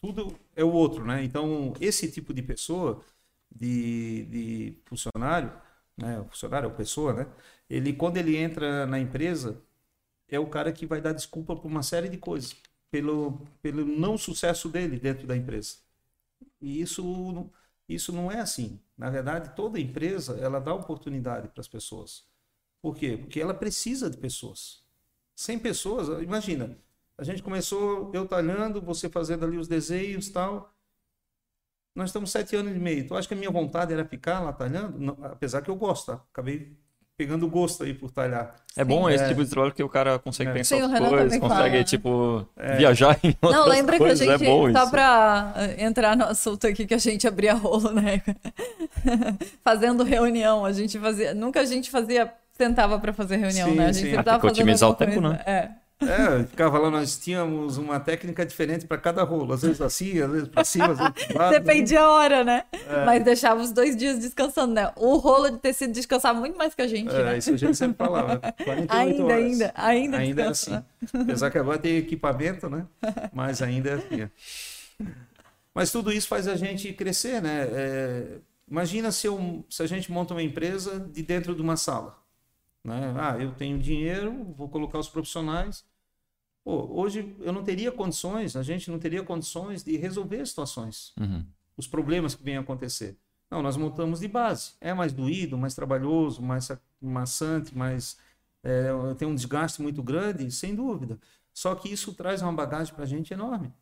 tudo é o outro, né? Então, esse tipo de pessoa, de, de funcionário, né? O funcionário, a pessoa, né? Ele, quando ele entra na empresa, é o cara que vai dar desculpa por uma série de coisas, pelo, pelo não sucesso dele dentro da empresa. E isso, isso não é assim. Na verdade, toda empresa, ela dá oportunidade para as pessoas. Por quê? Porque ela precisa de pessoas. Sem pessoas, imagina, a gente começou, eu talhando, você fazendo ali os desenhos tal. Nós estamos sete anos e meio. Tu acha que a minha vontade era ficar lá talhando? Não, apesar que eu gosto, tá? Acabei pegando gosto aí por talhar. É Sim, bom esse é... tipo de trabalho que o cara consegue é. pensar Sim, coisas, consegue, fala, né? tipo, é. viajar em outras Não, lembra coisas. que a é gente, é bom só isso. pra eh, entrar no assunto aqui, que a gente abria rolo, né? Fazendo reunião, a gente fazia, nunca a gente fazia, sentava para fazer reunião, sim, né? A gente sim. sempre ah, otimizar o tempo, né? É. É, ficava lá, nós tínhamos uma técnica diferente para cada rolo. Às vezes assim, às vezes para cima, às vezes para. Dependia a hora, né? É. Mas deixava os dois dias descansando, né? O rolo de tecido descansava muito mais que a gente, é, né? isso a gente sempre falava. 48 ainda, horas. ainda, ainda Ainda é assim. Apesar que agora tem equipamento, né? Mas ainda é assim. Mas tudo isso faz a gente crescer, né? É... Imagina se, eu, se a gente monta uma empresa de dentro de uma sala. Né? Ah, eu tenho dinheiro, vou colocar os profissionais. Pô, hoje eu não teria condições, a gente não teria condições de resolver situações, uhum. os problemas que vêm acontecer. Não, nós montamos de base. É mais doído, mais trabalhoso, mais maçante, mais é, tem um desgaste muito grande, sem dúvida. Só que isso traz uma bagagem para a gente enorme.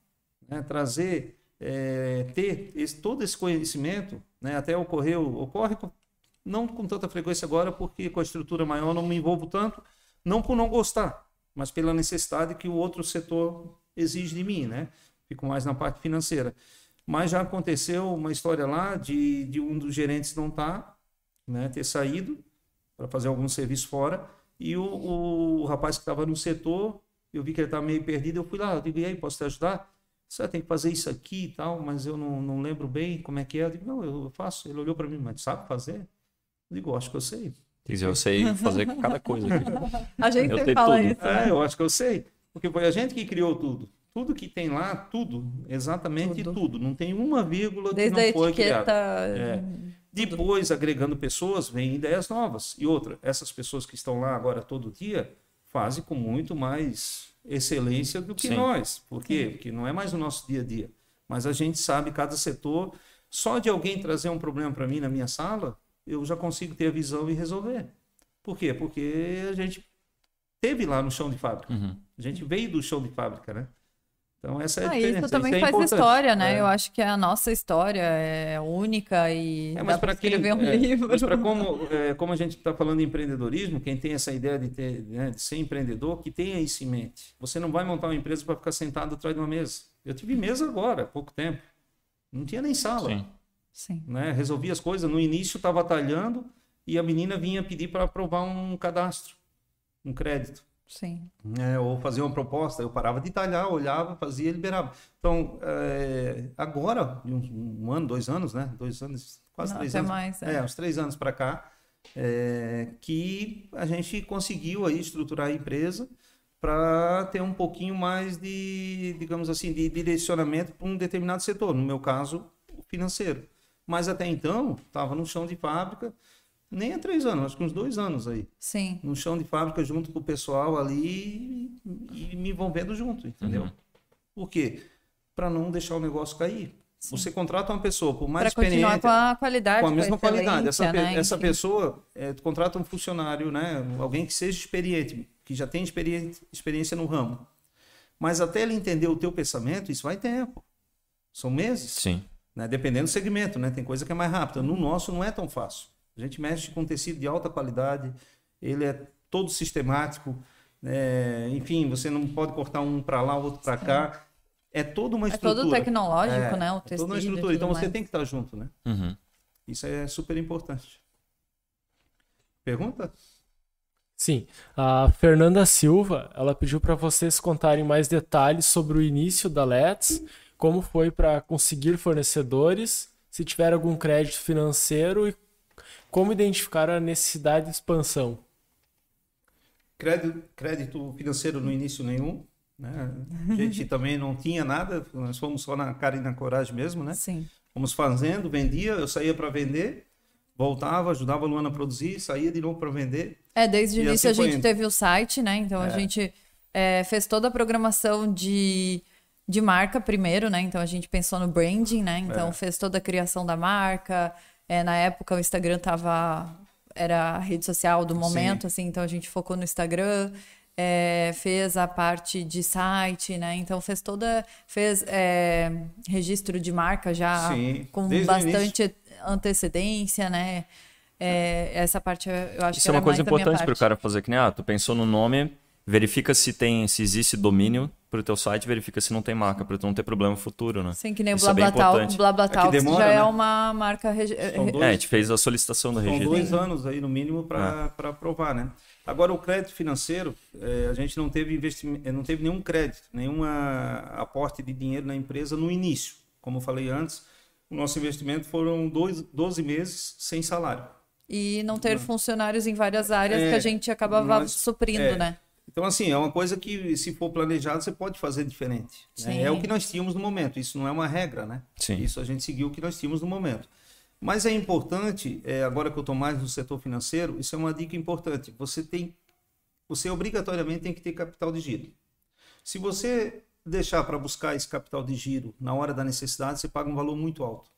Né? Trazer, é, ter esse, todo esse conhecimento, né? até ocorreu, ocorre não com tanta frequência agora, porque com a estrutura maior não me envolvo tanto, não por não gostar, mas pela necessidade que o outro setor exige de mim, né? Fico mais na parte financeira. Mas já aconteceu uma história lá de, de um dos gerentes não estar, tá, né, ter saído para fazer algum serviço fora, E o, o rapaz que estava no setor, eu vi que ele estava meio perdido, eu fui lá, eu digo, e aí, posso te ajudar? Você tem que fazer isso aqui e tal, mas eu não, não lembro bem como é que é. Eu digo, não, eu faço. Ele olhou para mim, mas sabe fazer? Eu digo, acho que eu sei. Diz, eu sei fazer cada coisa aqui. A gente Eu fala tudo. isso. né? É, eu acho que eu sei. Porque foi a gente que criou tudo. Tudo que tem lá, tudo, exatamente Tudo. tudo. Não tem uma vírgula Desde que a não foi etiqueta. criada. É. Depois, agregando pessoas, vem ideias novas. E outra, essas pessoas que estão lá agora todo dia fazem com muito mais excelência do que Sim. nós. Por quê? Porque não é mais o nosso dia a dia. Mas a gente sabe cada setor. Só de alguém trazer um problema para mim na minha sala, eu já consigo ter a visão e resolver. Por quê? Porque a gente teve lá no chão de fábrica. Uhum. A gente veio do chão de fábrica, né? Então essa é a Ah, diferença. isso também é faz importante. história, né? É. Eu acho que a nossa história é única e É, dá mas para para quem, escrever um é, livro. mas para como, é, como a gente está falando em empreendedorismo, quem tem essa ideia de, ter, né, de ser empreendedor, que tenha isso em mente. Você não vai montar uma empresa para ficar sentado atrás de uma mesa. Eu tive mesa agora, há pouco tempo. Não tinha nem sala. Sim. Sim. Né? Resolvi as coisas. No início estava talhando e a menina vinha pedir para aprovar um cadastro, um crédito. Sim. né, ou fazer uma proposta, eu parava de talhar, olhava, fazia e liberava. Então, é, agora, um, um ano, dois anos, né? Dois anos, quase Não, três até anos. mais, é. é. uns três anos para cá, é, que a gente conseguiu aí estruturar a empresa para ter um pouquinho mais de, digamos assim, de direcionamento para um determinado setor, no meu caso, o financeiro. Mas até então, estava no chão de fábrica, nem há três anos, acho que uns dois anos aí Sim. no chão de fábrica junto com o pessoal ali e me envolvendo junto, entendeu? Uhum. Por quê? Para não deixar o negócio cair. Sim. Você contrata uma pessoa, por mais Para continuar experiente, com a qualidade, com a mesma qualidade. Essa, excelência, pe- né? essa pessoa é, tu contrata um funcionário, né? Alguém que seja experiente, que já tem experiência, experiência no ramo. Mas até ele entender o teu pensamento, isso vai tempo. São meses Sim. Né? Dependendo do segmento, né? Tem coisa que é mais rápida. No nosso não é tão fácil. A gente mexe com tecido de alta qualidade, ele é todo sistemático, né? enfim, você não pode cortar um para lá, outro para cá. É toda uma É estrutura. todo tecnológico, É, né? O é tecido toda uma estrutura. Então você mais. tem que estar junto, né? Uhum. Isso é super importante. Pergunta? Sim, a Fernanda Silva, ela pediu para vocês contarem mais detalhes sobre o início da Let's, como foi para conseguir fornecedores, se tiver algum crédito financeiro e como identificar a necessidade de expansão. Crédito, crédito financeiro no início nenhum. Né? A gente também não tinha nada, nós fomos só na cara e na coragem mesmo, né? Sim. Fomos fazendo, vendia, eu saía para vender, voltava, ajudava a Luana a produzir, saía de novo para vender. É, desde o E início assim a gente indo. teve o site, né? Então a É. gente é, fez toda a programação de, de marca primeiro, né? Então a gente pensou no branding, né? Então É. fez toda a criação da marca. É, na época o Instagram tava era a rede social do momento, assim, então a gente focou no Instagram. é, fez a parte de site, né? Então fez toda, fez é, registro de marca já Sim, com bastante antecedência, né? É, essa parte eu acho Isso que é uma coisa importante para o cara fazer, que nem, ah, tu pensou no nome, verifica se tem, se existe domínio pro teu site, verifica se não tem marca, para tu não ter problema futuro, né? Sim, que nem o Isso é. O Blablatalk É que demora, já é né? uma marca. regi- São eh, dois- É, a gente fez a solicitação do São registro. dois anos aí no mínimo para aprovar, né? Agora o crédito financeiro, eh, a gente não teve investimento, não teve nenhum crédito, nenhuma aporte de dinheiro na empresa no início. Como eu falei antes, o nosso investimento foram dois, 12 meses sem salário. E não ter funcionários em várias áreas É, que a gente acabava nós- suprindo, é. né? Então, assim, é uma coisa que, se for planejado, você pode fazer diferente. né? É o que nós tínhamos no momento. Isso não é uma regra, né? Sim. Isso a gente seguiu o que nós tínhamos no momento. Mas é importante, é, agora que eu estou mais no setor financeiro, isso é uma dica importante. Você tem, você obrigatoriamente tem que ter capital de giro. Se você deixar para buscar esse capital de giro na hora da necessidade, você paga um valor muito alto.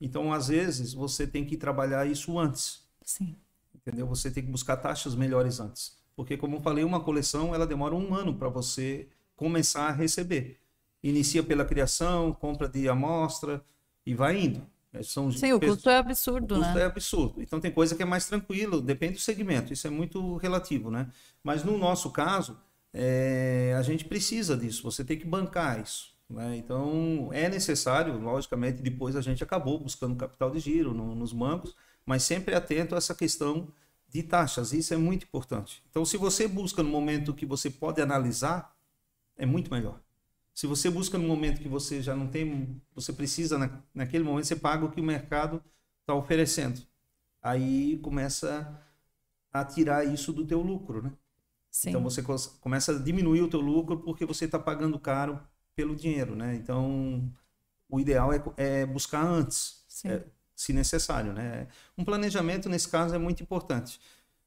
Então, às vezes, você tem que trabalhar isso antes Sim. entendeu? Você tem que buscar taxas melhores antes, porque como eu falei, uma coleção ela demora um ano para você começar a receber. Inicia pela criação, compra de amostra e vai indo. É, São Sim, o custo é absurdo, o custo né? é absurdo. Então tem coisa que é mais tranquilo, depende do segmento. Isso é muito relativo, né? Mas no nosso caso, é, a gente precisa disso. Você tem que bancar isso. Né? Então é necessário, logicamente. Depois a gente acabou buscando capital de giro no- nos bancos, mas sempre atento a essa questão de taxas. Isso é muito importante. Então, se você busca no momento que você pode analisar, é muito melhor. Se você busca no momento que você já não tem, você precisa, na, naquele momento, você paga o que o mercado está oferecendo. Aí começa a tirar isso do teu lucro, né? Sim. Então você começa a diminuir o teu lucro porque você está pagando caro pelo dinheiro, né? Então o ideal é, é buscar antes, é, se necessário, né? Um planejamento nesse caso é muito importante.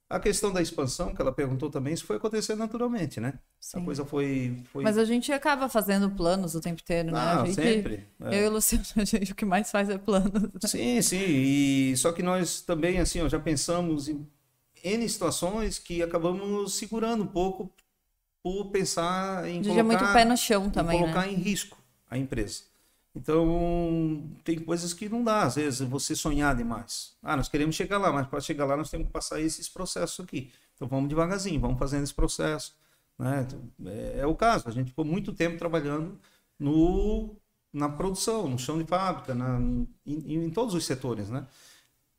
A questão da expansão, que ela perguntou também, isso foi acontecer naturalmente, né? Sim. A coisa foi, foi, Mas a gente acaba fazendo planos o tempo inteiro, né? Ah, sempre. É. Eu e o Luciano, a gente o que mais faz é planos. Né? Sim, sim. E só que nós também, assim, ó, já pensamos em N situações que acabamos segurando um pouco por pensar em colocar, muito pé no chão também, colocar né? em risco a empresa. Então, tem coisas que não dá, às vezes, você sonhar demais. Ah, nós queremos chegar lá, mas para chegar lá nós temos que passar esses processos aqui. Então, vamos devagarzinho, vamos fazendo esse processo. Né? É, é o caso, a gente ficou muito tempo trabalhando no, na produção, no chão de fábrica, na, em, em todos os setores, né?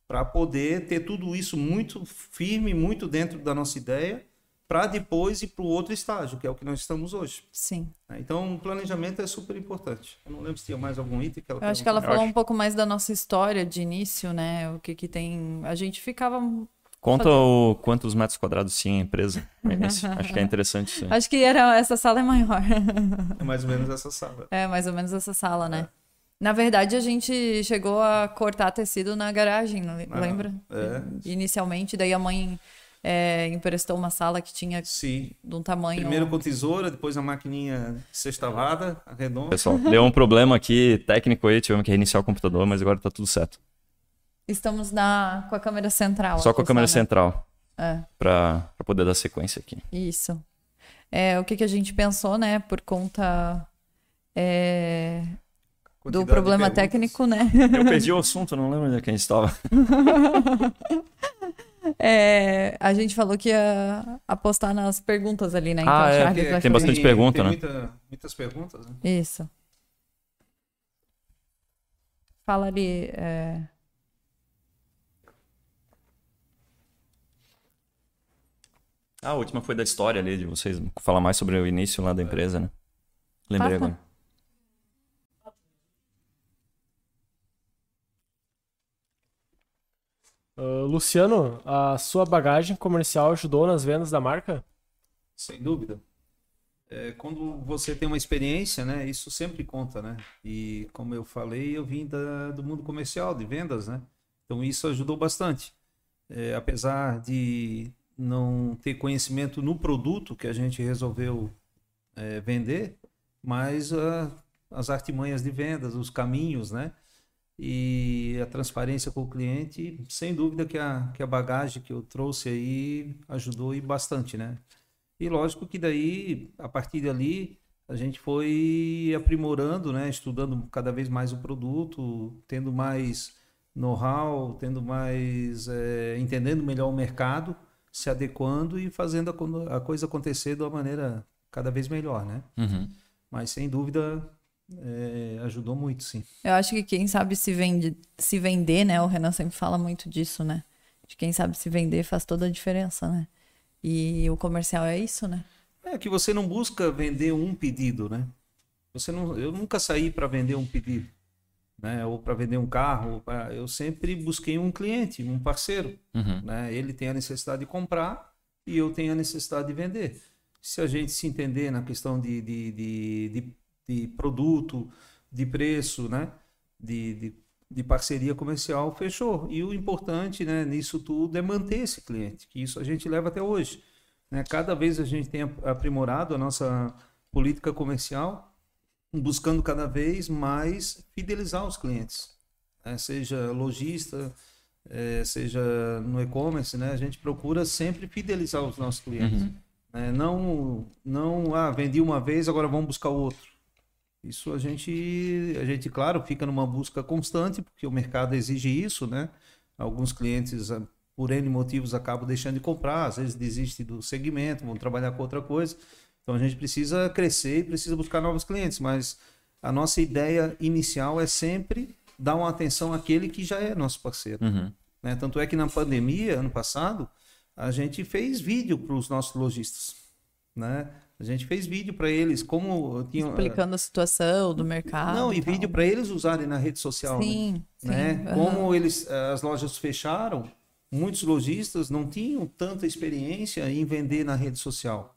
para poder ter tudo isso muito firme, muito dentro da nossa ideia, para depois ir para o outro estágio, que é o que nós estamos hoje. Sim. Né? Então, o planejamento é super importante. Eu não lembro se tinha mais algum item que ela Eu acho que ela falou um pouco mais da nossa história de início, né? O que que tem... A gente ficava... Conta o quantos metros quadrados tinha a empresa. acho que é interessante isso. Acho que era, essa sala é maior. É mais ou menos essa sala. É, mais ou menos essa sala, né? É. Na verdade, a gente chegou a cortar tecido na garagem, ah, lembra? É. Inicialmente, daí a mãe é, emprestou uma sala que tinha Sim. de um tamanho. Primeiro com tesoura, depois a maquininha sextavada, arredonda. Pessoal, deu um problema aqui técnico aí, tivemos que reiniciar o computador, mas agora tá tudo certo. Estamos na, com a câmera central. Só com a câmera central. É. Para poder dar sequência aqui. Isso. É, o que, que a gente pensou, né? Por conta. É, do problema técnico, né? Eu perdi o assunto, não lembro de quem estava. É, a gente falou que ia apostar nas perguntas ali, né? Então, ah, é, Charles, tem, tem bastante pergunta, né? Muita, muitas perguntas, né? Isso. Fala ali. É... Ah, a última foi da história ali, de vocês falar mais sobre o início lá da empresa, né? Lembrei agora. Uh, Luciano, a sua bagagem comercial ajudou nas vendas da marca? Sem dúvida. É, quando você tem uma experiência, né, isso sempre conta, né? E como eu falei, eu vim da, do mundo comercial, de vendas, né? Então isso ajudou bastante. É, apesar de não ter conhecimento no produto que a gente resolveu é, vender, mas uh, as artimanhas de vendas, os caminhos, né? E a transparência com o cliente, sem dúvida que a, que a bagagem que eu trouxe aí ajudou e bastante, né? E lógico que daí, a partir dali, a gente foi aprimorando, né? Estudando cada vez mais o produto, tendo mais know-how, tendo mais, é, entendendo melhor o mercado, se adequando e fazendo a, a, coisa acontecer de uma maneira cada vez melhor, né? Uhum. Mas sem dúvida é, ajudou muito, sim. Eu acho que quem sabe se, vende, se vender, né? O Renan sempre fala muito disso, né? De quem sabe se vender faz toda a diferença, né? E o comercial é isso, né? É que você não busca vender um pedido, né? Você não, eu nunca saí para vender um pedido, né? Ou para vender um carro. Pra, eu sempre busquei um cliente, um parceiro, uhum. né? Ele tem a necessidade de comprar e eu tenho a necessidade de vender. Se a gente se entender na questão de, de, de, de de produto, de preço, né? De, de, de, parceria comercial, fechou. E o importante né, nisso tudo é manter esse cliente, que isso a gente leva até hoje. Né? Cada vez a gente tem aprimorado a nossa política comercial, buscando cada vez mais fidelizar os clientes, né? seja lojista, é, seja no e-commerce, né? a gente procura sempre fidelizar os nossos clientes. Uhum. É, não, não, ah, vendi uma vez, agora vamos buscar outro. Isso a gente, a gente, claro, fica numa busca constante, porque o mercado exige isso, né? Alguns clientes, ah, por N motivos, acabam deixando de comprar, às vezes desistem do segmento, vão trabalhar com outra coisa. Então a gente precisa crescer e precisa buscar novos clientes, mas a nossa ideia inicial é sempre dar uma atenção àquele que já é nosso parceiro. Uhum. Né? Tanto é que na pandemia, ano passado, a gente fez vídeo para os nossos lojistas, né? A gente fez vídeo para eles, como tinha, explicando a situação do mercado. Não, e, vídeo para eles usarem na rede social, sim, né? sim, né? Uhum. Como eles as lojas fecharam, muitos lojistas não tinham tanta experiência em vender na rede social.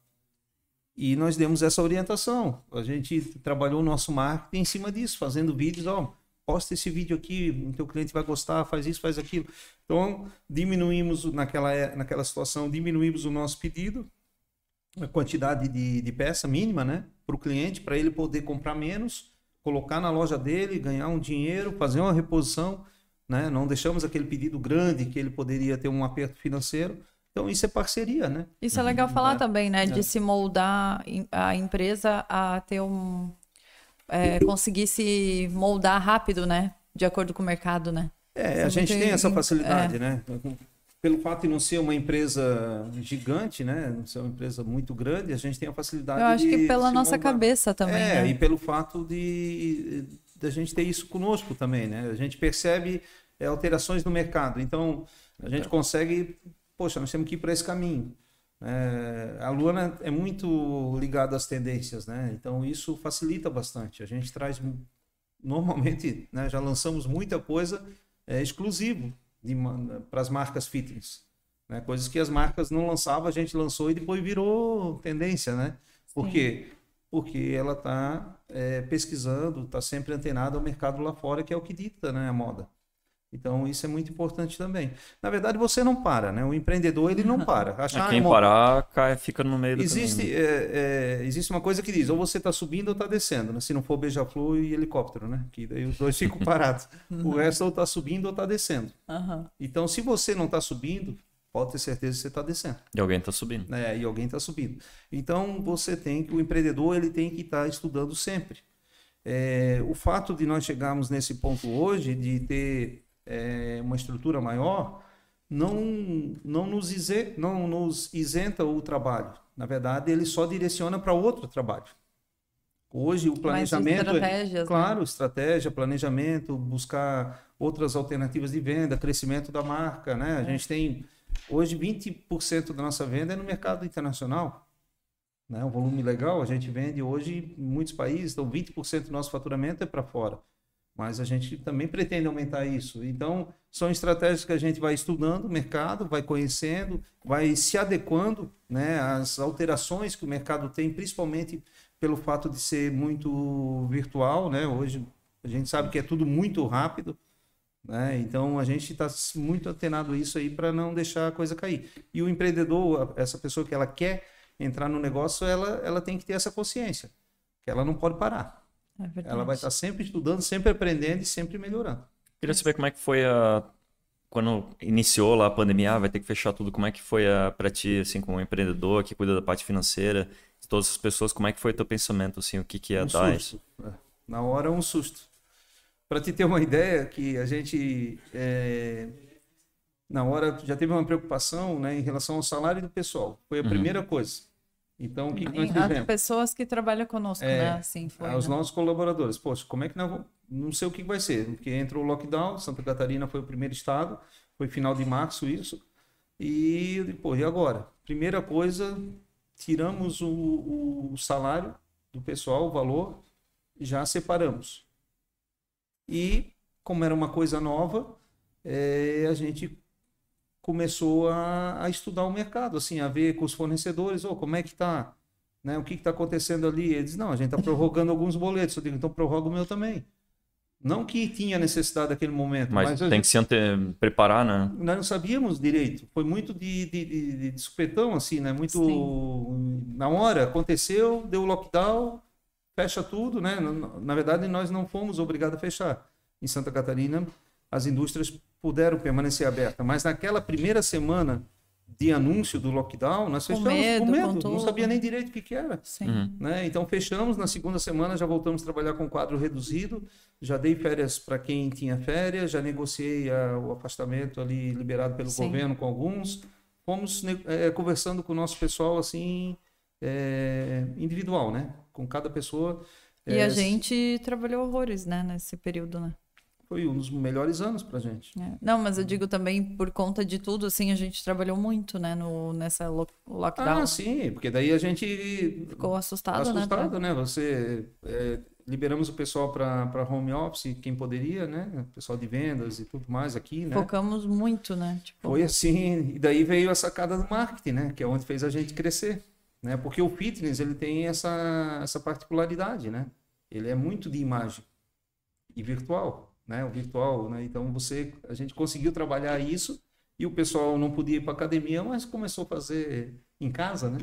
E nós demos essa orientação. A gente trabalhou o nosso marketing em cima disso, fazendo vídeos, ó, posta esse vídeo aqui, o teu cliente vai gostar, faz isso, faz aquilo. Então, diminuímos naquela, naquela situação, diminuímos o nosso pedido, a quantidade de, de peça mínima, né, para o cliente, para ele poder comprar menos, colocar na loja dele, ganhar um dinheiro, fazer uma reposição, né? Não deixamos aquele pedido grande que ele poderia ter um aperto financeiro então isso é parceria, né? Isso é legal falar é. também, né? De é. se moldar a empresa a ter um. É, conseguir se moldar rápido, né? De acordo com o mercado, né? É, a gente tem essa facilidade, é. né? Pelo fato de não ser uma empresa gigante, né? Não ser uma empresa muito grande, a gente tem a facilidade Eu acho de que pela nossa moldar. cabeça também. É, né? e pelo fato de, de a gente ter isso conosco também, né? A gente percebe é, alterações no mercado. Então, a gente consegue poxa, nós temos que ir para esse caminho. É, a Luana é muito ligada às tendências, né? Então isso facilita bastante. A gente traz normalmente, né, já lançamos muita coisa é, exclusivo para as marcas fitness, né? Coisas que as marcas não lançavam, a gente lançou e depois virou tendência, né? Por Sim. quê? Porque ela está é, pesquisando, está sempre antenada ao mercado lá fora, que é o que dita né, a moda. Então isso é muito importante também. Na verdade você não para, né? O empreendedor ele não para. Achar é, quem parar cai, fica no meio do existe caminho. É, é, existe uma coisa que diz ou você está subindo ou está descendo, né? Se não for beija-flor e helicóptero, né? Que daí os dois ficam parados. o resto ou está subindo ou está descendo. Uhum. Então se você não está subindo pode ter certeza que você está descendo. E alguém está subindo. É, e alguém está subindo. Então você tem que o empreendedor ele tem que estar tá estudando sempre. É, o fato de nós chegarmos nesse ponto hoje de ter é, uma estrutura maior, não, não, nos isenta, não nos isenta o trabalho. Na verdade, ele só direciona para outro trabalho. Hoje o planejamento, estratégias, é, claro, né? estratégia, planejamento, buscar outras alternativas de venda, crescimento da marca, né? A é. gente tem hoje 20% da nossa venda é no mercado internacional, né? Um volume legal, a gente vende hoje em muitos países, então 20% do nosso faturamento é para fora mas a gente também pretende aumentar isso. Então, são estratégias que a gente vai estudando o mercado, vai conhecendo, vai se adequando né, às alterações que o mercado tem, principalmente pelo fato de ser muito virtual. Né? Hoje a gente sabe que é tudo muito rápido. Né? Então, a gente está muito atenado a isso aí para não deixar a coisa cair. E o empreendedor, essa pessoa que ela quer entrar no negócio, ela, ela tem que ter essa consciência, que ela não pode parar. É ela vai estar sempre estudando, sempre aprendendo e sempre melhorando. Queria saber como é que foi a quando iniciou lá a pandemia, ah, vai ter que fechar tudo. Como é que foi para ti, assim, como empreendedor que cuida da parte financeira, de todas as pessoas, como é que foi o teu pensamento, assim, o que que ia um dar? Susto. É. Na hora um susto. Para te ter uma ideia, que a gente é... na hora já teve uma preocupação, né, em relação ao salário do pessoal. Foi a uhum. primeira coisa. Então, o que, que nós fizemos? As pessoas que trabalham conosco, é, né? Assim foi, os né? nossos colaboradores. Poxa, como é que nós vamos... Não sei o que vai ser, porque entrou o lockdown, Santa Catarina foi o primeiro estado, foi final de março isso. E depois, e agora? Primeira coisa, tiramos o, o salário do pessoal, o valor, já separamos. E, como era uma coisa nova, é, a gente começou a, a, estudar o mercado, assim, a ver com os fornecedores, oh, como é que está, né? O que está acontecendo ali? Eles, não, a gente está prorrogando alguns boletos. Eu digo, então prorroga o meu também. Não que tinha necessidade naquele momento. Mas, mas tem gente, que se ante... preparar, né? Nós não sabíamos direito. Foi muito de, de, de, de supetão, assim, né? Muito Sim. na hora, aconteceu, deu lockdown, fecha tudo, né? Na, na verdade, nós não fomos obrigados a fechar. Em Santa Catarina, as indústrias puderam permanecer abertas. Mas naquela primeira semana de anúncio do lockdown, nós fechamos com medo, com medo. Com não sabia nem direito o que, que era. Uhum. Né? Então fechamos, na segunda semana já voltamos a trabalhar com quadro reduzido, já dei férias para quem tinha férias, já negociei a, o afastamento ali liberado pelo Sim. governo com alguns. Fomos é, conversando com o nosso pessoal assim, é, individual, né? Com cada pessoa. E é, a gente trabalhou horrores, né, nesse período, né? Foi um dos melhores anos pra gente. É. Não, mas eu digo também por conta de tudo, assim, a gente trabalhou muito, né, no, nessa lo lockdown. Ah, sim, porque daí a gente Ficou assustado, assustado, né? né? Você é, liberamos o pessoal para home office, quem poderia, né? O pessoal de vendas e tudo mais aqui, né? Focamos muito, né? Tipo... Foi assim, e daí veio a sacada do marketing, né? Que é onde fez a gente crescer, né? Porque o fitness ele tem essa essa particularidade, né? Ele é muito de imagem e virtual, né? O virtual, né? Então você, a gente conseguiu trabalhar isso e o pessoal não podia ir para academia, mas começou a fazer em casa, né?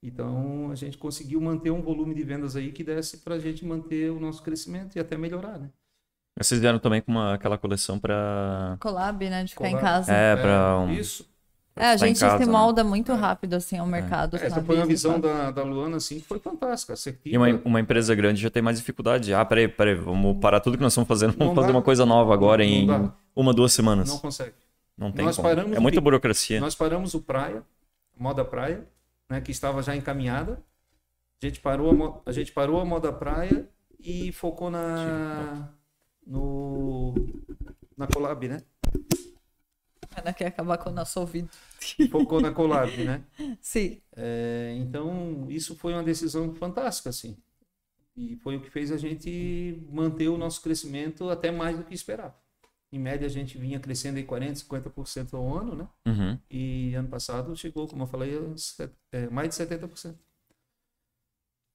Então a gente conseguiu manter um volume de vendas aí que desse para a gente manter o nosso crescimento e até melhorar, né? Vocês vieram também com uma, aquela coleção para Collab, né? De ficar em Collab. casa. É, para um, Isso. É, a em gente casa, se né? molda muito rápido, assim, ao mercado. Essa sabe? foi uma Isso, visão da, da Luana, assim, que foi fantástica, assertiva. E uma, uma empresa grande já tem mais dificuldade. Ah, peraí, peraí, vamos parar tudo que nós estamos fazendo, vamos Não fazer dá. uma coisa nova agora Não em dá. uma, duas semanas. Não Não, consegue. tem Nós como. paramos É muita burocracia. Nós paramos o Praia, Moda Praia, né, que estava já encaminhada. A gente parou a, a gente parou a Moda Praia e focou na no na Collab, né? Ana quer acabar com o nosso ouvido. Focou na Collab, né? Sim. É, então, isso foi uma decisão fantástica, assim. E foi o que fez a gente manter o nosso crescimento até mais do que esperava. Em média, a gente vinha crescendo em 40%, 50% ao ano, né? Uhum. E ano passado chegou, como eu falei, a set- é, mais de 70%.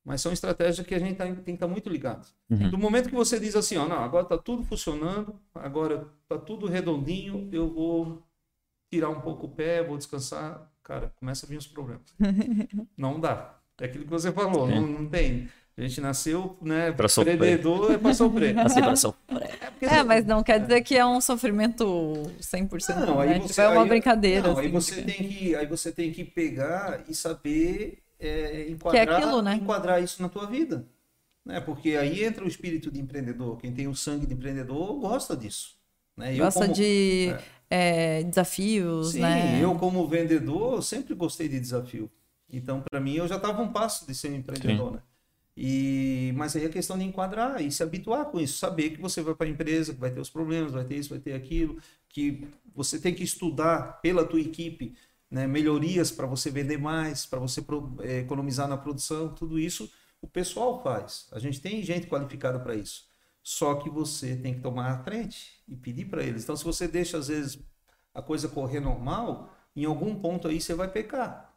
Mas são estratégias que a gente tá- tem que estar muito ligado. Uhum. Do momento que você diz assim, ó, não, agora está tudo funcionando, agora está tudo redondinho, eu vou tirar um pouco o pé, vou descansar, cara, começa a vir os problemas. não dá. É aquilo que você falou, não, não tem. A gente nasceu, né, Pra sofrer. empreendedor é para sofrer. Assim, pra só- porque É, mas não quer dizer que é um sofrimento 100%, Não, aí né? você, Tipo, é uma aí- brincadeira. Não, aí assim, você tipo. tem que, aí você tem que pegar e saber é, enquadrar, aquilo, né? enquadrar isso na tua vida, né? Porque aí entra o espírito de empreendedor. Quem tem o sangue de empreendedor gosta disso, né? Eu Gosta como- de é, desafios, Sim, né? eu como vendedor sempre gostei de desafio. Então, para mim, eu já estava um passo de ser um empreendedor, né? E, mas aí é questão de enquadrar e se habituar com isso, saber que você vai para a empresa, que vai ter os problemas, vai ter isso, vai ter aquilo, que você tem que estudar pela tua equipe, né, melhorias para você vender mais, para você pro- eh, economizar na produção, tudo isso o pessoal faz. A gente tem gente qualificada para isso. Só que você tem que tomar a frente e pedir para eles. Então, se você deixa às vezes a coisa correr normal, em algum ponto aí você vai pecar.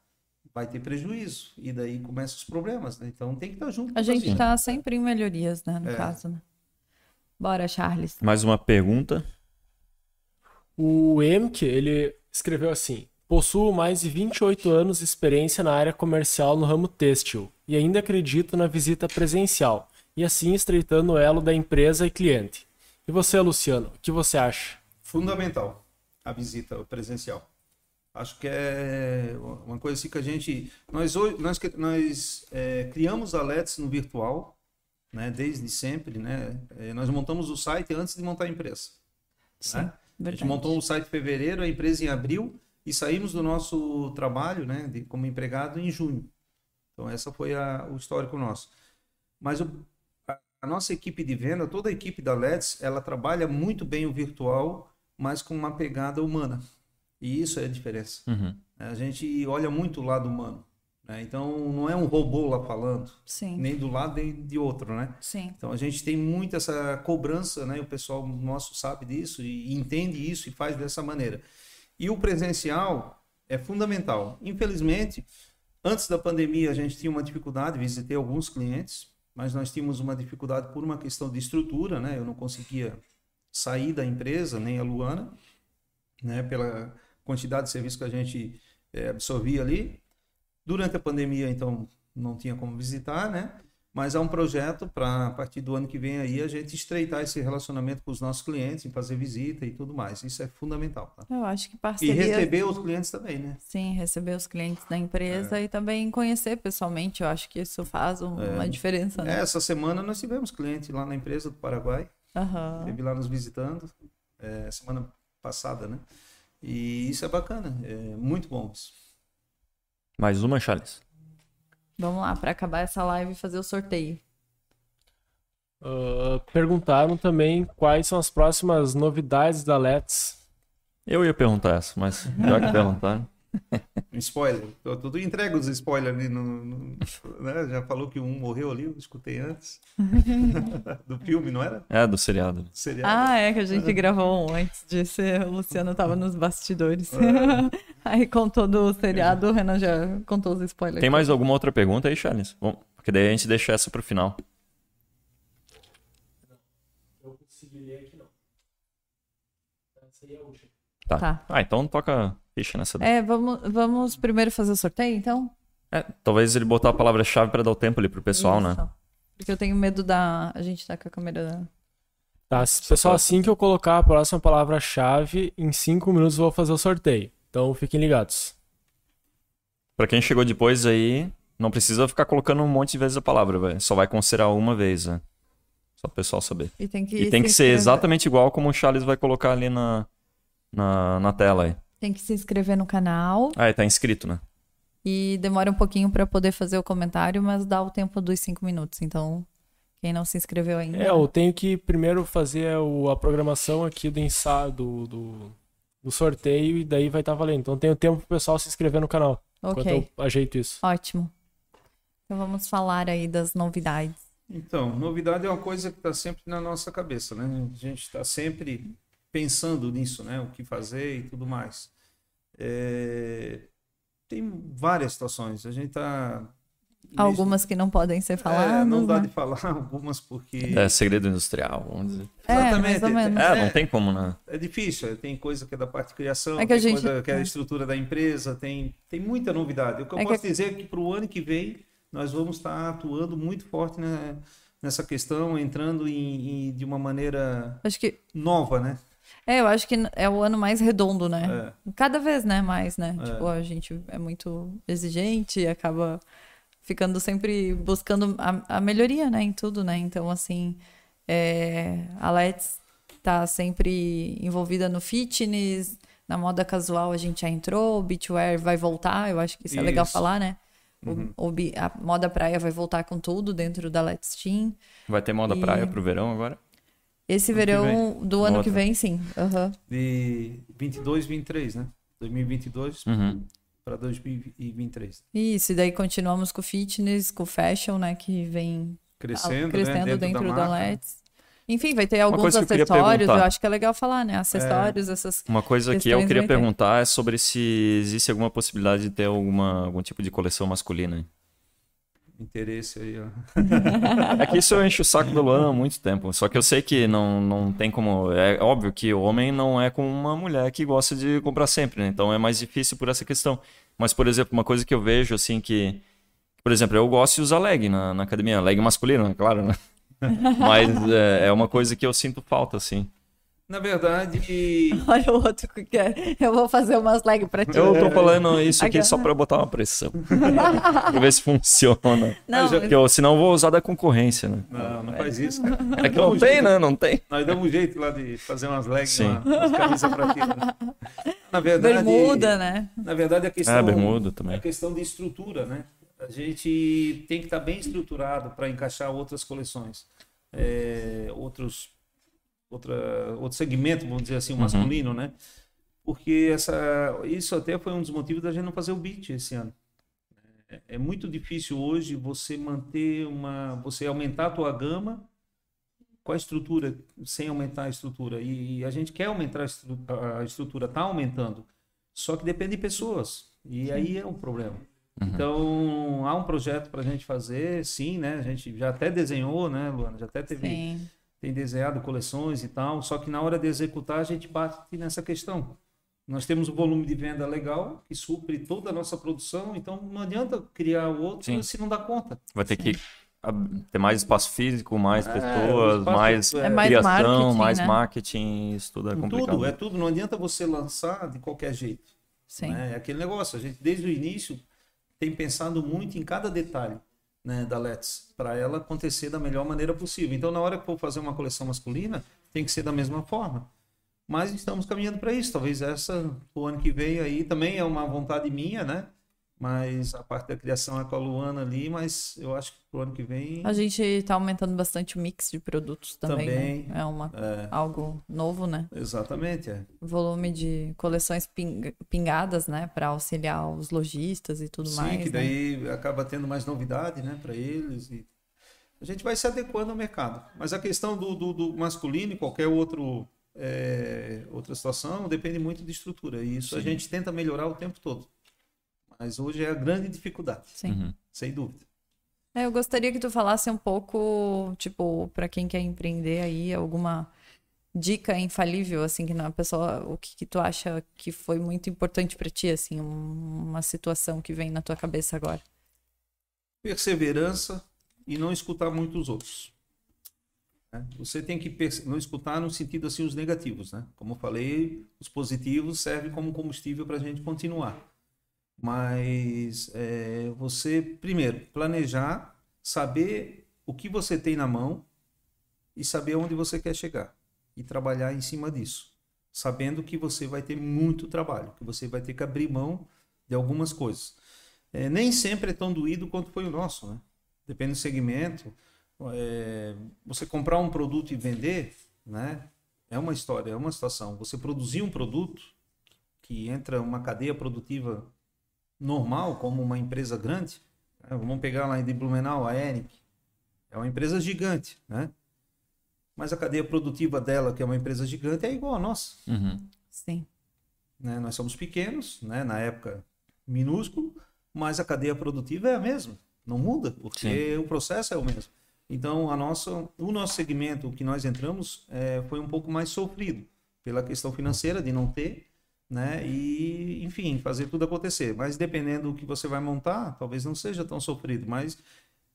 Vai ter prejuízo. E daí começam os problemas, né? Então tem que estar junto. A gente gente. tá sempre em melhorias, né? No É. caso, né? Bora, Charles. Mais uma pergunta. O Emke, ele escreveu assim: Possuo mais de 28 anos de experiência na área comercial no ramo têxtil e ainda acredito na visita presencial, e assim estreitando o elo da empresa e cliente. E você, Luciano, o que você acha? Fundamental a visita presencial. Acho que é uma coisa assim que a gente. Nós, hoje, nós, nós é, criamos a Let's no virtual, né? desde sempre. Né? É, nós montamos o site antes de montar a empresa. Sim, né? A gente montou o site em fevereiro, a empresa em abril e saímos do nosso trabalho, né, de, como empregado em junho. Então essa foi a, o histórico nosso. Mas o, a, nossa equipe de venda, toda a equipe da Let's, ela trabalha muito bem o virtual, mas com uma pegada humana. E isso é a diferença. Uhum. A gente olha muito o lado humano. Né? Então não é um robô lá falando, Sim, nem do lado nem de outro, né? sim. Então a gente tem muito essa cobrança, né? O pessoal nosso sabe disso e entende isso e faz dessa maneira. E o presencial é fundamental. Infelizmente, antes da pandemia a gente tinha uma dificuldade, visitei alguns clientes, mas nós tínhamos uma dificuldade por uma questão de estrutura, né? Eu não conseguia sair da empresa, nem a Luana, né? Pela quantidade de serviço que a gente eh, absorvia ali. Durante a pandemia, então, não tinha como visitar, né? Mas há um projeto para, a partir do ano que vem aí, a gente estreitar esse relacionamento com os nossos clientes, em fazer visita e tudo mais. Isso é fundamental. Tá? Eu acho que E parceria... receber os clientes também, né? Sim, receber os clientes da É. empresa e também conhecer pessoalmente. Eu acho que isso faz um- uma diferença, né? Essa semana nós tivemos cliente lá na empresa do Paraguai, Aham. esteve lá nos visitando, é, semana passada, né? E isso é bacana, é muito bom isso. Mais uma, Charles. Vamos lá, para acabar essa live e fazer o sorteio. Uh, perguntaram também quais são as próximas novidades da Let's. Eu ia perguntar essa, mas já que perguntaram. Spoiler. Eu, tudo entrega os spoilers ali no. no né? Já falou que um morreu ali, eu escutei antes. do filme, não era? É, do seriado. seriado. Ah, é que a gente gravou um antes disso. O Luciano tava nos bastidores. É. aí contou do seriado, o Renan já contou os spoilers. Tem mais alguma outra pergunta aí, Charles? Bom, porque daí a gente deixa essa pro final. Eu consegui ler aqui não. Essa aí é a última. Tá. tá. Ah, então toca ficha nessa daí. É, vamos, vamos primeiro fazer o sorteio, então? É, talvez ele botar a palavra-chave para dar o tempo ali pro pessoal, né? Isso. né? Porque eu tenho medo da. A gente tá com a câmera. Tá, pessoal, assim que eu colocar a próxima palavra-chave, em 5 minutos eu vou fazer o sorteio. Então fiquem ligados. Para quem chegou depois aí, não precisa ficar colocando um monte de vezes a palavra, véio. só vai considerar uma vez, né? Só o pessoal saber. E tem que, e tem que ser exatamente igual como o Charles vai colocar ali na, na, na tela aí. Tem que se inscrever no canal. Ah, tá inscrito, né? E demora um pouquinho para poder fazer o comentário, mas dá o tempo dos cinco minutos. Então, quem não se inscreveu ainda. É, eu tenho que primeiro fazer a programação aqui do ensaio, do, do, do sorteio, e daí vai estar tá valendo. Então, tenho tempo pro pessoal se inscrever no canal. Ok. Enquanto eu ajeito isso. Ótimo. Então, vamos falar aí das novidades. Então, novidade é uma coisa que está sempre na nossa cabeça, né? A gente está sempre pensando nisso, né? O que fazer e tudo mais. É... Tem várias situações. A gente está Algumas que não podem ser faladas. É, não dá né? de falar algumas porque. É segredo industrial, vamos dizer. É, Exatamente. É, não tem como, né? É difícil. Tem coisa que é da parte de criação, é que tem a gente... coisa que é a é. estrutura da empresa, tem, tem muita novidade. O que eu é posso que... dizer é que para o ano que vem nós vamos estar atuando muito forte né, nessa questão, entrando em, em, de uma maneira que... nova, né? É, eu acho que é o ano mais redondo, né? É. Cada vez, né? Mais, né? É. Tipo, a gente é muito exigente e acaba ficando sempre buscando a, a, melhoria, né? Em tudo, né? Então, assim, é, a Let's tá sempre envolvida no fitness, na moda casual a gente já entrou, o beachwear vai voltar, eu acho que isso, isso. é legal falar, né? Uhum. O, o, a moda praia vai voltar com tudo dentro da Let's Team. Vai ter moda e... praia pro verão agora? Esse ano verão do ano Outra. que vem, sim. Uhum. De 22, 23, né? 2022 uhum. para 2023. Isso, e daí continuamos com o fitness, com o fashion, né? Que vem crescendo, crescendo né? dentro, dentro da, da Let's. Enfim, vai ter alguns acessórios, eu, eu, acho que é legal falar, né? Acessórios, é. essas. Uma coisa que eu queria perguntar é sobre se existe alguma possibilidade de ter alguma, algum tipo de coleção masculina interesse aí, ó. é que isso eu encho o saco do Luan há muito tempo. Só que eu sei que não, não tem como. É óbvio que o homem não é como uma mulher que gosta de comprar sempre, né? Então é mais difícil por essa questão. Mas, por exemplo, uma coisa que eu vejo, assim, que. Por exemplo, eu gosto de usar leg na, na academia. Leg masculino, é claro, né? Mas é, é uma coisa que eu sinto falta, assim. Na verdade. Olha o outro que quer. Eu vou fazer umas leg pra ti. Eu tô falando isso aqui só pra botar uma pressão. pra ver se funciona. Não, Porque eu, senão eu vou usar da concorrência, né? Não, não faz isso, cara. É que não tem, né? Não tem. Nós damos um jeito lá de fazer umas legs, Sim. umas camisas pra ti. Né? Na verdade. Bermuda, né? Na verdade, a questão. É, bermuda também. É a questão de estrutura, né? A gente tem que estar bem estruturado para encaixar outras coleções. É, outros outra, outro segmento, vamos dizer assim, o uhum. masculino, uhum. né? Porque essa, isso até foi um dos motivos da gente não fazer o beat esse ano. É, é muito difícil hoje você manter uma, você aumentar a tua gama com a estrutura, sem aumentar a estrutura. E, e a gente quer aumentar a estrutura, está aumentando. Só que depende de pessoas. E sim. aí é um problema. Uhum. Então, há um projeto para a gente fazer, sim, né? A gente já até desenhou, né, Luana? Já até teve sim tem desenhado coleções e tal, só que na hora de executar a gente bate nessa questão. Nós temos um volume de venda legal que supre toda a nossa produção, então não adianta criar outro Sim. se não dá conta. Vai ter Sim. que ter mais espaço físico, mais é, pessoas, mais, é, mais criação, marketing, mais né? marketing, isso tudo é complicado. Tudo, é tudo, não adianta você lançar de qualquer jeito. Sim. Né? É aquele negócio, a gente desde o início tem pensado muito em cada detalhe né, da Let's, para ela acontecer da melhor maneira possível. Então, na hora que for fazer uma coleção masculina, tem que ser da mesma forma. Mas estamos caminhando para isso. Talvez essa, o ano que vem aí, também é uma vontade minha, né? Mas a parte da criação é com a Luana ali, mas eu acho que pro ano que vem. A gente está aumentando bastante o mix de produtos também. Também, né? É uma, É, algo novo, né? exatamente, é. Volume de coleções ping- pingadas, né? Para auxiliar os lojistas e tudo Sim, mais. que né? daí acaba tendo mais novidade, né, para eles. E a gente vai se adequando ao mercado. Mas a questão do, do, do masculino e qualquer outro, é, outra situação depende muito de estrutura. E isso a Sim. gente tenta melhorar o tempo todo. Mas hoje é a grande dificuldade, Sim. Uhum. sem dúvida. É, eu gostaria que tu falasse um pouco, tipo, para quem quer empreender aí, alguma dica infalível, assim, que na pessoa, o que, que tu acha que foi muito importante para ti, assim, um- uma situação que vem na tua cabeça agora. Perseverança e não escutar muito os outros. né? Você tem que não escutar no sentido assim os negativos, né? Como eu falei, os positivos servem como combustível para a gente continuar. Mas é, você, primeiro, planejar, saber o que você tem na mão e saber onde você quer chegar. E trabalhar em cima disso. Sabendo que você vai ter muito trabalho, que você vai ter que abrir mão de algumas coisas. É, nem sempre é tão doído quanto foi o nosso, né? Depende do segmento. É, você comprar um produto e vender, né? É uma história, é uma situação. Você produzir um produto que entra uma cadeia produtiva normal, como uma empresa grande, né? vamos pegar lá em Blumenau, a Enic, é uma empresa gigante, né? Mas a cadeia produtiva dela, que é uma empresa gigante, é igual a nossa Uhum. Sim. né? Nós somos pequenos, né? Na época minúsculo, mas a cadeia produtiva é a mesma, não muda, porque o processo é o mesmo. Então, a nossa, o nosso segmento, o que nós entramos, é, foi um pouco mais sofrido pela questão financeira de não ter, né? E, enfim, fazer tudo acontecer. Mas dependendo do que você vai montar, talvez não seja tão sofrido, mas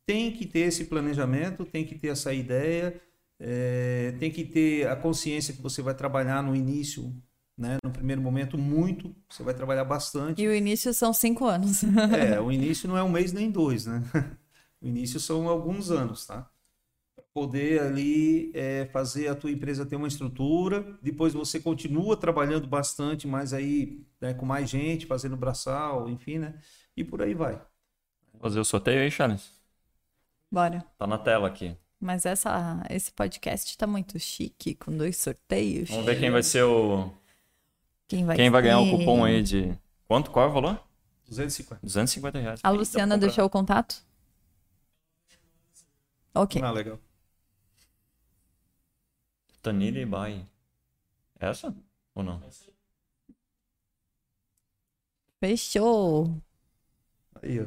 tem que ter esse planejamento, tem que ter essa ideia, é, tem que ter a consciência que você vai trabalhar no início, né? No primeiro momento, muito, você vai trabalhar bastante. E o início são cinco anos. É, o início não é um mês nem dois, né? O início são alguns anos, tá? Poder ali é, fazer a tua empresa ter uma estrutura, depois você continua trabalhando bastante, mas aí né, com mais gente, fazendo braçal, enfim, né? E por aí vai. Fazer o sorteio aí, Charles. Bora. Tá na tela aqui. Mas essa, esse podcast tá muito chique, com dois sorteios. Vamos ver quem vai ser o. Quem vai, Quem vai ganhar o cupom aí de. Quanto? Qual é o valor? 250. 250 reais. A Luciana Eita, deixou o contato? Ok. Ah, legal. Tanile Bai. Essa? Ou não? Fechou. Aí, ó.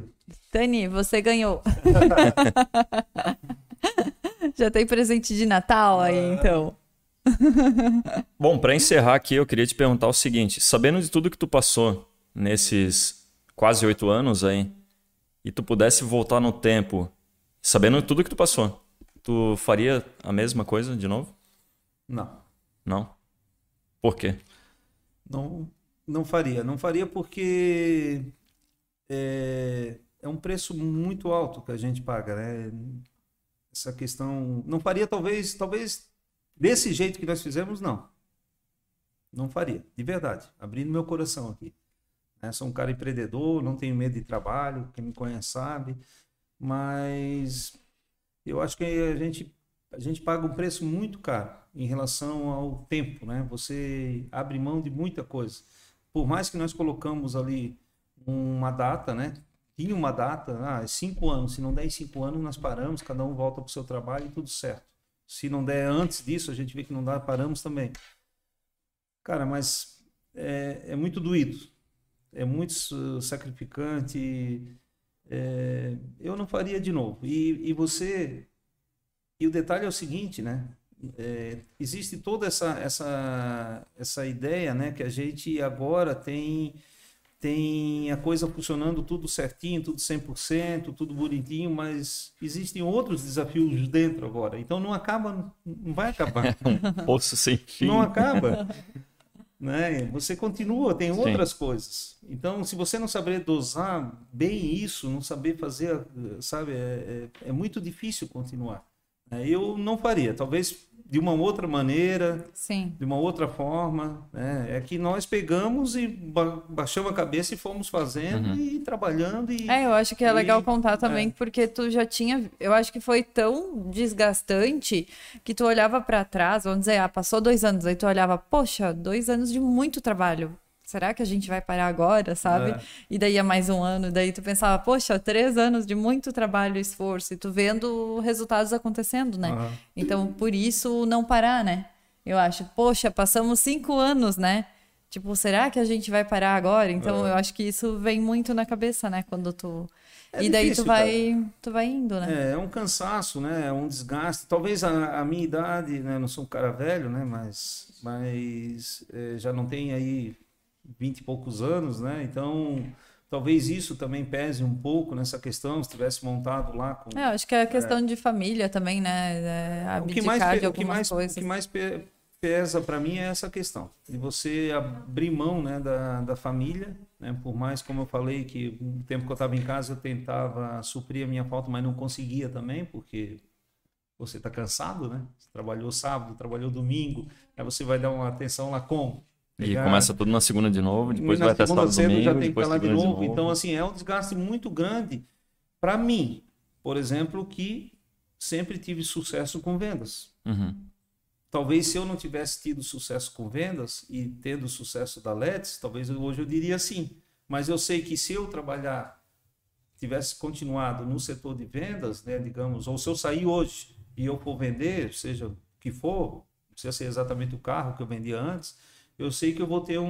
Tani, você ganhou. Já tem presente de Natal aí, então. Bom, pra encerrar aqui, eu queria te perguntar o seguinte: sabendo de tudo que tu passou nesses quase oito anos aí, e tu pudesse voltar no tempo, sabendo tudo que tu passou, tu faria a mesma coisa de novo? Não. Não? Por quê? Não, não faria. Não faria porque é, é um preço muito alto que a gente paga, né? Essa questão. Não faria, talvez, talvez desse jeito que nós fizemos, não. Não faria, de verdade. Abrindo meu coração aqui. né? Sou um cara empreendedor, não tenho medo de trabalho, quem me conhece sabe. Mas eu acho que a gente, a gente paga um preço muito caro em relação ao tempo, né? Você abre mão de muita coisa. Por mais que nós colocamos ali uma data, né? Tinha uma data, ah, é cinco anos. Se não der em cinco anos, nós paramos, cada um volta para o seu trabalho e tudo certo. Se não der antes disso, a gente vê que não dá, paramos também. Cara, mas é, é muito doído, é muito uh, sacrificante. é, eu não faria de novo. E, e você. E o detalhe é o seguinte, né? É, existe toda essa, essa, essa ideia, né? Que a gente agora tem tem a coisa funcionando tudo certinho, tudo 100%, tudo bonitinho, mas existem outros desafios dentro agora. Então não acaba, não vai acabar. Poço sem fim. Não acaba. né? Você continua, tem outras coisas. Então, se você não saber dosar bem isso, não saber fazer, sabe, é, é, é muito difícil continuar. Né, eu não faria. Talvez de uma outra maneira, Sim. de uma outra forma. Né? É que nós pegamos e ba baixamos a cabeça e fomos fazendo Uhum. e trabalhando. E... É, eu acho que é E- legal contar também, é. porque tu já tinha. Eu acho que foi tão desgastante que tu olhava pra trás, vamos dizer, ah, passou dois anos, aí tu olhava, poxa, dois anos de muito trabalho. Será que a gente vai parar agora, sabe? É. E daí é mais um ano, daí tu pensava, poxa, três anos de muito trabalho e esforço, e tu vendo resultados acontecendo, né? Aham. Então, por isso, não parar, né? Eu acho, poxa, passamos cinco anos, né? Tipo, será que a gente vai parar agora? Então, eu acho que isso vem muito na cabeça, né? Quando tu. É e daí difícil, tu vai, tu vai indo, né? É, é um cansaço, né? É um desgaste. Talvez a, a minha idade, né? Não sou um cara velho, né? Mas, mas é, já não tem aí vinte e poucos anos, né? Então, talvez isso também pese um pouco nessa questão. Se tivesse montado lá com É, acho que é questão de família também, né? É, o que mais de o que mais, o coisas. que mais pe- pesa para mim é essa questão de você abrir mão né, da, da família né, por mais como eu falei que o tempo que eu estava em casa eu tentava suprir a minha falta mas não conseguia também porque você está cansado né você trabalhou sábado trabalhou domingo aí você vai dar uma atenção lá como E começa tudo na segunda de novo, depois na vai sábado cedo domingo, já tem que depois estar lá de segunda novo. Então, assim, é um desgaste muito grande para mim, por exemplo, que sempre tive sucesso com vendas. Uhum. Talvez se eu não tivesse tido sucesso com vendas e tendo sucesso da Let's, talvez hoje eu diria sim. Mas eu sei que se eu trabalhar, tivesse continuado no setor de vendas, né, digamos, ou se eu sair hoje e eu for vender, seja o que for, não precisa ser exatamente o carro que eu vendia antes, eu sei que eu vou ter um,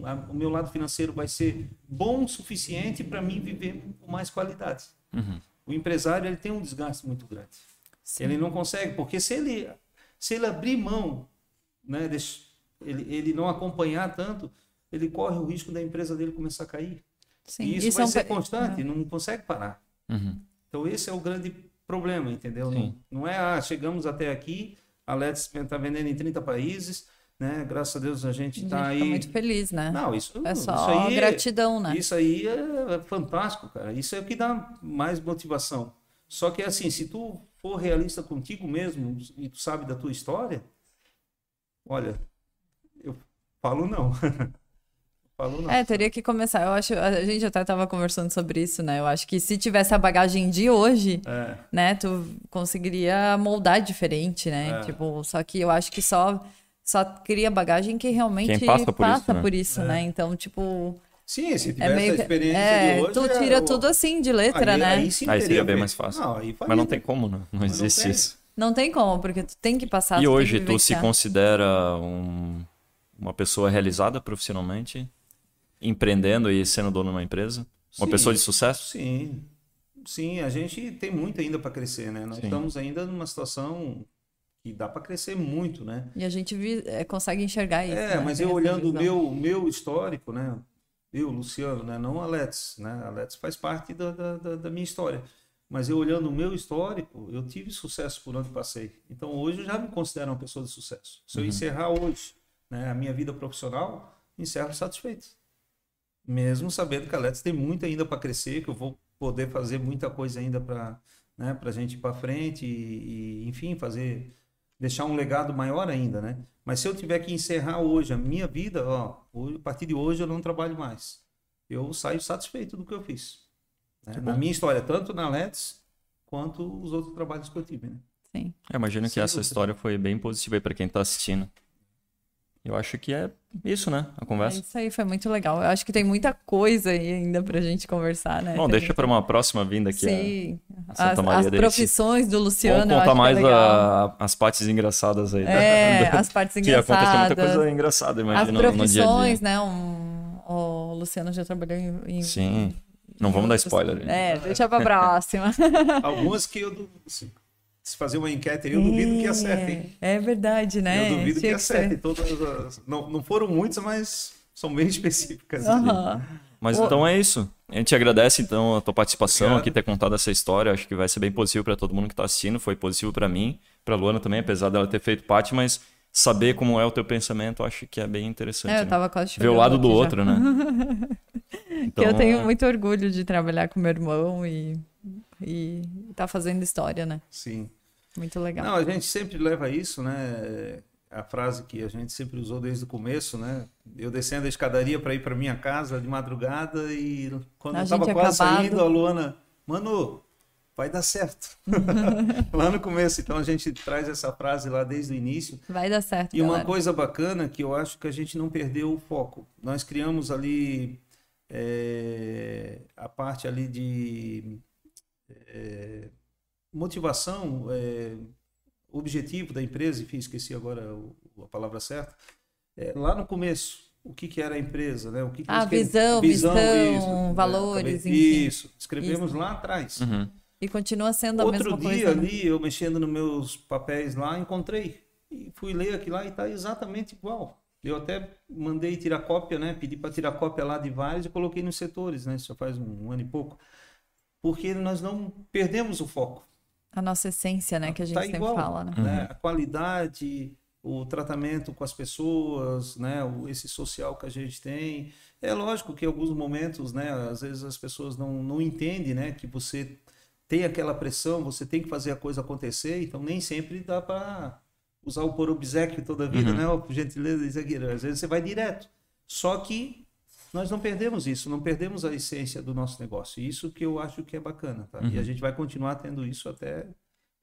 um a- o meu lado financeiro vai ser bom o suficiente para mim viver com mais qualidade. Uhum. O empresário ele tem um desgaste muito grande. Sim. Ele não consegue, porque se ele, se ele abrir mão, né, desse- ele, ele não acompanhar tanto, ele corre o risco da empresa dele começar a cair. Sim. E isso, Isso vai é um ser constante, não consegue parar. Uhum. Então esse é o grande problema, entendeu? Não, não é, ah, chegamos até aqui, a Let's está vendendo em 30 países, né? Graças a Deus a gente está aí. muito feliz, né? Não, isso, é isso só aí, gratidão, né? Isso aí é fantástico, cara. Isso é o que dá mais motivação. Só que assim, se tu for realista contigo mesmo e tu sabe da tua história, olha, eu falo não. falo não. É, teria que começar. Eu acho, a gente até estava conversando sobre isso, né? Eu acho que se tivesse a bagagem de hoje, É, né, tu conseguiria moldar diferente, né? É. Tipo, só que eu acho que só só cria bagagem que realmente Quem passa por isso, né? por isso, né? Então, tipo, sim, se é tivesse meio a que experiência é, de hoje, tu é, tira o- tudo assim de letra, aí, né? Aí, sim Aí seria bem mais fácil. Não, aí Mas não tem como, né? Não Mas não existe tem. isso. Não tem como, porque tu tem que passar. tu E tem hoje, tu se considera um- uma pessoa realizada profissionalmente? Empreendendo e sendo dono de uma empresa? Uma Sim. pessoa de sucesso? Sim, sim, a gente tem muito ainda para crescer, né? Nós Sim. estamos ainda numa situação que dá para crescer muito, né? E a gente vi- é, consegue enxergar isso. É, né? mas Tem eu olhando o meu, meu histórico, né? Eu, Luciano, né? Não a Let's, né? A Let's faz parte da, da, da- minha história. Mas eu olhando o meu histórico, eu tive sucesso por onde passei. Então hoje eu já me considero uma pessoa de sucesso. Se eu encerrar hoje né, a minha vida profissional, encerro satisfeito. Mesmo sabendo que a Let's tem muito ainda para crescer, que eu vou poder fazer muita coisa ainda para né, a gente ir para frente e, e, enfim, fazer deixar um legado maior ainda, né? Mas se eu tiver que encerrar hoje a minha vida, ó, hoje- a partir de hoje eu não trabalho mais. Eu saio satisfeito do que eu fiz. né? Na minha história, tanto na Let's quanto os outros trabalhos que eu tive, né? Sim. Eu imagino que Sem essa história foi bem positiva aí pra quem tá assistindo. Eu acho que é isso, né? A É conversa. Isso aí foi muito legal. Eu acho que tem muita coisa aí ainda pra gente conversar, né? Bom, Tem deixa muito- pra uma próxima vinda aqui. Sim. a Santa As, Maria as profissões do Luciano. Vamos contar que mais é legal. a- as partes engraçadas aí. É, da- as partes Que aconteceu muita engraçadas. coisa engraçada, As imagina, no dia a profissões, dia. né? Um, o Luciano já trabalhou em. em- Sim. Não vamos dar spoiler. gente. É, deixa pra próxima. Algumas que eu, se fazer uma enquete aí, eu duvido que acertem. É verdade, né? Eu duvido que Tinha ser. acertem. Todas as- não, não foram muitas, mas são bem específicas. Aham. Mas O- então é isso. A gente agradece então a tua participação Obrigado. aqui, ter contado essa história. Acho que vai ser bem positivo para todo mundo que está assistindo. Foi positivo para mim, para Luana também, apesar dela ter feito parte, mas saber como é o teu pensamento, acho que é bem interessante. É, eu né? tava quase Ver o lado do já. outro, né? que eu Então, tenho é- muito orgulho de trabalhar com meu irmão e e tá fazendo história, né? Sim. Muito legal. Não, a gente sempre leva isso, né? A frase que a gente sempre usou desde o começo, né? Eu descendo a escadaria para ir para minha casa de madrugada e quando A eu estava quase acabado. saindo, a Luana, mano, vai dar certo. lá no começo, então a gente traz essa frase lá desde o início. Vai dar certo, E uma galera. coisa bacana que eu acho que a gente não perdeu o foco. Nós criamos ali é, a parte ali de é, motivação, é, objetivo da empresa, enfim, esqueci agora a palavra certa. É, lá no começo, o que, que era a empresa, né? O que que Ah, nós queríamos- visão, missão, né? valores, enfim. Isso, escrevemos lá atrás. Uhum. E continua sendo a Outro mesma dia coisa. né? ali, eu mexendo nos meus papéis lá, encontrei. E fui ler aquilo lá e tá exatamente igual. Eu até mandei tirar cópia, né? Pedi para tirar cópia lá de vários e coloquei nos setores, né? Isso já faz um, um ano e pouco. Porque nós não perdemos o foco. A nossa essência, né? Que a gente Tá sempre igual, fala, né? né? A qualidade, o tratamento com as pessoas, né? O, esse social que a gente tem. É lógico que em alguns momentos, né? Às vezes as pessoas não, não entendem, né? Que você tem aquela pressão, você tem que fazer a coisa acontecer, então nem sempre dá para usar o por obsequio toda a vida, Uhum. né? Por gentileza, isso aqui. Às vezes você vai direto. Só que nós não perdemos isso, não perdemos a essência do nosso negócio. Isso que eu acho que é bacana, tá? E a gente vai continuar tendo isso até,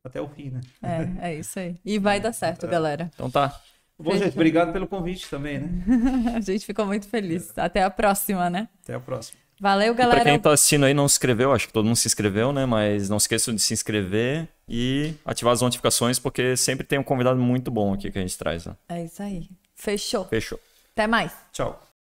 até o fim, né? É, é isso aí. E vai dar certo, galera. Então tá. Bom, gente, obrigado pelo convite também, né? A gente ficou muito feliz. Até a próxima, né? Até a próxima. Valeu, E pra galera. quem tá assistindo aí e não se inscreveu, acho que todo mundo se inscreveu, né? Mas não esqueçam de se inscrever e ativar as notificações, porque sempre tem um convidado muito bom aqui que a gente traz. Né? É isso aí. Fechou. Fechou. Até mais. Tchau.